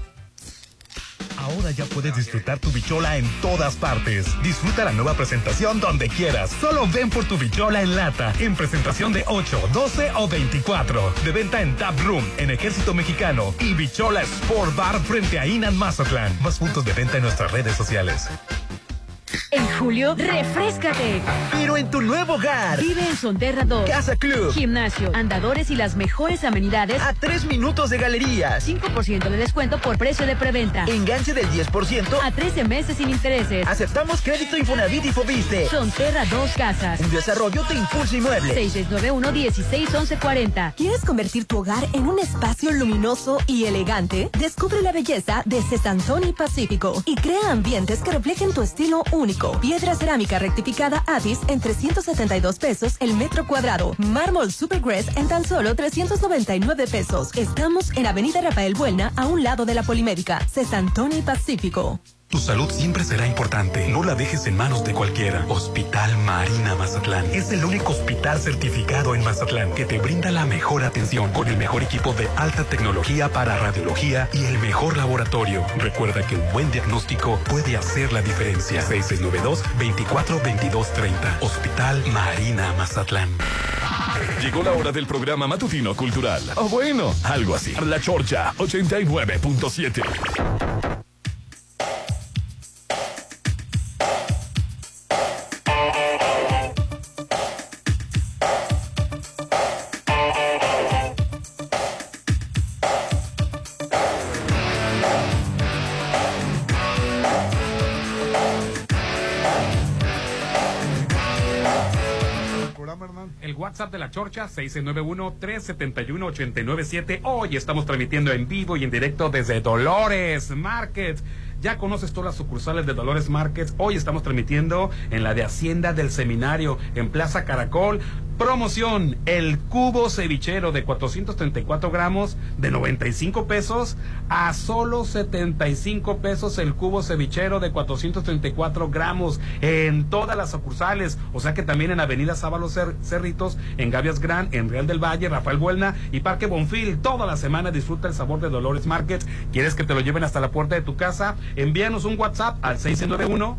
Ahora ya puedes disfrutar tu bichola en todas partes. Disfruta la nueva presentación donde quieras. Solo ven por tu bichola en lata, en presentación de 8, 12 o 24. De venta en Tap Room, en Ejército Mexicano y Bichola Sport Bar frente a Inan Mazatlán. Más puntos de venta en nuestras redes sociales. En julio, refrescate. Pero en tu nuevo hogar. Vive en Sonterra 2. Casa Club. Gimnasio, andadores y las mejores amenidades. A tres minutos de galerías. 5% de descuento por precio de preventa. Enganche del 10%. A 13 meses sin intereses. Aceptamos crédito Infonavit y Fobiste. Sonterra 2 Casas. Un desarrollo de Impulso Inmueble. 6691-161140. ¿Quieres convertir tu hogar en un espacio luminoso y elegante? Descubre la belleza de Cesantoni Pacífico y crea ambientes que reflejen tu estilo único. Piedra cerámica rectificada Atis en 372 pesos el metro cuadrado. Mármol Supergrass en tan solo 399 pesos. Estamos en Avenida Rafael Buelna, a un lado de la Polimédica. Cesantoni Pacífico. Tu salud siempre será importante. No la dejes en manos de cualquiera. Hospital Marina Mazatlán es el único hospital certificado en Mazatlán que te brinda la mejor atención con el mejor equipo de alta tecnología para radiología y el mejor laboratorio. Recuerda que un buen diagnóstico puede hacer la diferencia. 6692-242230. Hospital Marina Mazatlán. Llegó la hora del programa matutino cultural. O bueno, algo así. La Chorcha 89.7. WhatsApp de la Chorcha, 691-371-897. Hoy estamos transmitiendo en vivo y en directo desde Dolores Market. Ya conoces todas las sucursales de Dolores Market. Hoy estamos transmitiendo en la de Hacienda del Seminario, en Plaza Caracol. Promoción, el cubo cevichero de 434 gramos de 95 pesos a solo 75 pesos el cubo cevichero de 434 gramos en todas las sucursales. O sea que también en Avenida Sábalo Cerritos, en Gavias Gran, en Real del Valle, Rafael Buelna y Parque Bonfil. Toda la semana disfruta el sabor de Dolores Market. ¿Quieres que te lo lleven hasta la puerta de tu casa? Envíanos un WhatsApp al 691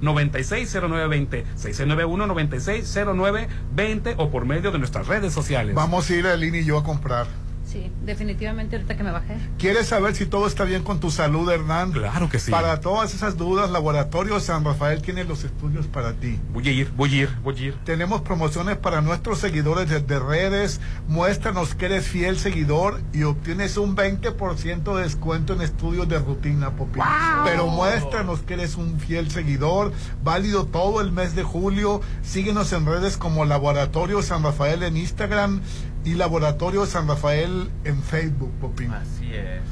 960920 691 960920 o por medio de nuestras redes sociales. Vamos a ir a Lini y yo a comprar. Sí, definitivamente ahorita que me bajé. ¿Quieres saber si todo está bien con tu salud, Hernán? Claro que sí. Para todas esas dudas, Laboratorio San Rafael tiene los estudios para ti. Voy a ir, voy a ir, voy a ir. Tenemos promociones para nuestros seguidores de, redes. Muéstranos que eres fiel seguidor y obtienes un 20% de descuento en estudios de rutina, Popín. Pero muéstranos que eres un fiel seguidor. Válido todo el mes de julio. Síguenos en redes como Laboratorio San Rafael en Instagram y Laboratorio San Rafael en Facebook, Popín. Así es.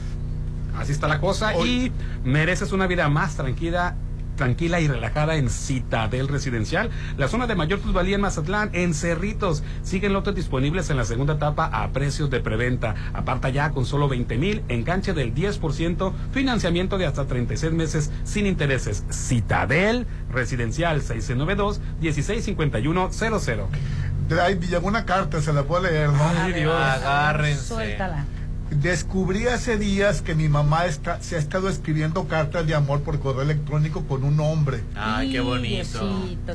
Así está la cosa y mereces una vida más tranquila tranquila y relajada en Citadel Residencial, la zona de mayor plusvalía en Mazatlán, en Cerritos. Siguen lotes disponibles en la segunda etapa a precios de preventa. Aparta ya con solo 20 mil, enganche del 10%, financiamiento de hasta 36 meses sin intereses. Citadel Residencial 692-165100. Drive, llegó una carta, se la puedo leer, ¿no? Ay, Dios. Agárrense. Suéltala. Descubrí hace días que mi mamá está, se ha estado escribiendo cartas de amor por correo electrónico con un hombre. Ay, qué bonito.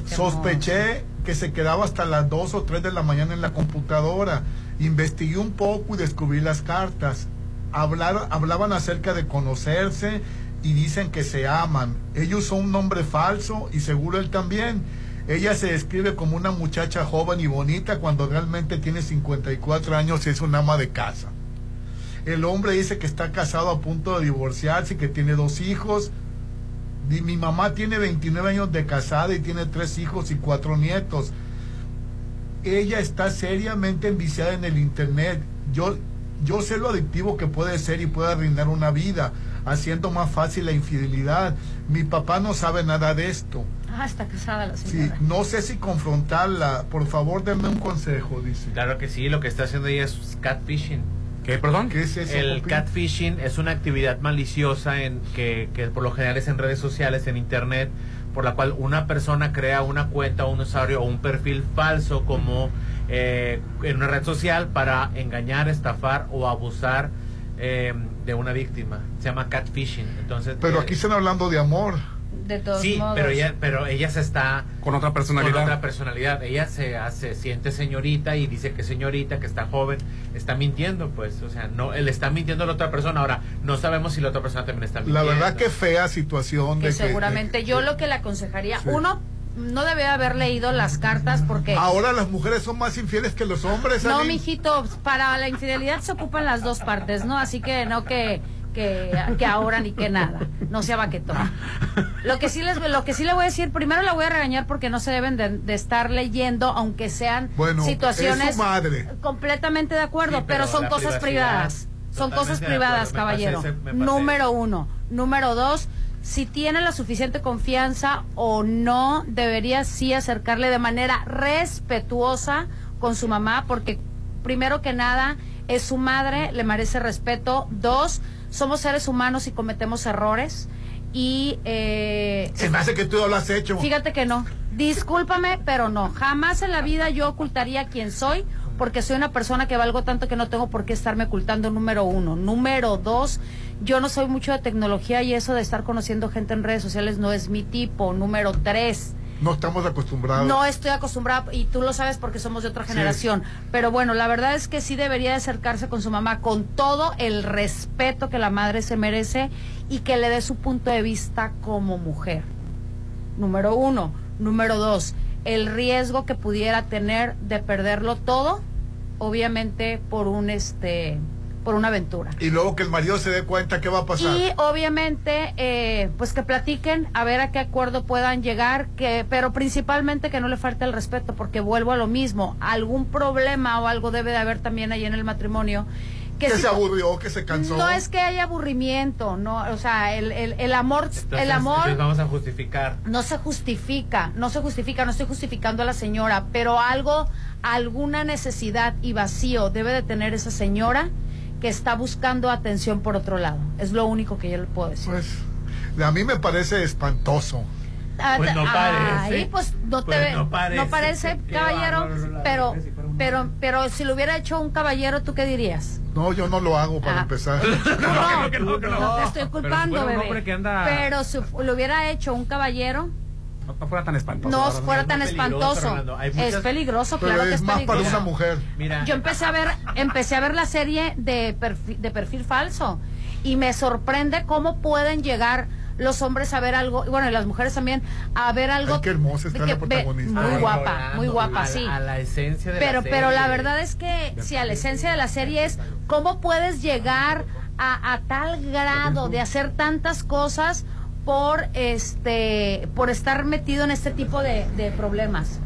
Sospeché que se quedaba hasta las 2 o 3 de la mañana en la computadora. Investigué un poco y descubrí las cartas. Hablar, hablaban acerca de conocerse y dicen que se aman. Ellos son un nombre falso y seguro él también. Ella se describe como una muchacha joven y bonita cuando realmente tiene 54 años y es un ama de casa. El hombre dice que está casado a punto de divorciarse y que tiene dos hijos. Mi mamá tiene 29 años de casada y tiene tres hijos y cuatro nietos. Ella está seriamente enviciada en el Internet. Yo, yo sé lo adictivo que puede ser y puede arruinar una vida, haciendo más fácil la infidelidad. Mi papá no sabe nada de esto. Ah, está casada la señora. Sí, no sé si confrontarla. Por favor, denme un consejo, dice. Claro que sí, lo que está haciendo ella es catfishing. ¿Qué, perdón? ¿Qué es eso? El catfishing es una actividad maliciosa en que, que por lo general es en redes sociales, en internet, por la cual una persona crea una cuenta, un usuario o un perfil falso como eh, en una red social para engañar, estafar o abusar eh, de una víctima. Se llama catfishing. Entonces, Pero eh, aquí están hablando de amor de todos sí, pero ella, pero ella se está con otra personalidad. Con otra personalidad. Ella se hace, siente señorita y dice que señorita, que está joven, está mintiendo, pues, o sea, no, él está mintiendo a la otra persona. Ahora, no sabemos si la otra persona también está mintiendo. La verdad que fea situación. Que seguramente yo lo que le aconsejaría, uno no debe haber leído las cartas porque ahora las mujeres son más infieles que los hombres. No, mijito, para la infidelidad se ocupan las dos partes, ¿no? Así que no que que, ahora ni que nada. No sea baquetón. Lo que sí les lo que sí le voy a decir, primero la voy a regañar porque no se deben de, estar leyendo, aunque sean situaciones madre. completamente de acuerdo, pero, son cosas privadas. Son cosas privadas, caballero. Número uno. Número dos, si tiene la suficiente confianza o no, debería sí acercarle de manera respetuosa con su mamá, porque primero que nada es su madre, le merece respeto. Dos, somos seres humanos y cometemos errores. Y. Eh, Se me hace que tú lo has hecho. Fíjate que no. Discúlpame, pero no. Jamás en la vida yo ocultaría quién soy, porque soy una persona que valgo tanto que no tengo por qué estarme ocultando, número uno. Número dos, yo no soy mucho de tecnología y eso de estar conociendo gente en redes sociales no es mi tipo. Número tres no estamos acostumbrados. No estoy acostumbrada y tú lo sabes porque somos de otra generación. Pero bueno, la verdad es que sí debería de acercarse con su mamá con todo el respeto que la madre se merece y que le dé su punto de vista como mujer. Número uno. Número dos, el riesgo que pudiera tener de perderlo todo, obviamente por un este por una aventura. Y luego que el marido se dé cuenta qué va a pasar. Y obviamente, eh, pues que platiquen, a ver a qué acuerdo puedan llegar, que, pero principalmente que no le falte el respeto, porque vuelvo a lo mismo, algún problema o algo debe de haber también ahí en el matrimonio. Que, se aburrió, que se cansó. No es que haya aburrimiento, no, o sea, el, el, el amor, el amor. vamos a justificar. No se justifica, no se justifica, no estoy justificando a la señora, pero algo alguna necesidad y vacío debe de tener esa señora que está buscando atención por otro lado. Es lo único que yo le puedo decir. Pues a mí me parece espantoso. Ah, Pues no parece. Ahí pues no te Pues ve- no no parece. caballero, pero pero pero si lo hubiera hecho un caballero, ¿tú qué dirías? No, yo no lo hago para Ah. empezar. No, que no, que no. no te estoy Pero si culpando, un bebé. hombre que anda- Pero si lo hubiera hecho un caballero, No, no fuera tan espantoso. no ¿verdad? fuera tan peligroso, espantoso. Es peligroso, Pero claro que es es más para peligroso. una mujer. Mira, Yo empecé a ver, empecé a ver la serie de perfil, de perfil falso y me sorprende cómo pueden llegar los hombres a ver algo, y bueno, y las mujeres también, a ver algo. Ay, qué hermosa está la protagonista. Muy guapa, muy guapa, a, sí. A la esencia de Pero, la pero la serie. verdad es que si a la esencia de la serie es cómo puedes llegar a, a tal grado de hacer tantas cosas por este por estar metido en este tipo de, de problemas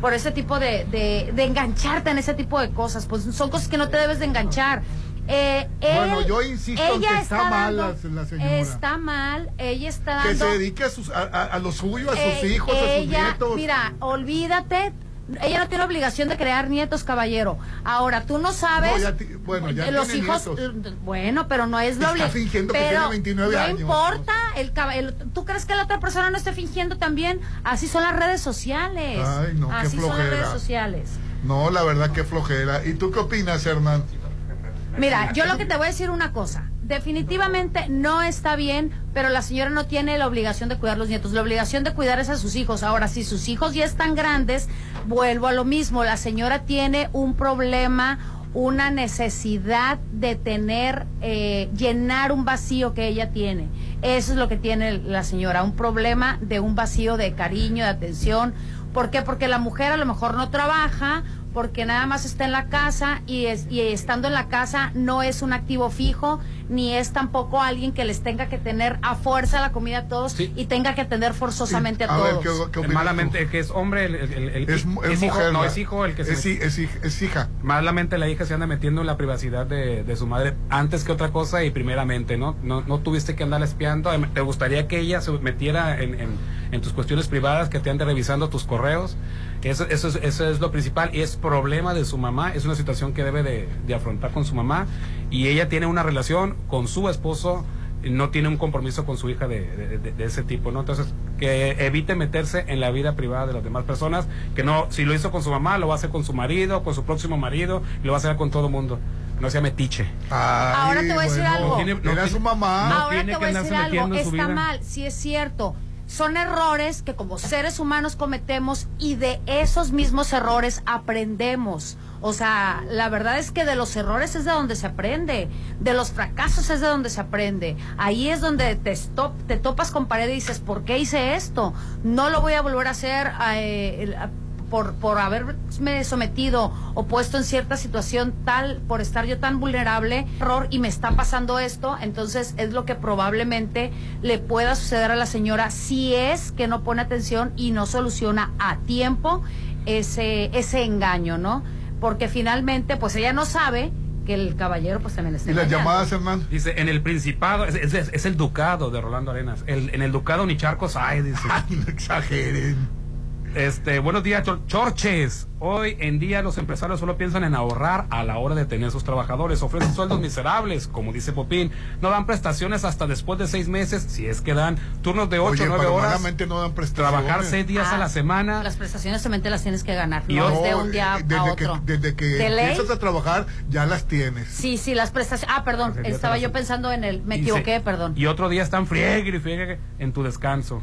por ese tipo de, de, de engancharte en ese tipo de cosas pues son cosas que no te debes de enganchar Eh, Bueno, yo insisto ella que está mal dando- la- la señora. está mal ella está Que dando se dedique a, sus, a, a- a lo suyo, a sus eh, hijos, a sus nietos. Mira, olvídate. Ella no tiene obligación de crear nietos, caballero. Ahora, tú no sabes. No, ya ti- bueno, ya los hijos. nietos. eh, Bueno, pero no es Está doble. fingiendo que pero tiene 29 no años. importa. El, ¿Tú crees que la otra persona no esté fingiendo también? Así son las redes sociales. Ay, no, qué Así son las redes sociales. No, la verdad que flojera. ¿Y tú qué opinas, Hernán? Mira, yo lo que te voy a decir una cosa. Definitivamente no está bien, pero la señora no tiene la obligación de cuidar los nietos. La obligación de cuidar es a sus hijos. Ahora, si sus hijos ya están grandes, vuelvo a lo mismo. La señora tiene un problema, una necesidad de tener, eh, llenar un vacío que ella tiene. Eso es lo que tiene la señora, un problema de un vacío de cariño, de atención. ¿Por qué? Porque la mujer a lo mejor no trabaja, porque nada más está en la casa y, es, y estando en la casa no es un activo fijo, ni es tampoco alguien que les tenga que tener a fuerza la comida a todos y tenga que atender forzosamente a, A ver, todos. ¿qué, Malamente, que es hombre, el, el- el- Es, es hijo, mujer, no es hijo el que se hi- es hija. Malamente la hija se anda metiendo en la privacidad de, de su madre antes que otra cosa y primeramente, ¿no? No, no tuviste que andar espiando. Em, ¿Te gustaría que ella se metiera en, en- en tus cuestiones privadas, que te ande revisando tus correos? Eso, eso, es, eso es lo principal y es problema de su mamá. Es una situación que debe de, de afrontar con su mamá y ella tiene una relación con su esposo no tiene un compromiso con su hija de, de- de- ese tipo, ¿no? Entonces, que evite meterse en la vida privada de las demás personas, que no, si lo hizo con su mamá, lo va a hacer con su marido, con su próximo marido, y lo va a hacer con todo mundo. No sea metiche. Ahora te voy a decir algo. No tiene- no su mamá. no Ahora tiene te que voy a decir algo, metiendo en su está mal, sí es cierto. Son errores que como seres humanos cometemos y de esos mismos errores aprendemos. O sea, la verdad es que de los errores es de donde se aprende, de los fracasos es de donde se aprende. Ahí es donde te, te topas con pared y dices, ¿por qué hice esto? No lo voy a volver a hacer eh, por, por haberme sometido o puesto en cierta situación tal, por estar yo tan vulnerable, error y me está pasando esto, entonces es lo que probablemente le pueda suceder a la señora si es que no pone atención y no soluciona a tiempo ese, ese engaño, ¿no? Porque finalmente, pues ella no sabe que el caballero pues también está ¿Y las engañando. llamadas, Hernán? Dice, en el Principado, es, es- es el Ducado de Rolando Arenas. El- en el Ducado ni charcos hay, dice. Ay, no exageren. Este, buenos días, Chor- Chorches. Hoy en día los empresarios solo piensan en ahorrar a la hora de tener sus trabajadores. Ofrecen sueldos miserables, como dice Popín. No dan prestaciones hasta después de seis meses, si es que dan turnos de ocho Oye, o nueve pero horas. no dan prestaciones. Trabajar seis días Ah, a la semana. Las prestaciones también te las tienes que ganar, Y no es de un día desde a que, otro. desde que ¿De ley? empiezas a trabajar, ya las tienes. Sí, sí, las prestaciones. Ah, perdón, Pues estaba yo pensando en el. Me Y equivoqué, se- perdón. Y otro día están friegue y friegue en tu descanso.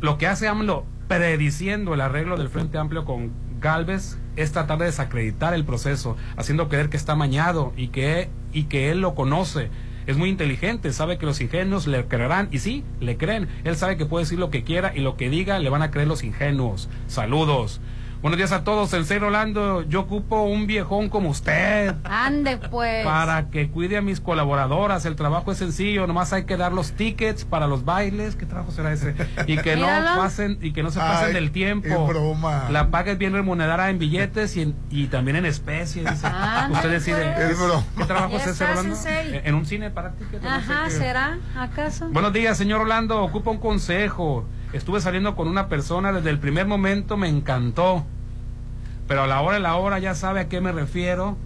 Lo que hace AMLO prediciendo el arreglo del Frente Amplio con Galvez es tratar de desacreditar el proceso, haciendo creer que está mañado y que, y que él lo conoce. Es muy inteligente, sabe que los ingenuos le creerán y sí, le creen. Él sabe que puede decir lo que quiera y lo que diga le van a creer los ingenuos. Saludos. Buenos días a todos. Sensei Rolando, yo ocupo un viejón como usted. Ande, pues. Para que cuide a mis colaboradoras, el trabajo es sencillo, nomás hay que dar los tickets para los bailes, ¿qué trabajo será ese? Y que no pasen y que no se pasen Ay, del tiempo. broma. La paga es bien remunerada en billetes y, en- y también en especie, dice. Ándale, Usted decide. pues. Es broma. ¿Qué trabajo es ese, Rolando? sensei. En un cine para tickets. no sé Ajá, qué. ¿será? ¿Acaso? Buenos días, señor Orlando. Ocupa un consejo. Estuve saliendo con una persona desde el primer momento, me encantó. pero a la hora de la hora ya sabe a qué me refiero.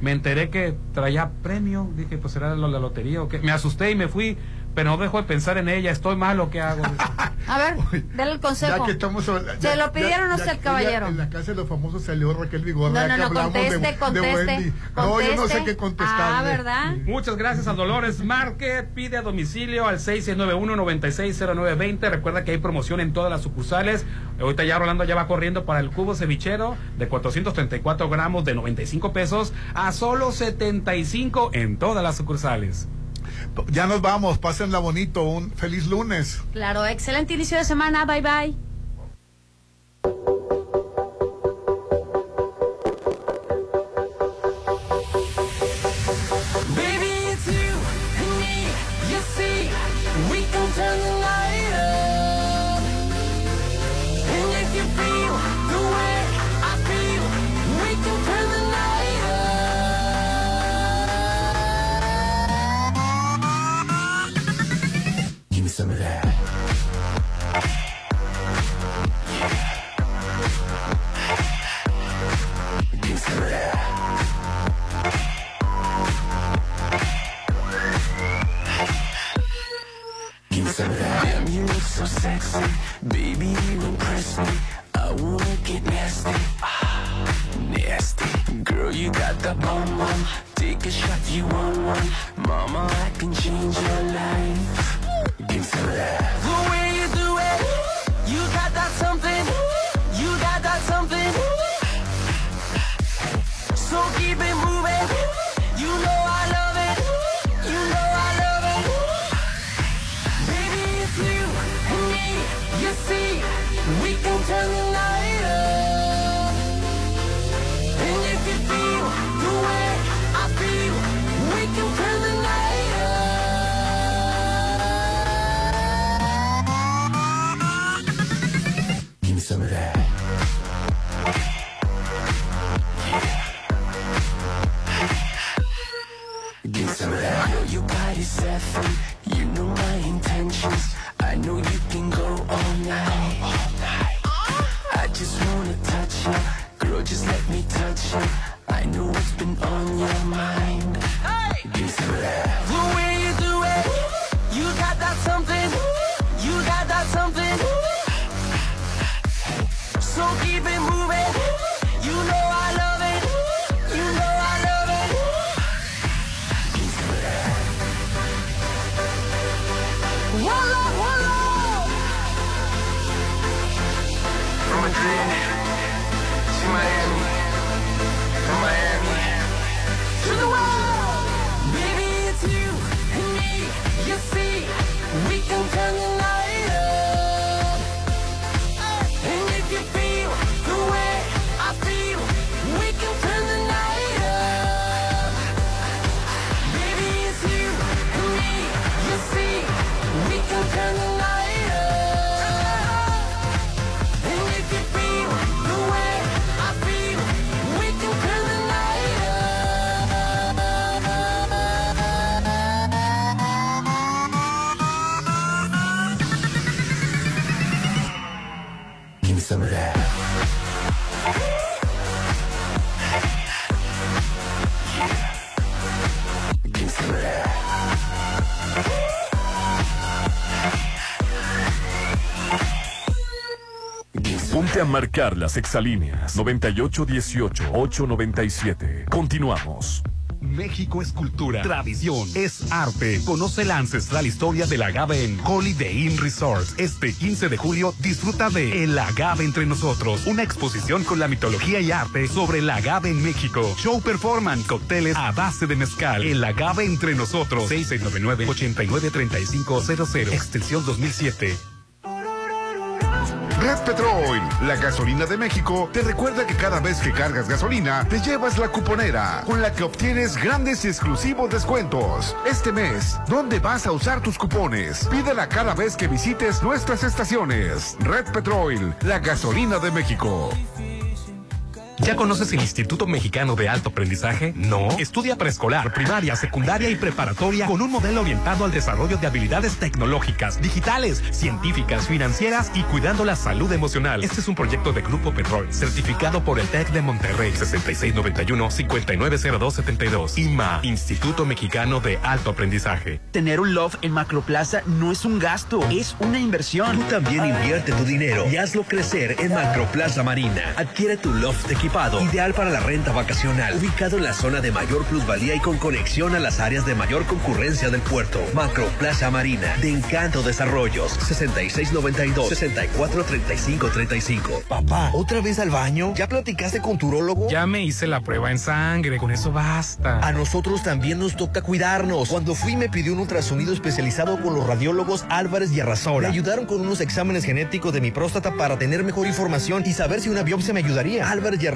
Me enteré que traía premio, dije, pues era de la lotería o qué. Me asusté y me fui pero no dejo de pensar en ella, estoy mal lo que hago. A ver, dale el consejo. Ya que estamos, Se lo pidieron usted, caballero. En la casa de los famosos salió Raquel Vigorra. No, no, no, conteste, de, conteste, de No, yo no sé qué contestar. Ah, ¿verdad? Muchas gracias a Dolores Marque. Pide a domicilio al 691-960920. Recuerda que hay promoción en todas las sucursales. Ahorita ya Rolando ya va corriendo para el cubo cevichero de 434 gramos de 95 pesos a solo 75 en todas las sucursales. Ya nos vamos, pásenla bonito, un feliz lunes. Claro, excelente inicio de semana, bye bye. it's you and me, you see. A marcar las exalíneas 9818-897. Continuamos. México es cultura, tradición, es arte. Conoce la ancestral historia del agave en Holiday Inn Resort. Este 15 de julio disfruta de El agave entre nosotros, una exposición con la mitología y arte sobre el agave en México. Show performance, cócteles a base de mezcal. El agave entre nosotros. 6699-893500, extensión 2007. Red Petrol, la gasolina de México, te recuerda que cada vez que cargas gasolina, te llevas la cuponera, con la que obtienes grandes y exclusivos descuentos. Este mes, ¿dónde vas a usar tus cupones? Pídela cada vez que visites nuestras estaciones. Red Petrol, la gasolina de México. ¿Ya conoces el Instituto Mexicano de Alto Aprendizaje? No. Estudia preescolar, primaria, secundaria y preparatoria con un modelo orientado al desarrollo de habilidades tecnológicas, digitales, científicas, financieras y cuidando la salud emocional. Este es un proyecto de Grupo Petrol, certificado por el TEC de Monterrey 6691-590272. IMA, Instituto Mexicano de Alto Aprendizaje. Tener un loft en Macroplaza no es un gasto, es una inversión. Tú también invierte tu dinero y hazlo crecer en Macroplaza Marina. Adquiere tu loft equipado, ideal para la renta vacacional, ubicado en la zona de mayor plusvalía y con conexión a las áreas de mayor concurrencia del puerto. Macroplaza Marina, de Encanto Desarrollos, 6692 643535. Papá, ¿otra vez al baño? ¿Ya platicaste con tu urólogo? Ya me hice la prueba en sangre, con eso basta. A nosotros también nos toca cuidarnos. Cuando fui me pidió un ultrasonido especializado con los radiólogos Álvarez y Arrasola. Me ayudaron con unos exámenes genéticos de mi próstata para tener mejor información y saber si una biopsia me ayudaría. Álvarez y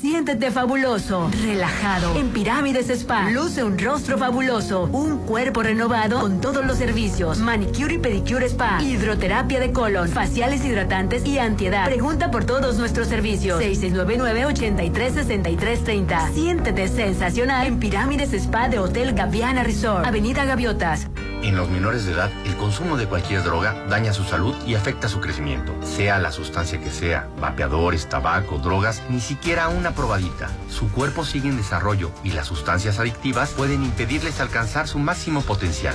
Siéntete fabuloso, relajado. En Pirámides Spa, luce un rostro fabuloso, un cuerpo renovado con todos los servicios. Manicure y pedicure spa, hidroterapia de colon, faciales hidratantes y antiedad. Pregunta por todos nuestros servicios. 6699-836330. Siéntete sensacional en Pirámides Spa de Hotel Gaviana Resort, Avenida Gaviotas. En los menores de edad, el consumo de cualquier droga daña su salud y afecta su crecimiento. Sea la sustancia que sea, vapeadores, tabaco, drogas, ni siquiera probadita. Su cuerpo sigue en desarrollo y las sustancias adictivas pueden impedirles alcanzar su máximo potencial.